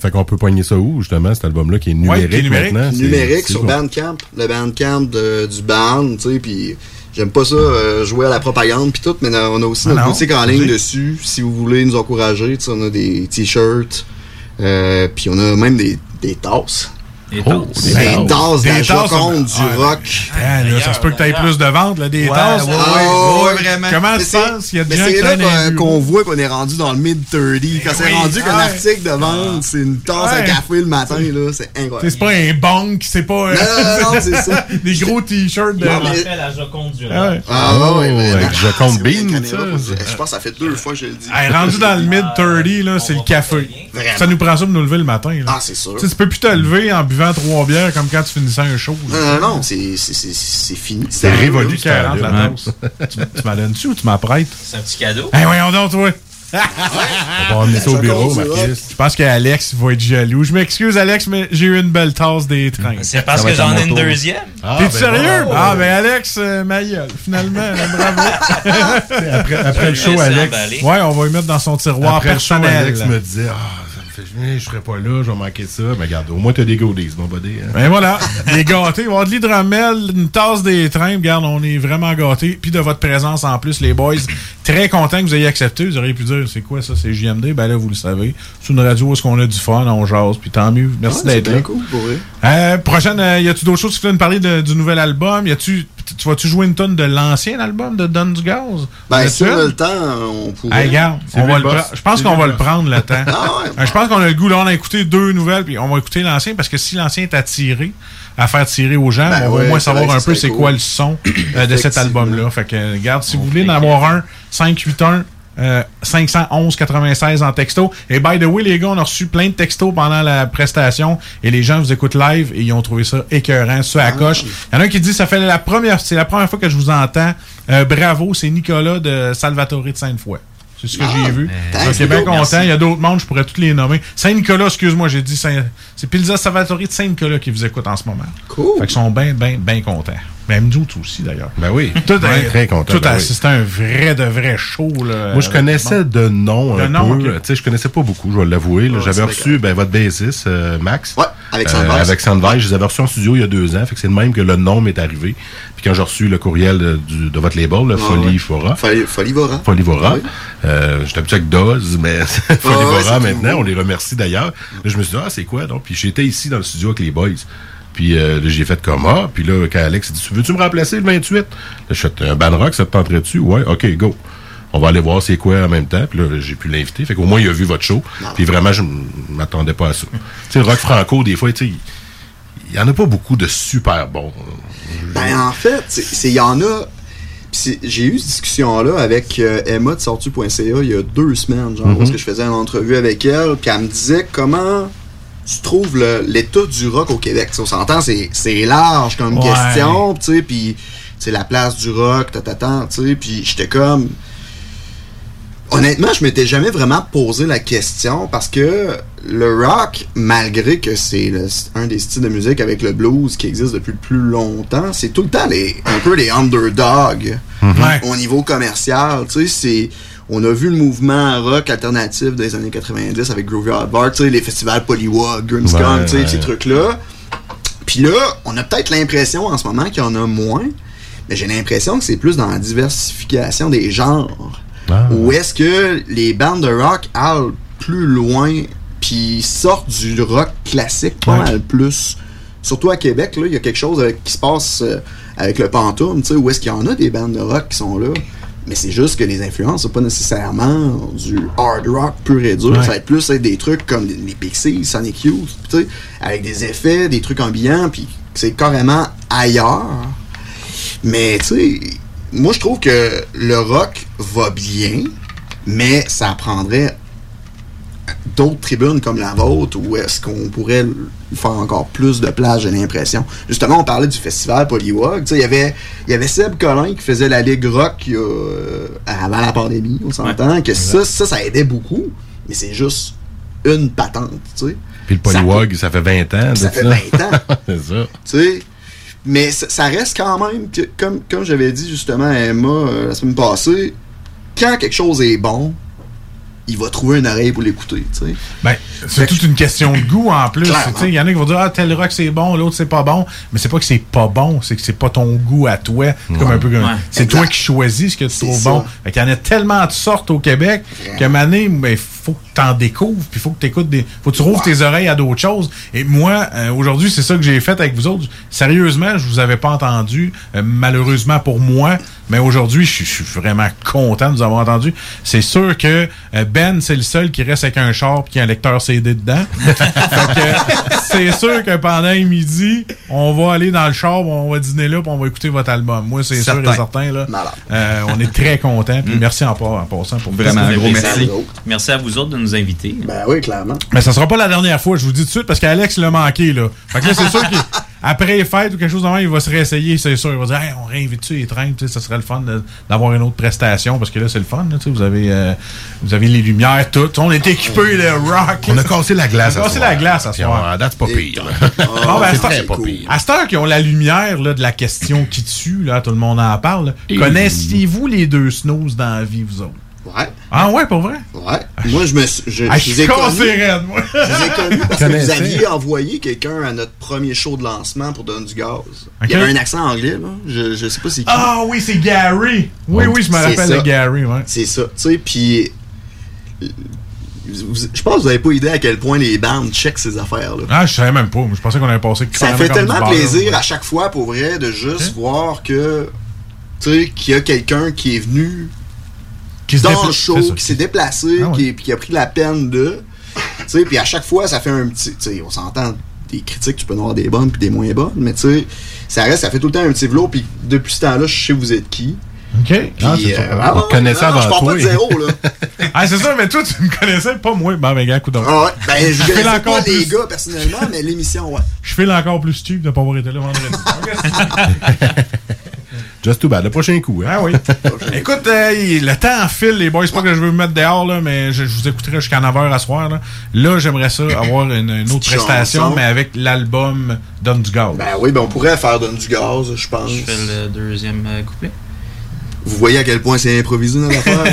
Fait qu'on peut poigner ça où, justement, cet album-là, qui est Ouais, numérique, qui est numérique. maintenant? C'est- numérique c'est sur? Bandcamp, le Bandcamp de- du band, tu sais, puis j'aime pas ça euh, jouer à la propagande puis tout, mais on a aussi Ah notre non, boutique en ligne dessus, si vous voulez nous encourager, tu sais, on a des t-shirts, euh, puis on a même des, des tasses. Des Oh, tasses. Des Ben, tasses des tasses, on- du ah, rock. Ah, là, ça se peut que tu aies plus de ventes, là, des Ouais, tasses. ouais, Ah, ouais, ouais. vraiment. Comment c'est- penses? Il y a des gens c'est là qu'on- voit qu'on est rendu dans le mid-30, quand c'est oui. rendu qu'un Ouais. article de vente, c'est une tasse à café le matin, là, c'est incroyable. C'est pas un bank, c'est pas. euh, Non, non, non, c'est ça. des gros t-shirts de. On rappelle la Joconde du Ah rock. Ah, ouais, ouais, Oh, Joconde C'est Bean, ça. Je pense que ça fait deux fois que je le dis. Rendu dans le mid-30, là, c'est le café. Ça nous prend ça pour nous lever le matin. Ah, c'est sûr. Tu peux plus te lever en buvant trois bières comme quand tu finissais un show. Non, non, non, c'est c'est- c'est- c'est fini. C'est révolu, C'est 40 la tasse. tu tu m'en donnes-tu ou tu m'apprêtes? C'est un petit cadeau. Hey, voyons donc, toi! On va emmener ça au bureau, Marcus. Je pense qu'Alex va être jaloux. Je m'excuse, Alex, mais j'ai eu une belle tasse des trains. C'est parce que j'en ai une deuxième. Ah, T'es ben sérieux? bon. Ah, ben Alex, euh, ma gueule, finalement, bravo. Après, après le show, Alex. Ouais, on va lui mettre dans son tiroir Après le show. Alex me disait, ah, fait gêner, je serais pas là, je vais manquer ça. Mais regarde, au moins t'as des goodies, mon buddy. hein. Ben voilà, il est gâté. Il va y avoir de l'hydromel, une tasse des trains. Regarde, on est vraiment gâtés. Puis de votre présence en plus, les boys. Très content que vous ayez accepté. Vous auriez pu dire, c'est quoi ça, c'est JMD? Ben là, vous le savez. C'est une radio où est-ce qu'on a du fun, on jase. Puis tant mieux. Merci Ouais, d'être là. bien cool, pour vrai. Euh, prochaine, euh, y a-tu d'autres choses qui viennent parler de- du nouvel album? Y a-tu, tu vas-tu jouer une tonne de l'ancien album de Donne du Gaz? Ben, si on a le temps, on pourrait. Hey, regarde, on va le je pense qu'on va le prendre le temps. Ah ouais. Euh, Je pense qu'on a le goût. Là, on a écouté deux nouvelles, puis on va écouter l'ancien parce que si l'ancien est attiré à faire tirer aux gens, Ben on va ouais, au moins savoir un peu ce c'est quoi le son euh, de cet album-là. Fait que, regarde, si vous voulez en avoir un, 581 euh, 511 96 en texto. Et by the way, les gars, on a reçu plein de textos pendant la prestation et les gens vous écoutent live et ils ont trouvé ça écœurant, ça à coche. Il y en a un qui dit ça fait la première, c'est la première fois que je vous entends. Euh, bravo, c'est Nicolas de Salvatore de Sainte-Foy. C'est ce que Ah, j'ai vu. il est bien content. merci. Il y a d'autres mondes, je pourrais tous les nommer. Saint-Nicolas, excuse-moi, j'ai dit Saint... C'est Pilza Salvatore de Saint-Nicolas qui vous écoute en ce moment. Cool. Fait qu'ils sont bien, bien, bien contents. Même nous tous aussi, d'ailleurs. Ben oui. Tout, Ouais, très content. Tout ben oui. assisté à un vrai de vrai show. Là, Moi, je connaissais de nom De un nom, peu. ok. Tu sais, je connaissais pas beaucoup, je vais l'avouer. Ouais, J'avais reçu ben, votre bassiste, euh, Max. Ouais, avec Euh, avec Sandvers. Je les avais reçus en studio il y a deux ans. Fait que c'est le même que le nom m'est arrivé. Puis quand j'ai reçu le courriel de, du- de votre label, le Folie ouais. Fora. Folie, Folivora. Folivora. Oui. Euh, J'étais habitué avec Doz, mais Folivora maintenant, on les remercie d'ailleurs. Là, je me suis dit, ah, c'est quoi donc? Puis j'étais ici dans le studio avec les boys. Puis euh, là, j'ai fait comme ah. Puis là, quand Alex a dit, veux-tu me remplacer le 28? Là, je fais un ban rock, ça te tenterait dessus? Ouais, ok, go. On va aller voir c'est quoi en même temps. Puis là, j'ai pu l'inviter. Fait qu'au moins, il a vu votre show. Puis vraiment, je m'attendais pas à ça. tu sais, le rock franco, des fois, tu sais, il- il y en a pas beaucoup de super bons. Ben, en fait, il y en a. J'ai eu cette discussion-là avec euh, Emma de sortu.ca il y a deux semaines, genre, Mhm. parce que je faisais une entrevue avec elle, puis elle me disait comment tu trouves l'état du rock au Québec. Tu sais, on s'entend, c'est c'est large comme Ouais. question, tu sais, puis c'est la place du rock, tu sais, puis j'étais comme. Honnêtement, je m'étais jamais vraiment posé la question parce que le rock, malgré que c'est un des styles de musique avec le blues qui existe depuis le plus longtemps, c'est tout le temps les, un peu les underdogs Ouais. au niveau commercial. Tu sais, c'est On a vu le mouvement rock alternatif des années 90 avec Groovy Hardbar, les festivals Polywog, Grimmskong, Ouais, ces trucs-là. Puis là, on a peut-être l'impression en ce moment qu'il y en a moins, mais j'ai l'impression que c'est plus dans la diversification des genres. Ah. Où est-ce que les bandes de rock allent plus loin, puis sortent du rock classique pas Ouais. mal plus. Surtout à Québec, là, il y a quelque chose qui se passe euh, avec le Pantoum, où est-ce qu'il y en a des bandes de rock qui sont là? Mais c'est juste que les influences, c'est pas nécessairement du hard rock pur et dur. Ouais. Ça va être plus être des trucs comme les- les Pixies, Sonic Youth, tu sais, avec des effets, des trucs ambiants, puis c'est carrément ailleurs. Mais tu sais, moi je trouve que le rock va bien, mais ça prendrait d'autres tribunes comme la vôtre où est-ce qu'on pourrait faire encore plus de place, j'ai l'impression. Justement, on parlait du festival sais, Il y avait, y avait Seb Collin qui faisait la Ligue Rock euh, avant la pandémie, on s'entend. que ça, ça, ça aidait beaucoup, mais c'est juste une patente, tu sais. Puis le Polywog, ça fait 20 ans. Ça fait 20 ans. c'est ça. Mais ça, ça reste quand même, que, comme, comme j'avais dit justement à Emma euh, la semaine passée, quand quelque chose est bon, il va trouver une oreille pour l'écouter, tu sais. Ben, c'est toute une question de goût en plus. Clairement. Tu sais, Il y en a qui vont dire Ah, tel rock c'est bon, l'autre c'est pas bon. Mais c'est pas que c'est pas bon, c'est que c'est pas ton goût à toi. C'est Comme un peu comme- Ouais. C'est toi qui choisis ce que tu trouves ça. bon. Fait qu'il y en a tellement de sortes au Québec moment donné, ben, faut que t'en découvres, puis faut que t'écoutes des. Faut que tu rouvres tes oreilles à d'autres choses. Et moi, euh, aujourd'hui, c'est ça que j'ai fait avec vous autres. Sérieusement, je vous avais pas entendu. euh, malheureusement pour moi. Mais aujourd'hui, je suis- vraiment content de vous avoir entendu. C'est sûr que euh, Ben, c'est le seul qui reste avec un char et qui a un lecteur CD dedans. C'est sûr que pendant le midi, on va aller dans le char, on va dîner là, puis on va écouter votre album. Moi, c'est sûr et certain. Là, Euh, on est très contents. Puis merci en, en passant pour Vraiment, un gros merci. merci. Merci à vous autres de nous inviter. Ben oui, clairement. Mais ça sera pas la dernière fois, je vous dis tout de suite, parce qu'Alex l'a manqué, là. Fait que là, c'est sûr qu'après les fêtes ou quelque chose même, il va se réessayer, c'est sûr. Il va dire, hey, on réinvite-tu les trains, tu sais, ça serait le fun d'avoir une autre prestation, parce que là, c'est le fun, là, tu sais, vous avez, euh, vous avez les lumières, tout. On est équipés de rock. On a cassé la glace On a cassé la glace à Puis soir. that's pas pire. Bon, ben, à C'est pas pire. À cette heure qu'ils ont la lumière là, de la question qui tue, là, tout le monde en parle. Connaissiez-vous les deux snooze dans la vie, vous autres? Ouais. Ah ouais, pour vrai? Ouais. Moi, je me suis. Je, Ah, je je les ai suis cassé connus. raide, moi. Je les ai connus parce que vous aviez envoyé quelqu'un à notre premier show de lancement pour donner du gaz. Il y avait un accent anglais, là. Je, je sais pas c'est qui. Ah oui, c'est Gary. Oui, oui, je me rappelle de Gary, ouais. C'est ça. Tu sais, puis. vous- Je pense que vous avez pas idée à quel point les bandes checkent ces affaires-là. Ah, je savais même pas. Je pensais qu'on avait passé Ça fait tellement plaisir à chaque fois, pour vrai, de juste voir que. Tu sais, qu'il y a quelqu'un qui est venu Qui se dans le show, qui s'est déplacé, Ah ouais. qui, puis qui a pris la peine de. Tu sais, puis à chaque fois, ça fait un petit. Tu sais, on s'entend des critiques, tu peux en avoir des bonnes puis des moins bonnes, mais tu sais, ça reste, ça fait tout le temps un petit velours, puis depuis ce temps-là, je sais vous êtes qui. OK. Puis, Ah, euh, ah Je pars pas de zéro, là. ah, c'est ça, mais toi, tu me connaissais pas, moi. Ben, ben, gars, coup d'or. Ah ouais, ben, je connaissais encore pas les plus. gars personnellement, mais l'émission, ouais. Je file encore plus stupide de pas avoir été là vendredi. Just too bad. Le prochain coup. Hein? Ah oui. Écoute, euh, le temps file, les boys. C'est pas que je veux me mettre dehors, là, mais je, je vous écouterai jusqu'à 9h à soir. Là, là j'aimerais ça avoir une, une autre Petite prestation, chanson. mais avec l'album Donne du gaz. Ben oui, ben on pourrait faire donner du gaz, je pense. Je fais le deuxième euh, couplet. Vous voyez à quel point c'est improvisé dans l'affaire?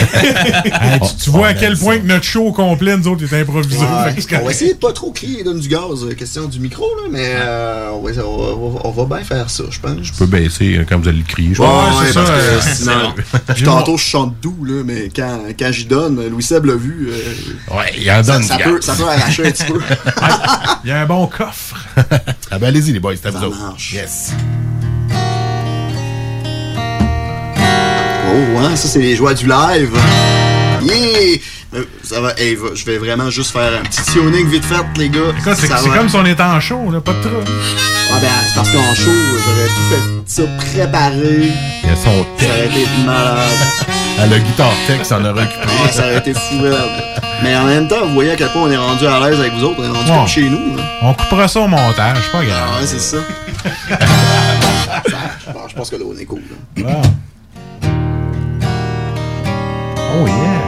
Hey, tu, tu vois à quel point que notre show complet, nous autres, est improvisé. Ouais. Que On va essayer de pas trop crier donne du gaz, euh, question du micro, là, mais euh, on, va, on va- on va bien faire ça, je pense. Je peux baisser euh, comme vous allez le crier. je Ouais, ouais, parce que euh, sinon- tantôt, je chante doux, là, mais quand, quand j'y donne, Louis Seb l'a vu. euh, Ouais, il en ça, donne ça du peut, gaz. ça peut arracher un petit peu. Il y a un bon coffre. ah ben allez-y les boys, c'est à Ça vous autres. marche. Yes. Oh, ouais, ça, c'est les joies du live. Yeah! Euh, Ça va, hey, va- je vais vraiment juste faire un petit tuning vite fait, les gars. C'est comme si on était en show, là, pas de trouble. Ah ben, c'est parce qu'en show, j'aurais tout fait ça préparé. Il y a son Ça aurait été malade. À la guitare tech, ça en aurait occupé. Ah, ça aurait été fou. Mais en même temps, vous voyez à quel point on est rendu à l'aise avec vous autres. On est rendu Ouais. comme chez nous. là. On coupera ça au montage, pas grave. Ah ouais, c'est ça. Je pense que là, on est cool. là. Wow. Oh yeah.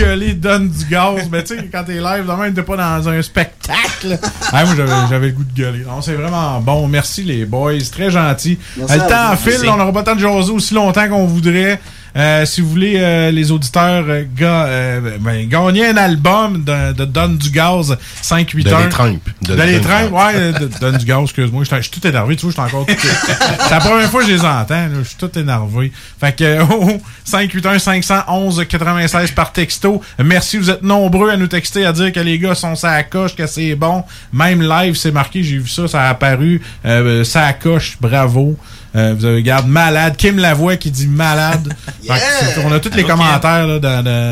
Gueuler, donne du gaz. Mais tu sais, quand t'es live, de même, t'es pas dans un spectacle. Hey, moi, j'avais le goût de gueuler. Non, c'est vraiment bon. Merci, les boys. Très gentil. Le temps file. On n'aura pas le temps de jaser aussi longtemps qu'on voudrait. Euh, si vous voulez, euh, les auditeurs, euh, ga- euh, ben, gagner un album de, de Donne du Gaz 5-8 De les Trempes. De, De les ouais, euh, de, Donne du Gaz, excuse-moi. Je suis- tout énervé, tu vois, je suis encore tout... C'est la première fois que je les entends, je suis tout énervé. Fait que, oh, 581-511-96 par texto. Merci, vous êtes nombreux à nous texter, à dire que les gars sont ça à coche, que c'est bon. Même live, c'est marqué, j'ai vu ça, ça a apparu. Euh, ça à coche, bravo. Euh, vous avez garde malade. Kim Lavoie qui dit malade. Fait que c'est- on a tous les commentaires là,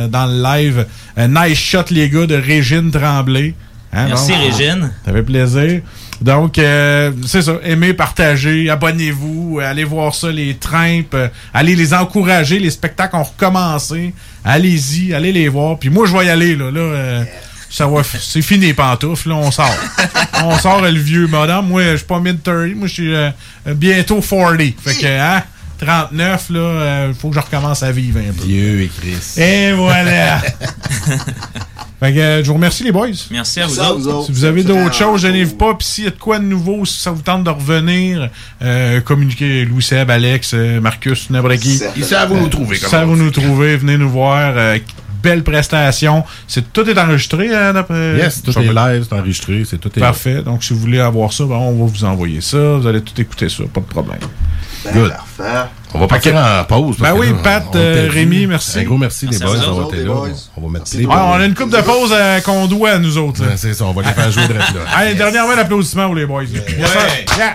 dans, le live. Euh, nice shot, les gars, de Régine Tremblay. Hein, Merci, donc, Régine. Ça fait plaisir. Donc, euh, c'est ça. Aimez, partagez, abonnez-vous, allez voir ça, les trimpes, euh, allez les encourager. Les spectacles ont recommencé. Allez-y, allez les voir. Puis moi, je vais y aller. Là, là, euh, ça va, c'est fini les pantoufles, là, on sort. on sort euh, le vieux madame. Moi, je suis pas mid-30, moi, je suis euh, euh, bientôt 40. Fait que, hein, 39, là, il faut que je recommence à vivre un peu. Dieu et Christ. Et voilà! fait que, euh, je vous remercie, les boys. Merci à vous autres. Si vous avez d'autres choses, gênez-vous pas. Puis s'il y a de quoi de nouveau, si ça vous tente de revenir, euh, communiquez Louis Seb, Alex, euh, Marcus, n'importe qui. Ils savent où nous trouver, Ils savent où nous trouver. Venez nous voir. Belle prestation. C'est, tout est enregistré, hein, d'après. Yes, tout est live, c'est enregistré, c'est tout est Parfait. Donc, si vous voulez avoir ça, ben, on va vous envoyer ça. Vous allez tout écouter ça. Pas de problème. Good. On va partir en pause. Ben oui, là, Pat, euh. Rémi, merci. Un gros merci, Merci les à boys, d'avoir été les là. boys. On va mettre Ouais, on a une coupe de pause euh, qu'on doit, nous autres. Ouais, c'est ça, on va les faire jouer de là. Allez, dernièrement, l'applaudissement pour les boys. Yes. Yeah.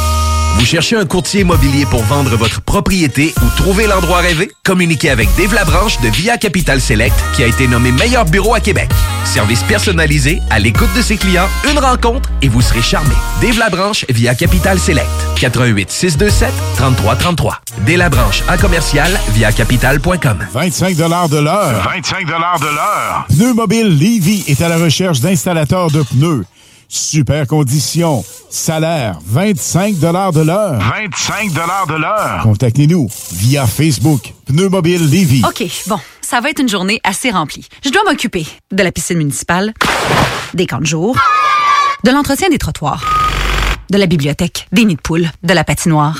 Vous cherchez un courtier immobilier pour vendre votre propriété ou trouver l'endroit rêvé? Communiquez avec Dave Labranche de Via Capital Select qui a été nommé meilleur bureau à Québec. Service personnalisé, à l'écoute de ses clients, une rencontre et vous serez charmé. Dave Labranche via Capital Select. 88 627 3333. Dave Labranche à commercial via capital.com. 25 de l'heure. 25 de l'heure. Pneu Mobile Levy est à la recherche d'installateurs de pneus. Super conditions. Salaire 25 de l'heure. 25 de l'heure. Contactez-nous via Facebook. Pneu Mobile Levy. OK, bon, ça va être une journée assez remplie. Je dois m'occuper de la piscine municipale, des camps de jour, de l'entretien des trottoirs, de la bibliothèque, des nids de poules, de la patinoire,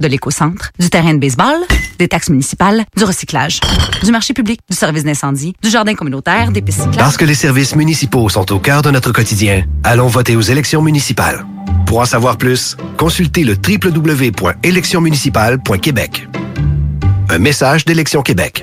de l'éco-centre, du terrain de baseball, des taxes municipales, du recyclage, du marché public, du service d'incendie, du jardin communautaire, des pistes cyclables. Parce que les services municipaux sont au cœur de notre quotidien, allons voter aux élections municipales. Pour en savoir plus, consultez le www.électionsmunicipales.québec. Un message d'Élection Québec.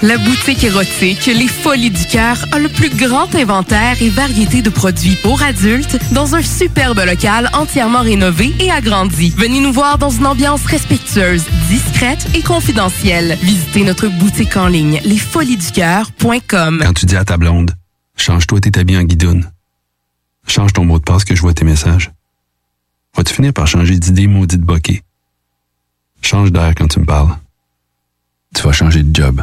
La boutique érotique Les Folies du Cœur a le plus grand inventaire et variété de produits pour adultes dans un superbe local entièrement rénové et agrandi. Venez nous voir dans une ambiance respectueuse, discrète et confidentielle. Visitez notre boutique en ligne lesfoliesducoeur.com. Quand tu dis à ta blonde, change-toi tes habits en guidoune. Change ton mot de passe que je vois tes messages. Vas-tu finir par changer d'idée maudite bokeh? Change d'air quand tu me parles. Tu vas changer de job.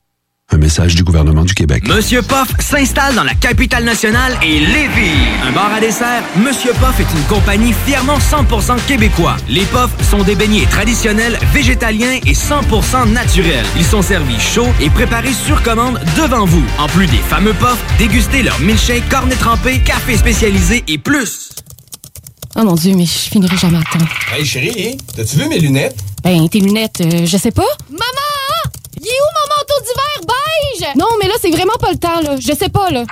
Un message du gouvernement du Québec. Monsieur Poff s'installe dans la capitale nationale et Lévis. Un bar à dessert, Monsieur Poff est une compagnie fièrement 100% québécois. Les Poffs sont des beignets traditionnels, végétaliens et 100% naturels. Ils sont servis chauds et préparés sur commande devant vous. En plus des fameux Poffs, dégustez leur milkshake, cornet trempé, café spécialisé et plus. Oh mon dieu, mais je finirai jamais à temps. Hey chérie, t'as-tu vu mes lunettes? Ben, tes lunettes, euh, je sais pas. Maman! Il où mon manteau d'hiver beige? Non, mais là, c'est vraiment pas le temps, là. Je sais pas, là.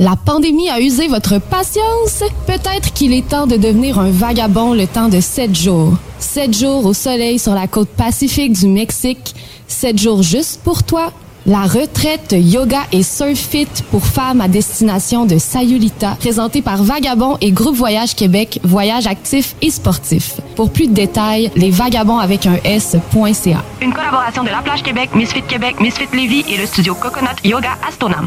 La pandémie a usé votre patience. Peut-être qu'il est temps de devenir un vagabond le temps de sept jours. Sept jours au soleil sur la côte pacifique du Mexique. Sept jours juste pour toi. La retraite yoga et surf fit pour femmes à destination de Sayulita, présentée par Vagabond et Groupe Voyage Québec, voyage actif et sportif. Pour plus de détails, lesvagabonds avec un S.ca. Une collaboration de La Plage Québec, Misfit Québec, Misfit Lévis et le studio Coconut Yoga Astonam.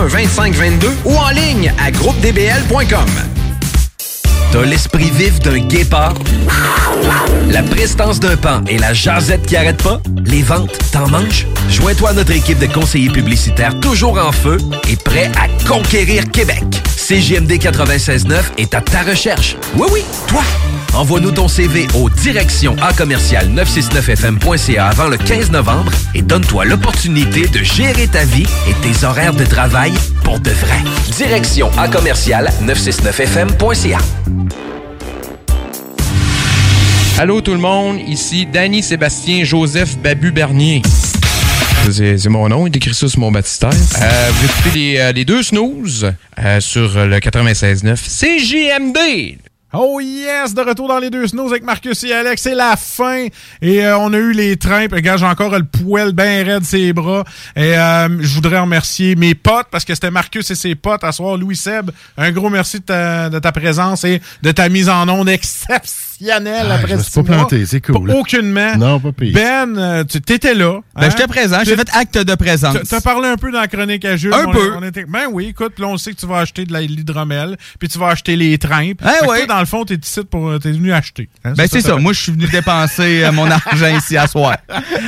2522 ou en ligne à groupedbl.com. T'as l'esprit vif d'un guépard? La prestance d'un pan et la jasette qui arrête pas? Les ventes, t'en manges? Joins-toi à notre équipe de conseillers publicitaires toujours en feu et prêts à conquérir Québec. CJMD 96.9 est à ta recherche. Oui, oui, toi! Envoie-nous ton CV au direction à commercial 969fm.ca avant le 15 novembre et donne-toi l'opportunité de gérer ta vie et tes horaires de travail pour de vrai. Direction à commercial 969fm.ca. Allô tout le monde, ici Danny Sébastien Joseph Babu Bernier. C'est c'est mon nom, il écrit ça sur mon baptistère. Euh, vous écoutez les, euh, les deux snooze euh, sur le 96.9 CJMD. Oh yes, de retour dans les deux snows avec Marcus et Alex. C'est la fin. Et euh, on a eu les trains. Puis, Regarde, j'ai encore le poêle bien raide ses bras. Et euh, je voudrais remercier mes potes parce que c'était Marcus et ses potes à soir. Louis Seb, un gros merci de ta, de ta présence et de ta mise en onde exceptionnelle Ah, après je me suis pas mois. planté, c'est cool. Pas Aucunement. Non, pas pire. Ben, euh, tu t'étais là. Ben, j'étais présent, j'ai fait acte de présence. Tu as parlé un peu dans la chronique à Jules. Un On- peu. on était- ben oui, écoute, là, on sait que tu vas acheter de la- l'hydromel, puis tu vas acheter les trimpes. Eh Fait que ouais. toi, dans le fond, t'es ici pour, t'es venu acheter. hein, Ben, c'est ça. Moi, je suis venu dépenser euh, mon argent ici à soir.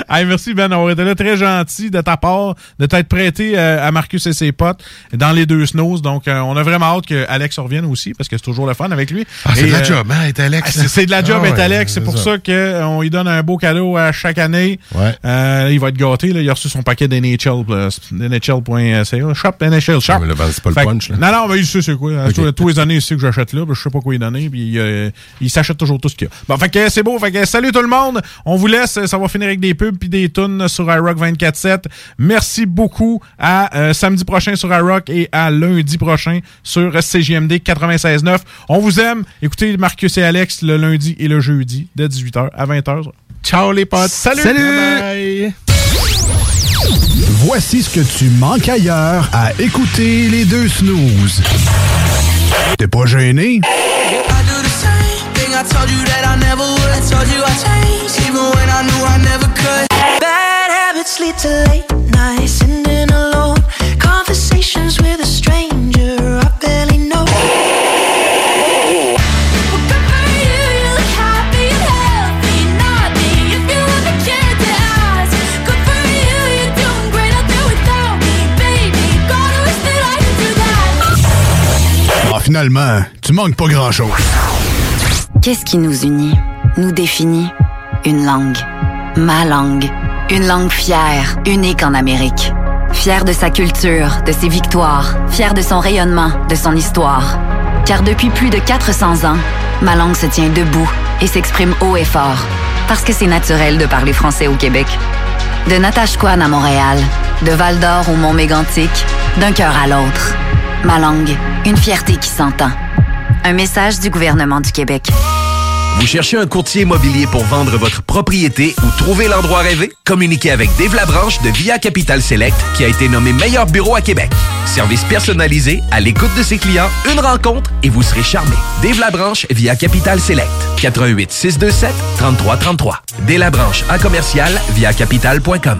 Hey, merci Ben, on était là très gentil de ta part de t'être prêté euh, à Marcus et ses potes dans les deux snows. Donc, euh, on a vraiment hâte que Alex revienne aussi parce que c'est toujours le fun avec lui. Ah, c'est la euh, job, hein, Alex. C'est- de la job Ah ouais, Alex. C'est pour ça. ça qu'on lui donne un beau cadeau à chaque année. Ouais. Euh, il va être gâté. Là. Il a reçu son paquet d'NHL, euh, NHL.ca. Shop, NHL, shop. Mais là, ben, c'est pas le Fait punch, là. Non, non, mais il sait c'est quoi. Tous- les années, il sait que j'achète là. puis Je sais pas quoi lui donner. Puis euh, il s'achète toujours tout ce qu'il y a. Bon, fait que c'est beau. Fait que salut tout le monde. On vous laisse. Ça va finir avec des pubs puis des tunes sur iRock 24-7. Merci beaucoup. À euh, samedi prochain sur iRock et à lundi prochain sur CJMD 96.9. On vous aime. Écoutez Marcus et Alex le lundi et le jeudi dès 18h à 20h. Ciao les potes. Salut. Salut. Voici ce que tu manques ailleurs à écouter les deux snooze. T'es pas gêné? Bad habits lead to late nights, alone. Conversations with finalement, tu manques pas grand-chose. Qu'est-ce qui nous unit, nous définit? Une langue. Ma langue. Une langue fière, unique en Amérique. Fière de sa culture, de ses victoires, fière de son rayonnement, de son histoire. Car depuis plus de 400 ans, ma langue se tient debout et s'exprime haut et fort. Parce que c'est naturel de parler français au Québec. De Natashquan à Montréal, de Val d'Or au Mont Mégantic, d'un cœur à l'autre. Ma langue, une fierté qui s'entend. Un message du gouvernement du Québec. Vous cherchez un courtier immobilier pour vendre votre propriété ou trouver l'endroit rêvé? Communiquez avec Dave Labranche de Via Capital Select qui a été nommé meilleur bureau à Québec. Service personnalisé, à l'écoute de ses clients, une rencontre et vous serez charmé. Dave Labranche via Capital Select. 88 627 3333. Dave Labranche à commercial via capital.com.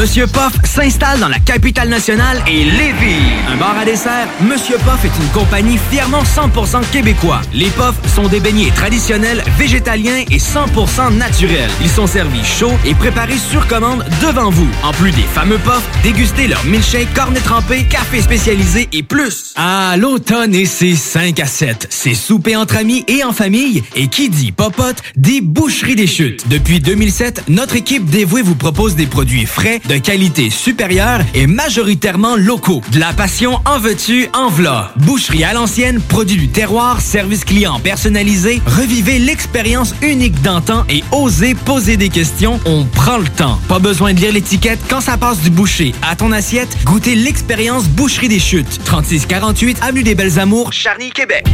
Monsieur Poff s'installe dans la capitale nationale et Lévis. Un bar à dessert, Monsieur Poff est une compagnie fièrement 100% québécois. Les Poffs sont des beignets traditionnels, végétaliens et 100% naturels. Ils sont servis chauds et préparés sur commande devant vous. En plus des fameux Poffs, dégustez leur milkshake, cornet trempé, café spécialisé et plus. Ah, l'automne et ses 5 à 7. C'est souper entre amis et en famille. Et qui dit popote, dit boucherie des chutes. Depuis 2007, notre équipe dévouée vous propose des produits frais, de qualité supérieure et majoritairement locaux. De la passion en veux-tu, en v'là. Boucherie à l'ancienne, produit du terroir, service client personnalisé. Revivez l'expérience unique d'antan et osez poser des questions. On prend le temps. Pas besoin de lire l'étiquette quand ça passe du boucher à ton assiette. Goûtez l'expérience Boucherie des Chutes. 3648 Avenue des Belles Amours, Charny, Québec.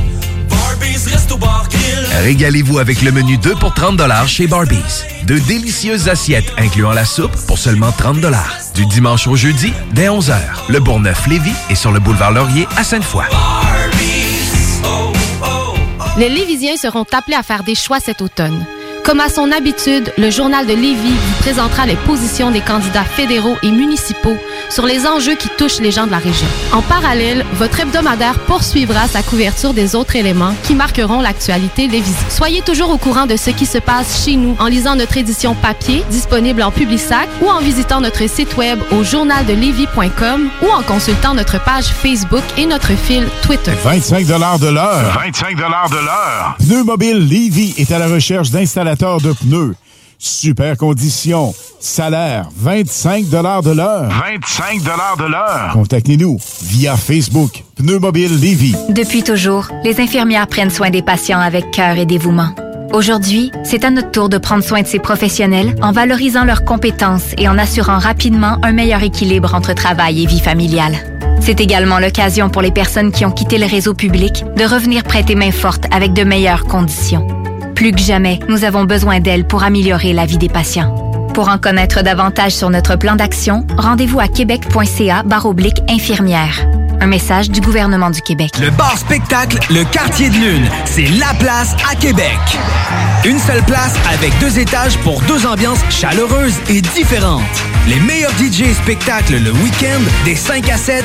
Régalez-vous avec le menu 2 pour 30 chez Barbies. De délicieuses assiettes incluant la soupe pour seulement 30 Du dimanche au jeudi, dès 11h. Le Bourgneuf-Lévis est sur le boulevard Laurier à Sainte-Foy. Les Lévisiens seront appelés à faire des choix cet automne. Comme à son habitude, le journal de Lévis vous présentera les positions des candidats fédéraux et municipaux sur les enjeux qui touchent les gens de la région. En parallèle, votre hebdomadaire poursuivra sa couverture des autres éléments qui marqueront l'actualité lévisienne. Soyez toujours au courant de ce qui se passe chez nous en lisant notre édition papier disponible en Publisac ou en visitant notre site web au journaldelevis.com ou en consultant notre page Facebook et notre fil Twitter. 25 de l'heure. 25 de l'heure. Pneu Mobile Levy est à la recherche de pneus. Super conditions. Salaire 25 de l'heure. 25 de l'heure. Contactez-nous via Facebook. Pneu Mobile Levy. Depuis toujours, les infirmières prennent soin des patients avec cœur et dévouement. Aujourd'hui, c'est à notre tour de prendre soin de ces professionnels en valorisant leurs compétences et en assurant rapidement un meilleur équilibre entre travail et vie familiale. C'est également l'occasion pour les personnes qui ont quitté le réseau public de revenir prêter main forte avec de meilleures conditions. Plus que jamais, nous avons besoin d'elles pour améliorer la vie des patients. Pour en connaître davantage sur notre plan d'action, rendez-vous à québec.ca oblique infirmière. Un message du gouvernement du Québec. Le bar spectacle Le Quartier de Lune, c'est la place à Québec. Une seule place avec deux étages pour deux ambiances chaleureuses et différentes. Les meilleurs DJ spectacles le week-end des 5 à 7